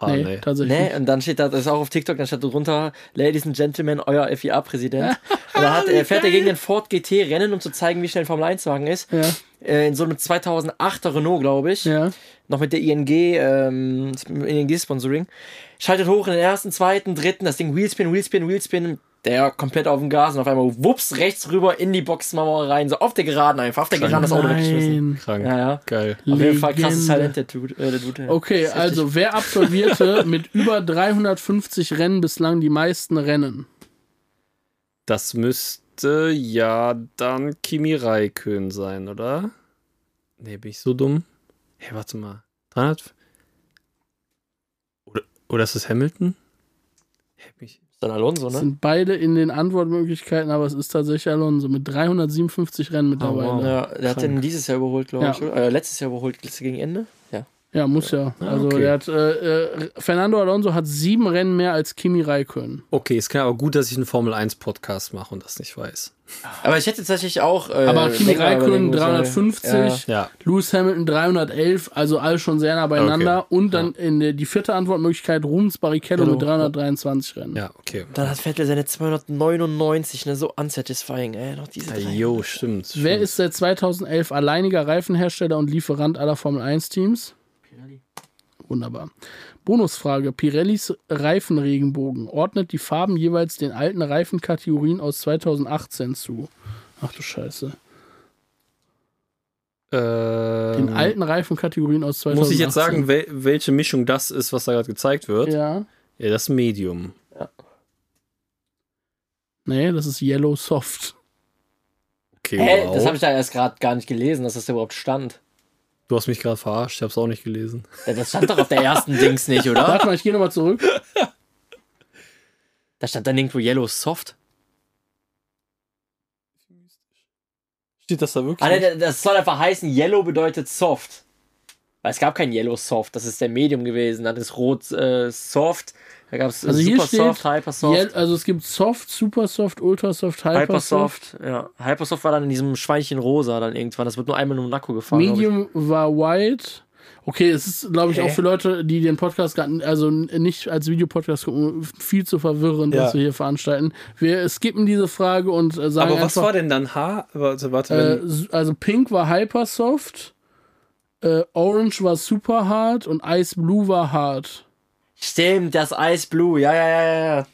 Ah, nee, nee. tatsächlich. Nee, und dann steht da, das ist auch auf TikTok, dann steht da drunter, Ladies and Gentlemen, euer FIA-Präsident. und dann hat, er fährt er gegen den Ford GT Rennen, um zu zeigen, wie schnell ein Formel-1-Wagen ist. Ja, Äh, in so einem 2008er Renault, glaube ich. ja. Noch mit der ING, ähm, ING-Sponsoring. Schaltet hoch in den ersten, zweiten, dritten, das Ding Wheelspin, Wheelspin, Wheelspin. Der komplett auf dem Gas und auf einmal wups rechts rüber in die Boxmauer rein, so auf der Geraden einfach, auf der Geraden das Auto weggeschmissen. Krank. Ja, ja. Geil. Auf jeden Fall krasses Legende. Talent, der Dude. Äh, der Dude. Okay, also wer absolvierte mit über 350 Rennen bislang die meisten Rennen? Das müsste ja dann Kimi Raikön sein, oder? Nee, bin ich so dumm? Hey, warte mal. 300? Oder, oder ist es Hamilton? Hey, bin ich, dann Alonso, Das ne? sind beide in den Antwortmöglichkeiten, aber es ist tatsächlich Alonso mit 357 Rennen mittlerweile. wow. Ja, der hat Krank. den dieses Jahr überholt, glaube Ja. ich. oder? Äh, letztes Jahr überholt, letztes gegen Ende. Ja. Ja, muss ja. Ah, also okay. der hat, äh, äh, Fernando Alonso hat sieben Rennen mehr als Kimi Räikkönen. okay, es kann aber gut, dass ich einen Formel 1 Podcast mache und das nicht weiß. Aber ich hätte tatsächlich auch. Äh, Aber Kimi Räikkönen überlegen müssen, 350, Ja. Ja. Lewis Hamilton 311, also alle schon sehr nah beieinander. Okay. Und dann in der, die vierte Antwortmöglichkeit Rubens Barrichello Genau. mit 323 Rennen. Ja, okay. Dann hat Vettel seine 299, ne? So unsatisfying, ey. Noch diese Ja, drei. jo, stimmt. Wer stimmt. ist seit 2011 alleiniger Reifenhersteller und Lieferant aller Formel 1 Teams? Wunderbar. Bonusfrage. Pirellis Reifenregenbogen ordnet die Farben jeweils den alten Reifenkategorien aus 2018 zu. Ach du Scheiße. Den Ähm, alten Reifenkategorien aus 2018. muss ich jetzt sagen, wel welche Mischung das ist, was da gerade gezeigt wird? Ja. Ja, das Medium. Nee, das ist Yellow Soft. Okay, Hä? wow. Das habe ich da erst gerade gar nicht gelesen, dass das da überhaupt stand. Du hast mich gerade verarscht, ich habe es auch nicht gelesen. Ja, Das stand doch auf der ersten Dings nicht, oder? Warte mal, ich gehe nochmal zurück. Da stand dann irgendwo Yellow Soft. Steht das da wirklich? Ah, das soll einfach heißen, Yellow bedeutet Soft. Weil es gab kein Yellow Soft, das ist der Medium gewesen. Dann ist Rot äh, Soft. Da gab es Also hier Super steht Soft, Hyper Soft. Also es gibt Soft, Super Soft, Ultra Soft, Hyper, Hyper Soft. Soft, ja. Hyper Soft war dann in diesem Schweinchen rosa dann irgendwann. Das wird nur einmal in Monaco gefahren. Medium war White. Okay, es ist, glaube ich, Hä? auch für Leute, die den Podcast n- also nicht als Videopodcast gucken, viel zu verwirrend, Ja. was wir hier veranstalten. Wir skippen diese Frage und äh, sagen Aber was einfach, war denn dann H? Warte, warte. äh, also Pink war Hypersoft, äh, Orange war Super Hard und Ice Blue war Hard. Stimmt, das Ice Blue, ja, ja, ja, ja, ja.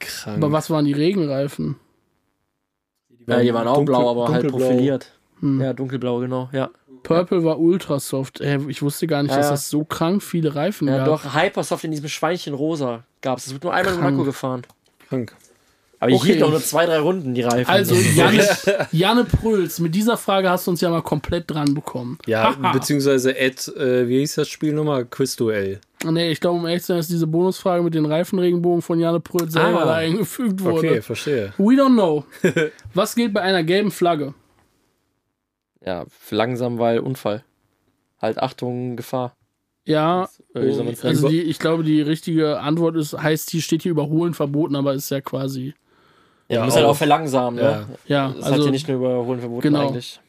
krank. Aber was waren die Regenreifen? Ja, die waren auch dunkel- blau, aber halt profiliert. Hm. Ja, dunkelblau, genau, ja. Purple war ultra soft. Äh, ich wusste gar nicht, Ja, dass ja. das so krank viele Reifen Ja, gab. doch, Hypersoft in diesem Schweinchen rosa gab es. Das wird nur einmal in Krank. Monaco gefahren. Krank. Aber ich Okay. hielt auch nur zwei, drei Runden, die Reifen. Also, Janne, Janne Pröls, mit dieser Frage hast du uns ja mal komplett dran bekommen. Ja, beziehungsweise Ed, äh, wie hieß das Spiel nochmal? Quizduell. Nee, ich glaube, um ehrlich zu sein, ist diese Bonusfrage mit den Reifenregenbogen von Janne Pröls selber Ah. da eingefügt wurde. Okay, verstehe. We don't know. Was gilt bei einer gelben Flagge? ja, langsam, weil Unfall. Halt Achtung, Gefahr. Ja, Äh, wie soll man's also die, ich glaube, die richtige Antwort ist, heißt, hier steht hier überholen verboten, aber ist ja quasi. Ja, ja, muss halt auch. verlangsamen, Ja. ne? Ja, Das hat also ja nicht nur überholen verboten genau. eigentlich.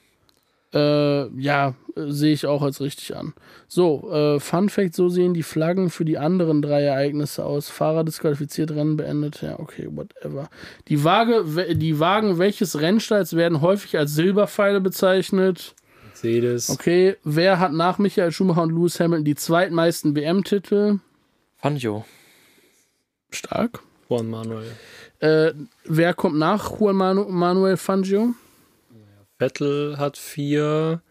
Äh, ja, sehe ich auch als richtig an. So, äh, Fun Fact: So sehen die Flaggen für die anderen drei Ereignisse aus. Fahrer disqualifiziert, Rennen beendet. Ja, okay, whatever. Die, Waage, die Wagen welches Rennstalls werden häufig als Silberpfeile bezeichnet? Mercedes. Okay, wer hat nach Michael Schumacher und Lewis Hamilton die zweitmeisten WM-Titel? Fangio. Stark. Juan Manuel. Äh, wer kommt nach Juan Manu Manuel Fangio? Vettel hat vier.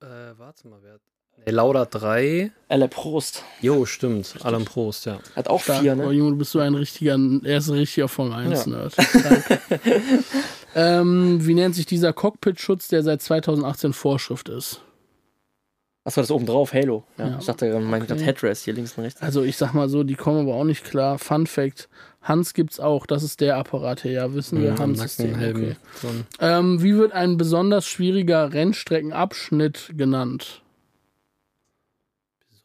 Äh, warte mal, wer hat. Nee, Lauda drei. Elle Prost. Jo, stimmt. Alan Prost, ja. Hat auch Stark. vier, Oh, ne? Junge, du bist so ein richtiger, er ist ein richtiger Formel 1 Ja. Nerd. Stark. ähm, wie nennt sich dieser Cockpit-Schutz, der seit 2018 Vorschrift ist? Achso, das oben drauf, Halo. Ja, Ja. Ich dachte, mein Gott, Headrest hier links und rechts. Also ich sag mal so, die kommen aber auch nicht klar. Fun Fact, Hans gibt's auch, das ist der Apparat hier, ja, wissen wir, Mhm, Hans System. Nackenhelm. Okay. So Ähm, wie wird ein besonders schwieriger Rennstreckenabschnitt genannt?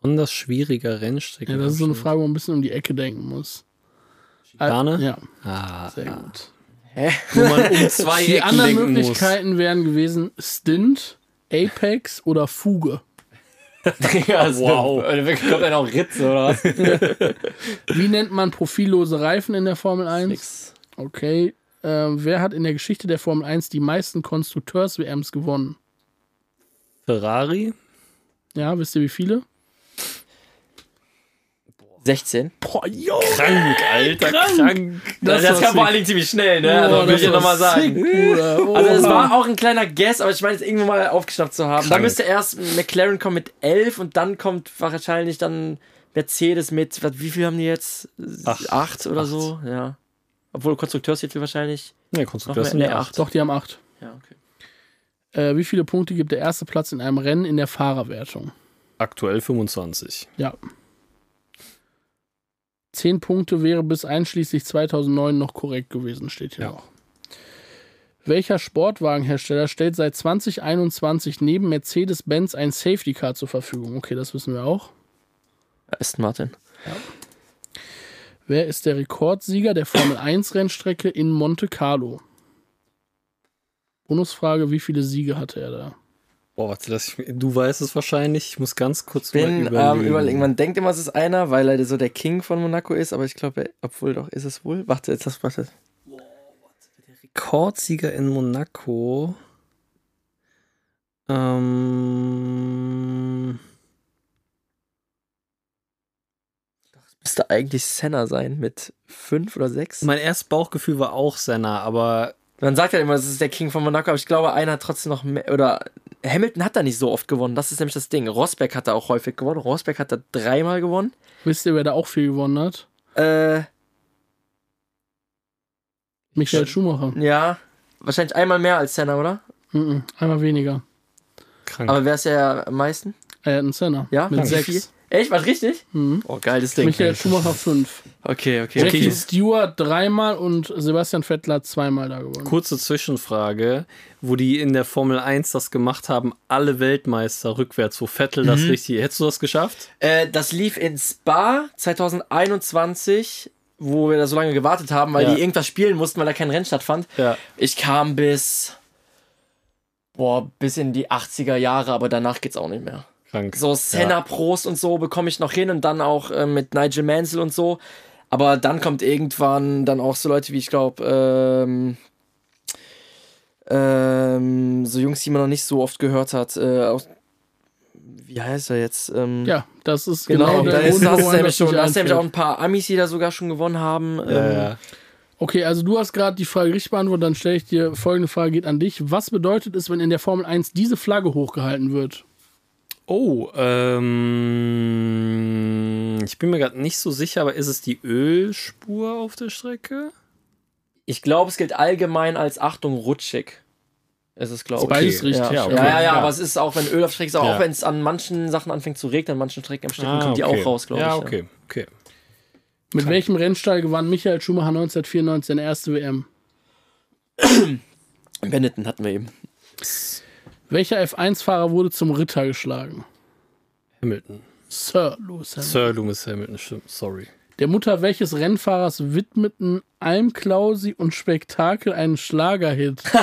Besonders schwieriger Rennstrecke. Ja, das ist so eine Frage, wo man ein bisschen um die Ecke denken muss. Äh, Schikane? Ja, Ah, sehr gut. Wo man um zwei Die Ecken anderen denken muss. Möglichkeiten wären gewesen Stint, Apex oder Fuge. Ja, Wow. Eine, kommt einer auch Ritze, oder was? Wie nennt man profillose Reifen in der Formel 1? Nix. Okay. Ähm, wer hat in der Geschichte der Formel 1 die meisten Konstrukteurs-WMs gewonnen? Ferrari? Ja, wisst ihr wie viele? 16. Boah, jo! Krank, Alter, krank. Das, Das das kam vor sick. allen Dingen ziemlich schnell, ne? Boah, also, will das ich ja nochmal sagen. sick, Bruder. Also es war auch ein kleiner Guess, aber ich meine, es irgendwo mal aufgeschnappt zu haben. Dann Krank. müsste erst McLaren kommen mit 11 und dann kommt wahrscheinlich dann Mercedes mit, was, wie viel haben die jetzt? Acht. Acht oder Acht. so, ja. Obwohl Konstrukteurstitel wahrscheinlich. Ne, ja Nee, acht. Doch, die haben acht. Ja, okay. Äh, wie viele Punkte gibt der erste Platz in einem Rennen in der Fahrerwertung? Aktuell 25. Ja. Zehn Punkte wäre bis einschließlich 2009 noch korrekt gewesen, steht hier Ja. noch. Welcher Sportwagenhersteller stellt seit 2021 neben Mercedes-Benz ein Safety Car zur Verfügung? Okay, das wissen wir auch. Aston Martin. Wer ist der Rekordsieger der Formel 1 Rennstrecke in Monte Carlo? Bonusfrage, wie viele Siege hatte er da? Boah, warte, lass ich, du weißt es wahrscheinlich. Ich muss ganz kurz Bin mal ähm, überlegen. überlegen. Man denkt immer, es ist einer, weil er so der King von Monaco ist, aber ich glaube, obwohl doch, ist es wohl? Warte, jetzt das, warte. Rekordsieger in Monaco. Ähm, Müsste eigentlich Senna sein mit fünf oder sechs. mein erstes Bauchgefühl war auch Senna, aber Man sagt ja immer, es ist der King von Monaco, aber ich glaube, einer hat trotzdem noch mehr, oder Hamilton hat da nicht so oft gewonnen. Das ist nämlich das Ding. Rosberg hat da auch häufig gewonnen. Rosberg hat da dreimal gewonnen. Wisst ihr, wer da auch viel gewonnen hat? Äh, Michael Schumacher. ja, wahrscheinlich einmal mehr als Senna, oder? Mhm, einmal weniger. krank. Aber wer ist ja am meisten? Er hat einen Senna. Ja, Mit Wie sechs. Echt? War richtig? Mhm. Oh, geiles Ding. Michael Schumacher fünf. Okay, okay, Jackie okay. Stewart dreimal und Sebastian Vettel hat zweimal da gewonnen. Kurze Zwischenfrage, wo die in der Formel 1 das gemacht haben, alle Weltmeister rückwärts, wo Vettel das richtig. Hättest du das geschafft? Äh, das lief in Spa 2021, wo wir da so lange gewartet haben, weil Ja. die irgendwas spielen mussten, weil da kein Rennen stattfand. Ja. Ich kam bis. Boah, bis in die 80er Jahre, aber danach geht's auch nicht mehr. Krank. So Senna, Prost und so bekomme ich noch hin und dann auch äh, mit Nigel Mansell und so. Aber dann kommt irgendwann dann auch so Leute wie, ich glaube, ähm, ähm, so Jungs, die man noch nicht so oft gehört hat. Äh, aus, wie heißt er jetzt? Ähm, Ja, das ist Genau, genau, da der ist, Grund, hast du nämlich schon, da hast nämlich auch ein paar Amis, die da sogar schon gewonnen haben. Ja, ähm, ja. Okay, also du hast gerade die Frage richtig beantwortet, dann stelle ich dir folgende Frage, geht an dich. Was bedeutet es, wenn in der Formel 1 diese Flagge hochgehalten wird? Oh, ähm, ich bin mir gerade nicht so sicher, aber ist es die Ölspur auf der Strecke? Ich glaube, es gilt allgemein als Achtung rutschig. Es ist, glaube ich. Beides richtig. Ja, Ja, ja, okay. ja, ja, Ja. aber es ist auch, wenn Öl auf Strecke ist, auch Ja. wenn es an manchen Sachen anfängt zu regnen, an manchen Strecken am Strecken Ah, kommt die okay. auch raus, glaube ja, ich. okay, okay. Mit welchem Rennstall gewann Michael Schumacher 1994 seine erste WM? Ja. Benetton hatten wir eben. Welcher F1-Fahrer wurde zum Ritter geschlagen? Hamilton. Sir Lewis Hamilton. Sir Lewis Hamilton, stimmt, sorry. Der Mutter welches Rennfahrers widmeten Almklausi und Spektakel einen Schlagerhit?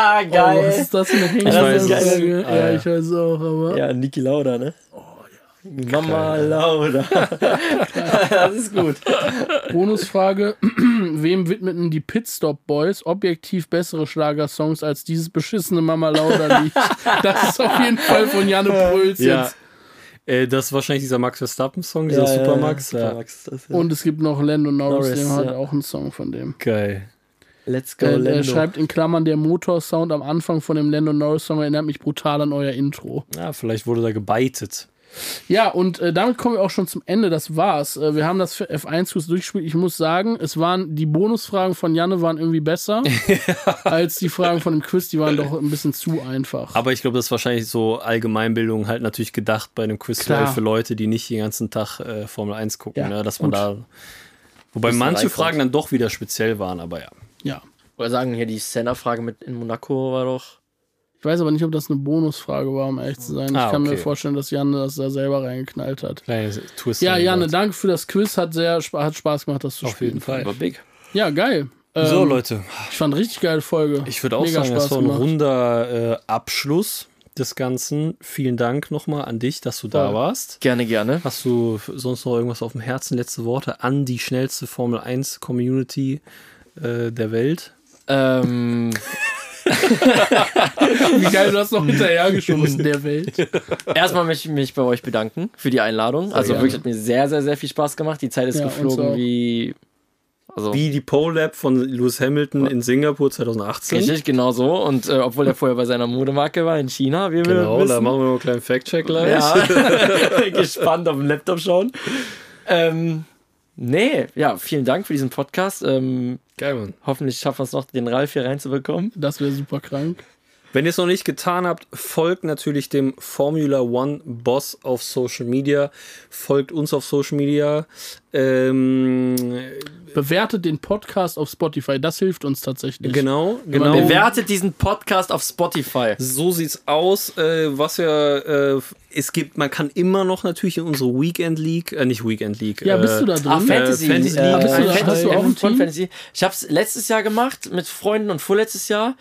Ah, Oh, was ist das für eine es. Ah, Ja, ich weiß auch, aber. Ja, Niki Lauda, ne? Oh, ja. Mama Lauda. das ist gut. Bonusfrage: Wem widmeten die Pitstop Boys objektiv bessere Schlagersongs als dieses beschissene Mama Lauda Lied? Das ist auf jeden Fall von Janne Pröls Ja. jetzt. Äh, das ist wahrscheinlich dieser Max Verstappen-Song, dieser Supermax. Ja, Supermax das, ja. Und es gibt noch Lando Norris, Norris, der hat ja. auch einen Song von dem. Geil. Let's go, Er, er Lando. schreibt in Klammern, der Motorsound am Anfang von dem Lando Norris Song erinnert mich brutal an euer Intro. Ja, vielleicht wurde da gebeitet. Ja, und äh, damit kommen wir auch schon zum Ende. Das war's. Äh, wir haben das für F1-Kurs durchgespielt. Ich muss sagen, es waren die Bonusfragen von Janne waren irgendwie besser als die Fragen von dem Quiz. Die waren doch ein bisschen zu einfach. Aber ich glaube, das ist wahrscheinlich so Allgemeinbildung halt natürlich gedacht bei einem quiz für Leute, die nicht den ganzen Tag äh, Formel 1 gucken, Ja, ne? dass man gut. da. Wobei manche. Fragen dann doch wieder speziell waren, aber ja. ja. Oder sagen hier, die Senna-Frage mit in Monaco war doch. Ich weiß aber nicht, ob das eine Bonusfrage war, um ehrlich zu sein. Ah, ich kann mir okay. vorstellen, dass Janne das da selber reingeknallt hat. Kleine Twist. Ja, Janne, eingebaut. danke für das Quiz. Hat sehr hat Spaß gemacht, das zu Auf spielen. jeden Fall. War big. Ja, geil. Ähm, So, Leute, Ich fand richtig geile Folge. ich würde auch Mega sagen, das Spaß war ein gemacht. runder äh, Abschluss des Ganzen. Vielen Dank nochmal an dich, dass du da Voll. warst. Gerne, gerne. Hast du sonst noch irgendwas auf dem Herzen? Letzte Worte an die schnellste Formel 1 Community äh, der Welt? Ähm, Wie geil du das noch hinterhergeschoben der Welt. erstmal möchte ich mich bei euch bedanken für die Einladung. Also gerne. wirklich hat mir sehr, sehr, sehr viel Spaß gemacht. Die Zeit ist Ja, geflogen auch. wie. Also, Wie die Pole Lab von Lewis Hamilton in Singapur 2018. Richtig, genau so. Und äh, obwohl er vorher bei seiner Modemarke war in China, wie wir Genau, wissen. da machen wir noch einen kleinen Fact-Check gleich. Ja, gespannt auf dem Laptop schauen. Ähm, nee, ja, vielen Dank für diesen Podcast. Ähm, Geil, Mann. hoffentlich schaffen wir es noch, den Ralf hier reinzubekommen. Das wäre super krank. Wenn ihr es noch nicht getan habt, folgt natürlich dem Formula One Boss auf Social Media. Folgt uns auf Social Media. Ähm, Bewertet den Podcast auf Spotify. Das hilft uns tatsächlich. genau, genau. Bewertet diesen Podcast auf Spotify. So sieht's aus. Äh, was wir, äh, es gibt, man kann immer noch natürlich in unsere Weekend League, äh, nicht Weekend League. Ja, äh, bist du da drin? Ah, Fantasy. Fantasy äh, League. Bist du da- Fantasy, hast du auch ein von Team? Fantasy. Ich habe es letztes Jahr gemacht mit Freunden und vorletztes Jahr.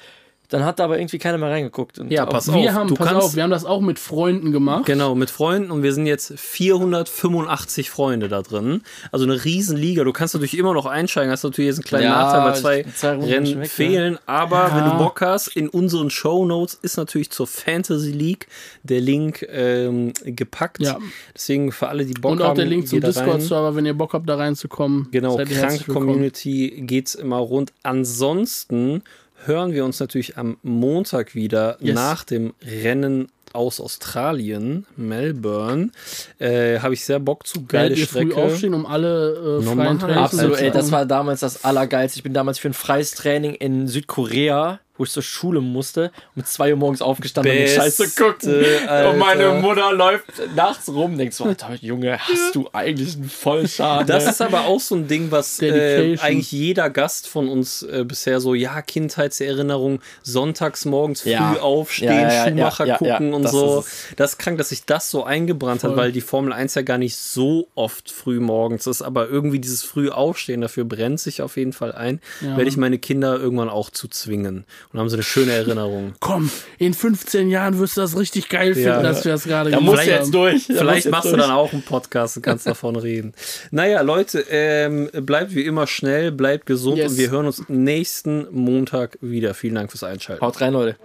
Dann hat da aber irgendwie keiner mehr reingeguckt. Und Ja, pass Wir auf, haben, du pass kannst- auf, wir haben das auch mit Freunden gemacht. Genau, mit Freunden und wir sind jetzt 485 Freunde da drin. Also eine Riesenliga. Du kannst natürlich immer noch einsteigen, hast natürlich jetzt einen kleinen Ja, Nachteil, weil zwei, Rennen weg, ne? fehlen. Aber Ja. wenn du Bock hast, in unseren Show Notes ist natürlich zur Fantasy League der Link ähm, gepackt. Ja. Deswegen für alle, die Bock Und haben, auch der Link zum geht. Discord-Server, wenn ihr Bock habt, da reinzukommen. Genau, krank. Community geht's immer rund. Ansonsten hören wir uns natürlich am Montag wieder Yes. nach dem Rennen aus Australien, Melbourne. Äh, Habe ich sehr Bock zu. Geile Werdet ihr früh Strecke. aufstehen, um alle äh, Normal. freien Trainings Absolut, zu ey, das war damals das Allergeilste. Ich bin damals für ein freies Training in Südkorea, wo ich zur Schule musste, um 2 Uhr morgens aufgestanden und den Scheiß zu gucken. Alter. Und meine Mutter läuft nachts rum, denkst so, Alter, Junge, hast du eigentlich einen Vollschaden? Das ist aber auch so ein Ding, was äh, eigentlich jeder Gast von uns äh, bisher so, ja, Kindheitserinnerung, sonntags morgens früh Ja. aufstehen, Ja, ja, ja, gucken und das so. Das ist krank, dass sich das so eingebrannt hat, Voll. weil die Formel 1 ja gar nicht so oft früh morgens ist, aber irgendwie dieses früh Aufstehen dafür brennt sich auf jeden Fall ein. Werde ich meine Kinder irgendwann auch zu zwingen. Und haben so eine schöne Erinnerung. Komm, in 15 Jahren wirst du das richtig geil finden, Ja. dass wir das gerade da gemacht musst du jetzt haben. durch. Da Vielleicht du jetzt machst du durch. dann auch einen Podcast und kannst davon reden. Naja, Leute, ähm, bleibt wie immer schnell, bleibt gesund Yes. und wir hören uns nächsten Montag wieder. Vielen Dank fürs Einschalten. Haut rein, Leute.